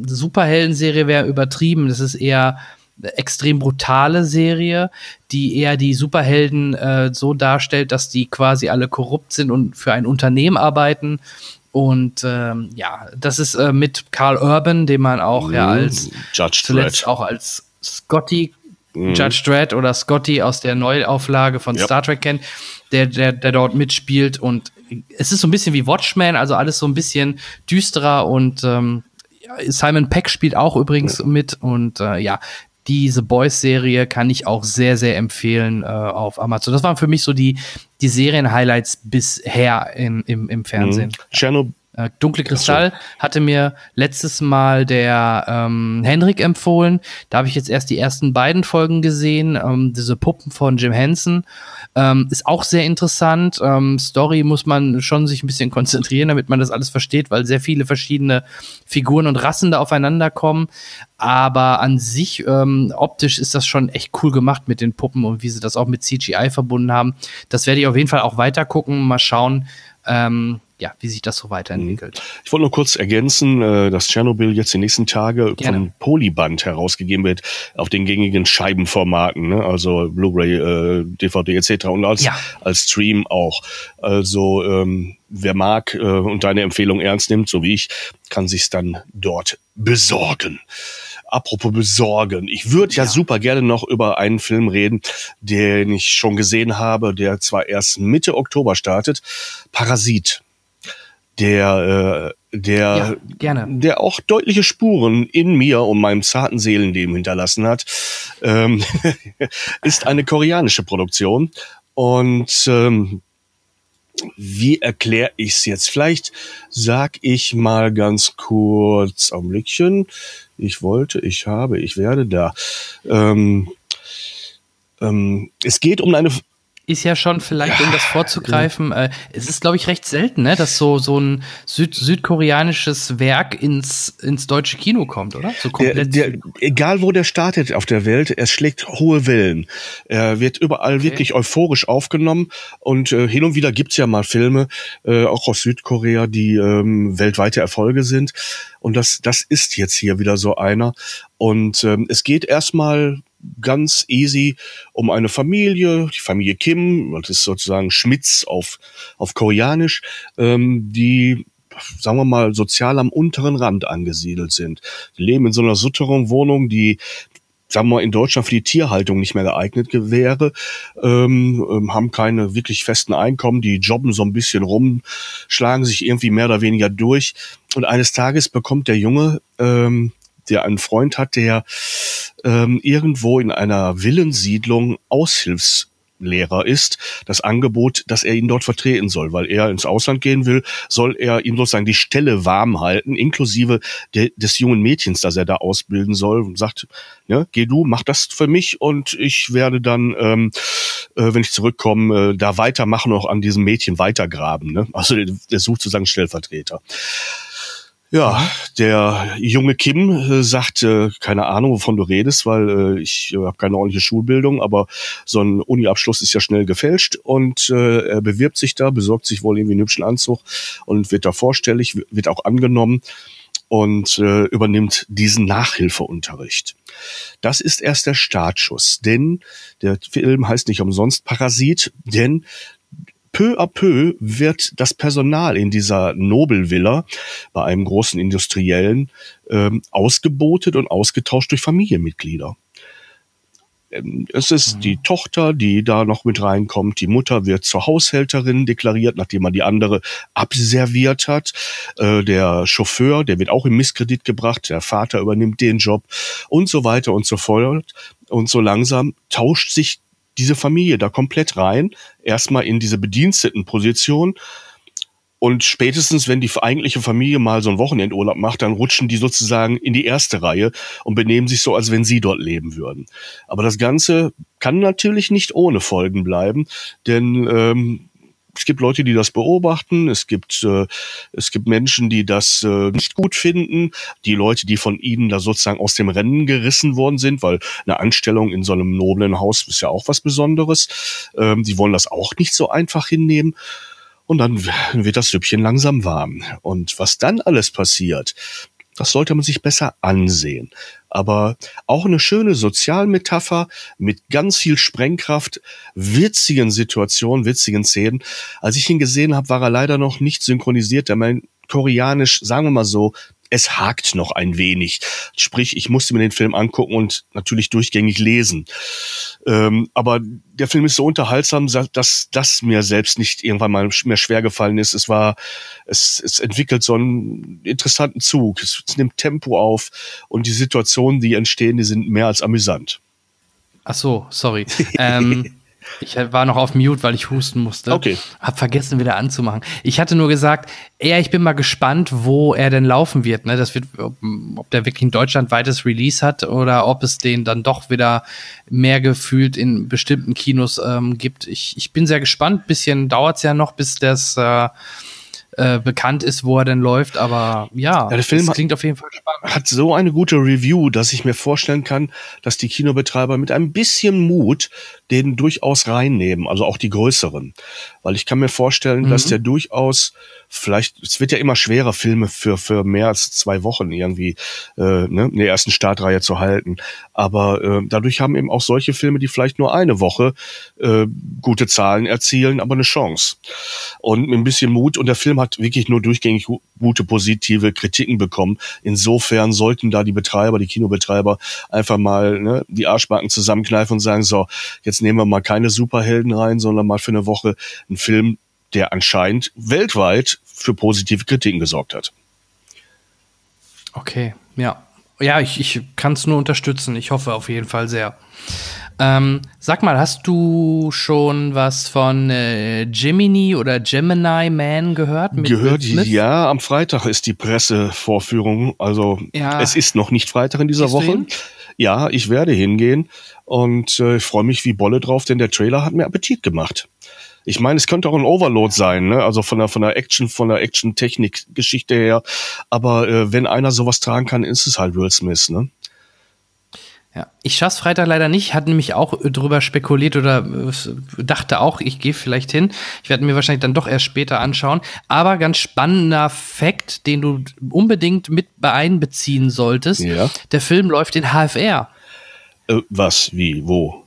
Superhelden-Serie wäre übertrieben. Das ist eher extrem brutale Serie, die eher die Superhelden äh, so darstellt, dass die quasi alle korrupt sind und für ein Unternehmen arbeiten und ähm, ja, das ist äh, mit Carl Urban, den man auch ja mhm. als Judge zuletzt Dredd. auch als Scotty, mm. Judge Dredd oder Scotty aus der Neuauflage von yep. Star Trek kennt, der, der, der dort mitspielt. Und es ist so ein bisschen wie Watchmen, also alles so ein bisschen düsterer und ähm, Simon Peck spielt auch übrigens ja. mit und äh, ja, diese Boys-Serie kann ich auch sehr, sehr empfehlen äh, auf Amazon. Das waren für mich so die, die Serien-Highlights bisher in, im, im Fernsehen. Mhm. Chernobyl. Äh, Dunkle Kristall hatte mir letztes Mal der ähm, Henrik empfohlen. Da habe ich jetzt erst die ersten beiden Folgen gesehen. Ähm, diese Puppen von Jim Henson. Ähm, ist auch sehr interessant. Ähm, Story muss man schon sich ein bisschen konzentrieren, damit man das alles versteht, weil sehr viele verschiedene Figuren und Rassen da aufeinander kommen. Aber an sich, ähm, optisch ist das schon echt cool gemacht mit den Puppen und wie sie das auch mit CGI verbunden haben. Das werde ich auf jeden Fall auch weiter gucken. Mal schauen, ähm, ja, wie sich das so weiterentwickelt. Mhm. Ich wollte nur kurz ergänzen, äh, dass Tschernobyl jetzt die nächsten Tage Gerne. von Polyband herausgegeben wird auf den gängigen Scheibenformaten, ne? also Blu-ray, äh, DVD etc. und als, ja. als Stream auch. Also ähm, wer mag äh, und deine Empfehlung ernst nimmt, so wie ich, kann sich's dann dort besorgen. Apropos besorgen. Ich würde ja. ja. super gerne noch über einen Film reden, den ich schon gesehen habe, der zwar erst Mitte Oktober startet. Parasit der, äh, der, ja, der auch deutliche Spuren in mir und meinem zarten Seelenleben hinterlassen hat, ähm, ist eine koreanische Produktion. Und ähm, wie erkläre ich es jetzt? Vielleicht sag ich mal ganz kurz, Augenblickchen. Ich wollte, ich habe, ich werde da. Ähm, ähm, es geht um eine ist ja schon vielleicht, um das vorzugreifen, äh, es ist, glaube ich, recht selten, ne, dass so, so ein Süd südkoreanisches Werk ins, ins deutsche Kino kommt, oder? So komplett. Der, der, egal wo der startet auf der Welt, er schlägt hohe Wellen. Er wird überall okay. wirklich euphorisch aufgenommen und äh, hin und wieder gibt's ja mal Filme, äh, auch aus Südkorea, die ähm, weltweite Erfolge sind. Und das, das ist jetzt hier wieder so einer. Und ähm, es geht erstmal ganz easy um eine Familie, die Familie Kim, das ist sozusagen Schmitz auf, auf Koreanisch, ähm, die sagen wir mal, sozial am unteren Rand angesiedelt sind. Die leben in so einer Sutterung-Wohnung, die sagen wir mal, in Deutschland für die Tierhaltung nicht mehr geeignet wäre, ähm, ähm, haben keine wirklich festen Einkommen, die jobben so ein bisschen rum, schlagen sich irgendwie mehr oder weniger durch. Und eines Tages bekommt der Junge ähm, der einen Freund hat, der ähm, irgendwo in einer Villensiedlung Aushilfs Lehrer ist, das Angebot, dass er ihn dort vertreten soll, weil er ins Ausland gehen will, soll er ihm sozusagen die Stelle warm halten, inklusive de, des jungen Mädchens, das er da ausbilden soll und sagt, ja, geh du, mach das für mich und ich werde dann, ähm, äh, wenn ich zurückkomme, äh, da weitermachen und auch an diesem Mädchen weitergraben. Ne? Also der, der sucht sozusagen Stellvertreter. Ja, der junge Kim äh, sagt, äh, keine Ahnung, wovon du redest, weil äh, ich äh, habe keine ordentliche Schulbildung, aber so ein Uni-Abschluss ist ja schnell gefälscht und er bewirbt sich da, besorgt sich wohl irgendwie einen hübschen Anzug und wird da vorstellig, wird auch angenommen und übernimmt diesen Nachhilfeunterricht. Das ist erst der Startschuss, denn der Film heißt nicht umsonst Parasit, denn peu à peu wird das Personal in dieser Nobelvilla bei einem großen Industriellen ähm, ausgebotet und ausgetauscht durch Familienmitglieder. Ähm, es ist mhm. die Tochter, die da noch mit reinkommt. Die Mutter wird zur Haushälterin deklariert, nachdem man die andere abserviert hat. Äh, der Chauffeur, der wird auch im Misskredit gebracht. Der Vater übernimmt den Job und so weiter und so fort. Und so langsam tauscht sich diese Familie da komplett rein. Erstmal in diese Bedienstetenposition und spätestens, wenn die eigentliche Familie mal so einen Wochenendurlaub macht, dann rutschen die sozusagen in die erste Reihe und benehmen sich so, als wenn sie dort leben würden. Aber das Ganze kann natürlich nicht ohne Folgen bleiben, denn ähm, es gibt Leute, die das beobachten, es gibt, äh, es gibt Menschen, die das äh, nicht gut finden, die Leute, die von ihnen da sozusagen aus dem Rennen gerissen worden sind, weil eine Anstellung in so einem noblen Haus ist ja auch was Besonderes. Ähm, die wollen das auch nicht so einfach hinnehmen. Und dann wird das Süppchen langsam warm. Und was dann alles passiert, das sollte man sich besser ansehen. Aber auch eine schöne Sozialmetapher mit ganz viel Sprengkraft, witzigen Situationen, witzigen Szenen. Als ich ihn gesehen habe, war er leider noch nicht synchronisiert. Der mein Koreanisch, sagen wir mal so, es hakt noch ein wenig. Sprich, ich musste mir den Film angucken und natürlich durchgängig lesen. Ähm, aber der Film ist so unterhaltsam, dass das mir selbst nicht irgendwann mal mehr schwer gefallen ist. Es war, es, es entwickelt so einen interessanten Zug. Es, es nimmt Tempo auf und die Situationen, die entstehen, die sind mehr als amüsant. Ach so, sorry. ähm, ich war noch auf Mute, weil ich husten musste. Okay. Hab vergessen, wieder anzumachen. Ich hatte nur gesagt, ja, ich bin mal gespannt, wo er denn laufen wird. Ne? Das wird, ob, ob der wirklich ein deutschlandweites Release hat oder ob es den dann doch wieder mehr gefühlt in bestimmten Kinos ähm, gibt. Ich, ich bin sehr gespannt. Bisschen dauert es ja noch, bis das äh, äh, bekannt ist, wo er denn läuft. Aber ja, ja der Film klingt auf jeden Fall spannend. Hat so eine gute Review, dass ich mir vorstellen kann, dass die Kinobetreiber mit ein bisschen Mut den durchaus reinnehmen, also auch die größeren. Weil ich kann mir vorstellen, mhm. dass der durchaus vielleicht, es wird ja immer schwerer, Filme für, für mehr als zwei Wochen irgendwie äh, ne, in der ersten Startreihe zu halten. Aber äh, dadurch haben eben auch solche Filme, die vielleicht nur eine Woche äh, gute Zahlen erzielen, aber eine Chance. Und mit ein bisschen Mut. Und der Film hat wirklich nur durchgängig gute positive Kritiken bekommen. Insofern sollten da die Betreiber, die Kinobetreiber einfach mal ne, die Arschbacken zusammenkneifen und sagen, so, jetzt nehmen wir mal keine Superhelden rein, sondern mal für eine Woche einen Film, der anscheinend weltweit für positive Kritiken gesorgt hat. Okay, ja. Ja, ich, ich kann es nur unterstützen. Ich hoffe auf jeden Fall sehr. Ähm, sag mal, hast du schon was von äh, Jiminy oder Gemini Man gehört? gehört, ja. Am Freitag ist die Pressevorführung. Also ja. es ist noch nicht Freitag in dieser Gehst Woche. Ja, ich werde hingehen und äh, ich freue mich wie Bolle drauf, denn der Trailer hat mir Appetit gemacht ich meine, es könnte auch ein Overload sein, ne? Also von der von der Action, von der Action-Technik-Geschichte her. Aber äh, wenn einer sowas tragen kann, ist es halt Will Smith, ne? Ja, ich schaff's Freitag leider nicht, hatte nämlich auch drüber spekuliert oder äh, dachte auch, ich gehe vielleicht hin. Ich werde mir wahrscheinlich dann doch erst später anschauen. Aber ganz spannender Fakt, den du unbedingt mit einbeziehen solltest. Ja. Der Film läuft in HFR. Äh, was? Wie? Wo?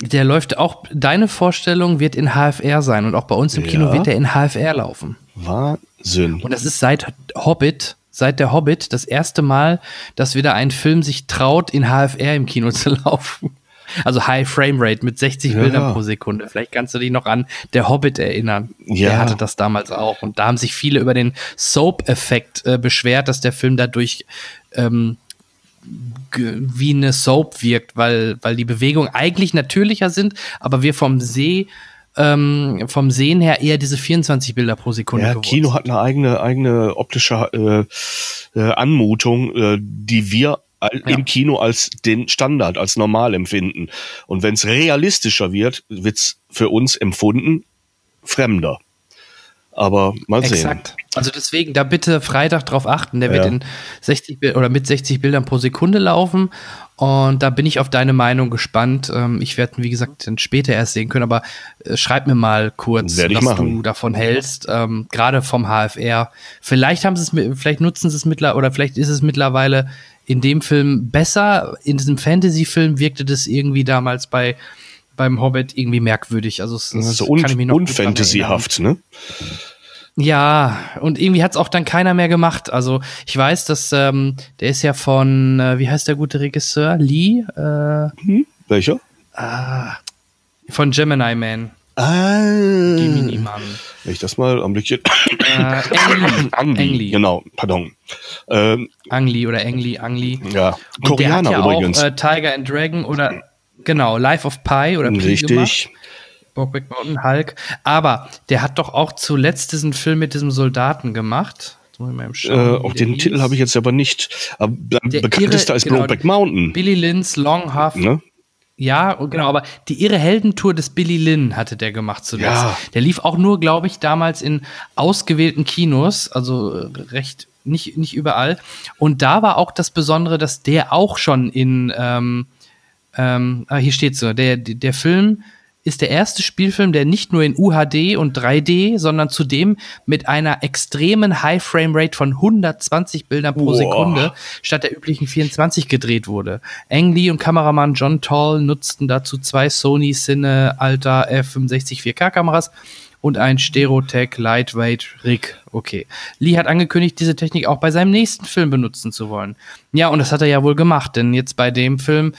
Der läuft auch, deine Vorstellung wird in HFR sein und auch bei uns im ja. Kino wird der in HFR laufen. Wahnsinn. Und das ist seit Hobbit, seit der Hobbit das erste Mal, dass wieder ein Film sich traut, in HFR im Kino zu laufen. Also High Frame Rate mit 60 ja. Bildern pro Sekunde. Vielleicht kannst du dich noch an Der Hobbit erinnern. Ja. Der hatte das damals auch. Und da haben sich viele über den Soap-Effekt äh, beschwert, dass der Film dadurch ähm, wie eine Soap wirkt, weil, weil die Bewegungen eigentlich natürlicher sind, aber wir vom See ähm, vom Sehen her eher diese 24 Bilder pro Sekunde. Ja, Kino hat eine eigene eigene optische äh, äh, Anmutung, äh, die wir ja. im Kino als den Standard, als normal empfinden. Und wenn es realistischer wird, wird's für uns empfunden fremder. Aber mal sehen. Exakt. Also deswegen da bitte Freitag drauf achten. Der ja. wird in 60 oder mit 60 Bildern pro Sekunde laufen. Und da bin ich auf deine Meinung gespannt. Ähm, ich werde, wie gesagt, dann später erst sehen können, aber äh, schreib mir mal kurz, was machen. du davon hältst. Ähm, Gerade vom HFR. Vielleicht haben sie es, vielleicht nutzen sie es mittlerweile, oder vielleicht ist es mittlerweile in dem Film besser. In diesem Fantasy-Film wirkte das irgendwie damals bei beim Hobbit irgendwie merkwürdig. Also, es, also un unfantasyhaft, ne? Ja, und irgendwie hat's auch dann keiner mehr gemacht. Also ich weiß, dass ähm, der ist ja von, äh, wie heißt der gute Regisseur? Lee? Äh, hm? Welcher? Ah, von Gemini Man. Ah. Gemini Man. Wenn ich das mal am Blickchen. Äh, Ang, Ang Ang Lee, Lee. genau, pardon. Ähm, Ang Lee oder Ang Lee, Ang Lee. ja, Und der hat Koreaner ja übrigens. auch äh, Tiger and Dragon oder genau, Life of Pi oder Pi Richtig. gemacht. Brokeback Mountain, Hulk. Aber der hat doch auch zuletzt diesen Film mit diesem Soldaten gemacht. Äh, schauen, wie auch den hieß. Titel habe ich jetzt aber nicht. Aber Der bekanntester irre- ist genau, Brokeback Mountain. Billy Lynn's Long Half. Ne? Ja, genau, aber die irre Heldentour des Billy Lynn hatte der gemacht zuletzt. Ja. Der lief auch nur, glaube ich, damals in ausgewählten Kinos, also äh, recht nicht, nicht überall. Und da war auch das Besondere, dass der auch schon in, ähm, ähm, ah, hier steht so, der, der Film ist der erste Spielfilm, der nicht nur in UHD und 3D, sondern zudem mit einer extremen High-Frame-Rate von 120 Bildern pro Boah. Sekunde statt der üblichen 24 gedreht wurde. Ang Lee und Kameramann John Tall nutzten dazu zwei Sony Cine Alta F65 4K Kameras und ein Stereotech Lightweight Rig. Okay. Lee hat angekündigt, diese Technik auch bei seinem nächsten Film benutzen zu wollen. Ja, und das hat er ja wohl gemacht, denn jetzt bei dem Film,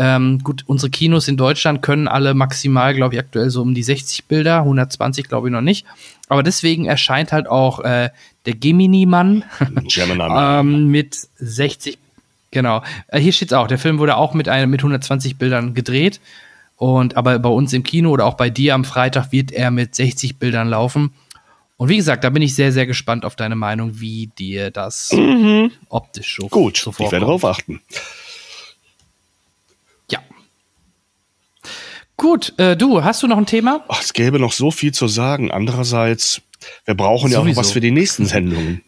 ähm, gut, unsere Kinos in Deutschland können alle maximal, glaube ich, aktuell so um die 60 Bilder, 120 glaube ich noch nicht. Aber deswegen erscheint halt auch äh, der Gemini-Mann Gemini Man. ähm, mit 60, genau. Äh, hier steht's auch, der Film wurde auch mit, einem, mit 120 Bildern gedreht. Und aber bei uns im Kino oder auch bei dir am Freitag wird er mit 60 Bildern laufen. Und wie gesagt, da bin ich sehr, sehr gespannt auf deine Meinung, wie dir das optisch so Gut, so ich werde darauf achten. Gut, äh, du, hast du noch ein Thema? Ach, es gäbe noch so viel zu sagen. Andererseits, wir brauchen ja auch Sowieso. was für die nächsten Sendungen.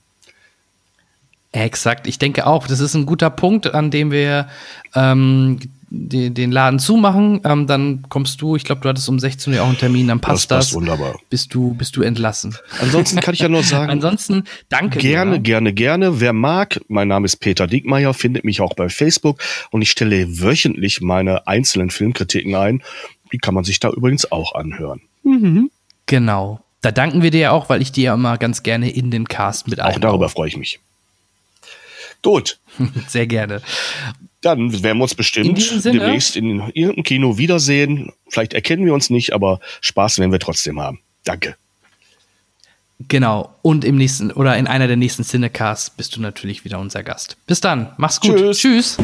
Exakt, ich denke auch. Das ist ein guter Punkt, an dem wir ähm, den, den Laden zumachen. Ähm, dann kommst du, ich glaube, du hattest um 16 Uhr auch einen Termin, dann passt Das das. passt wunderbar. Bist du, bist du entlassen. Ansonsten kann ich ja nur sagen, Ansonsten, danke. Gerne, dir, ne? gerne, gerne. Wer mag, mein Name ist Peter Diekmeyer, findet mich auch bei Facebook und ich stelle wöchentlich meine einzelnen Filmkritiken ein. Die kann man sich da übrigens auch anhören. Genau. Da danken wir dir ja auch, weil ich dir ja immer ganz gerne in den Cast mit Auch einbaue. darüber freue ich mich. Gut, Sehr gerne. dann werden wir uns bestimmt Sinne- demnächst in irgendeinem Kino wiedersehen. Vielleicht erkennen wir uns nicht, aber Spaß werden wir trotzdem haben. Danke. Genau. Und im nächsten oder in einer der nächsten Cinecasts bist du natürlich wieder unser Gast. Bis dann. Mach's gut. Tschüss. Tschüss.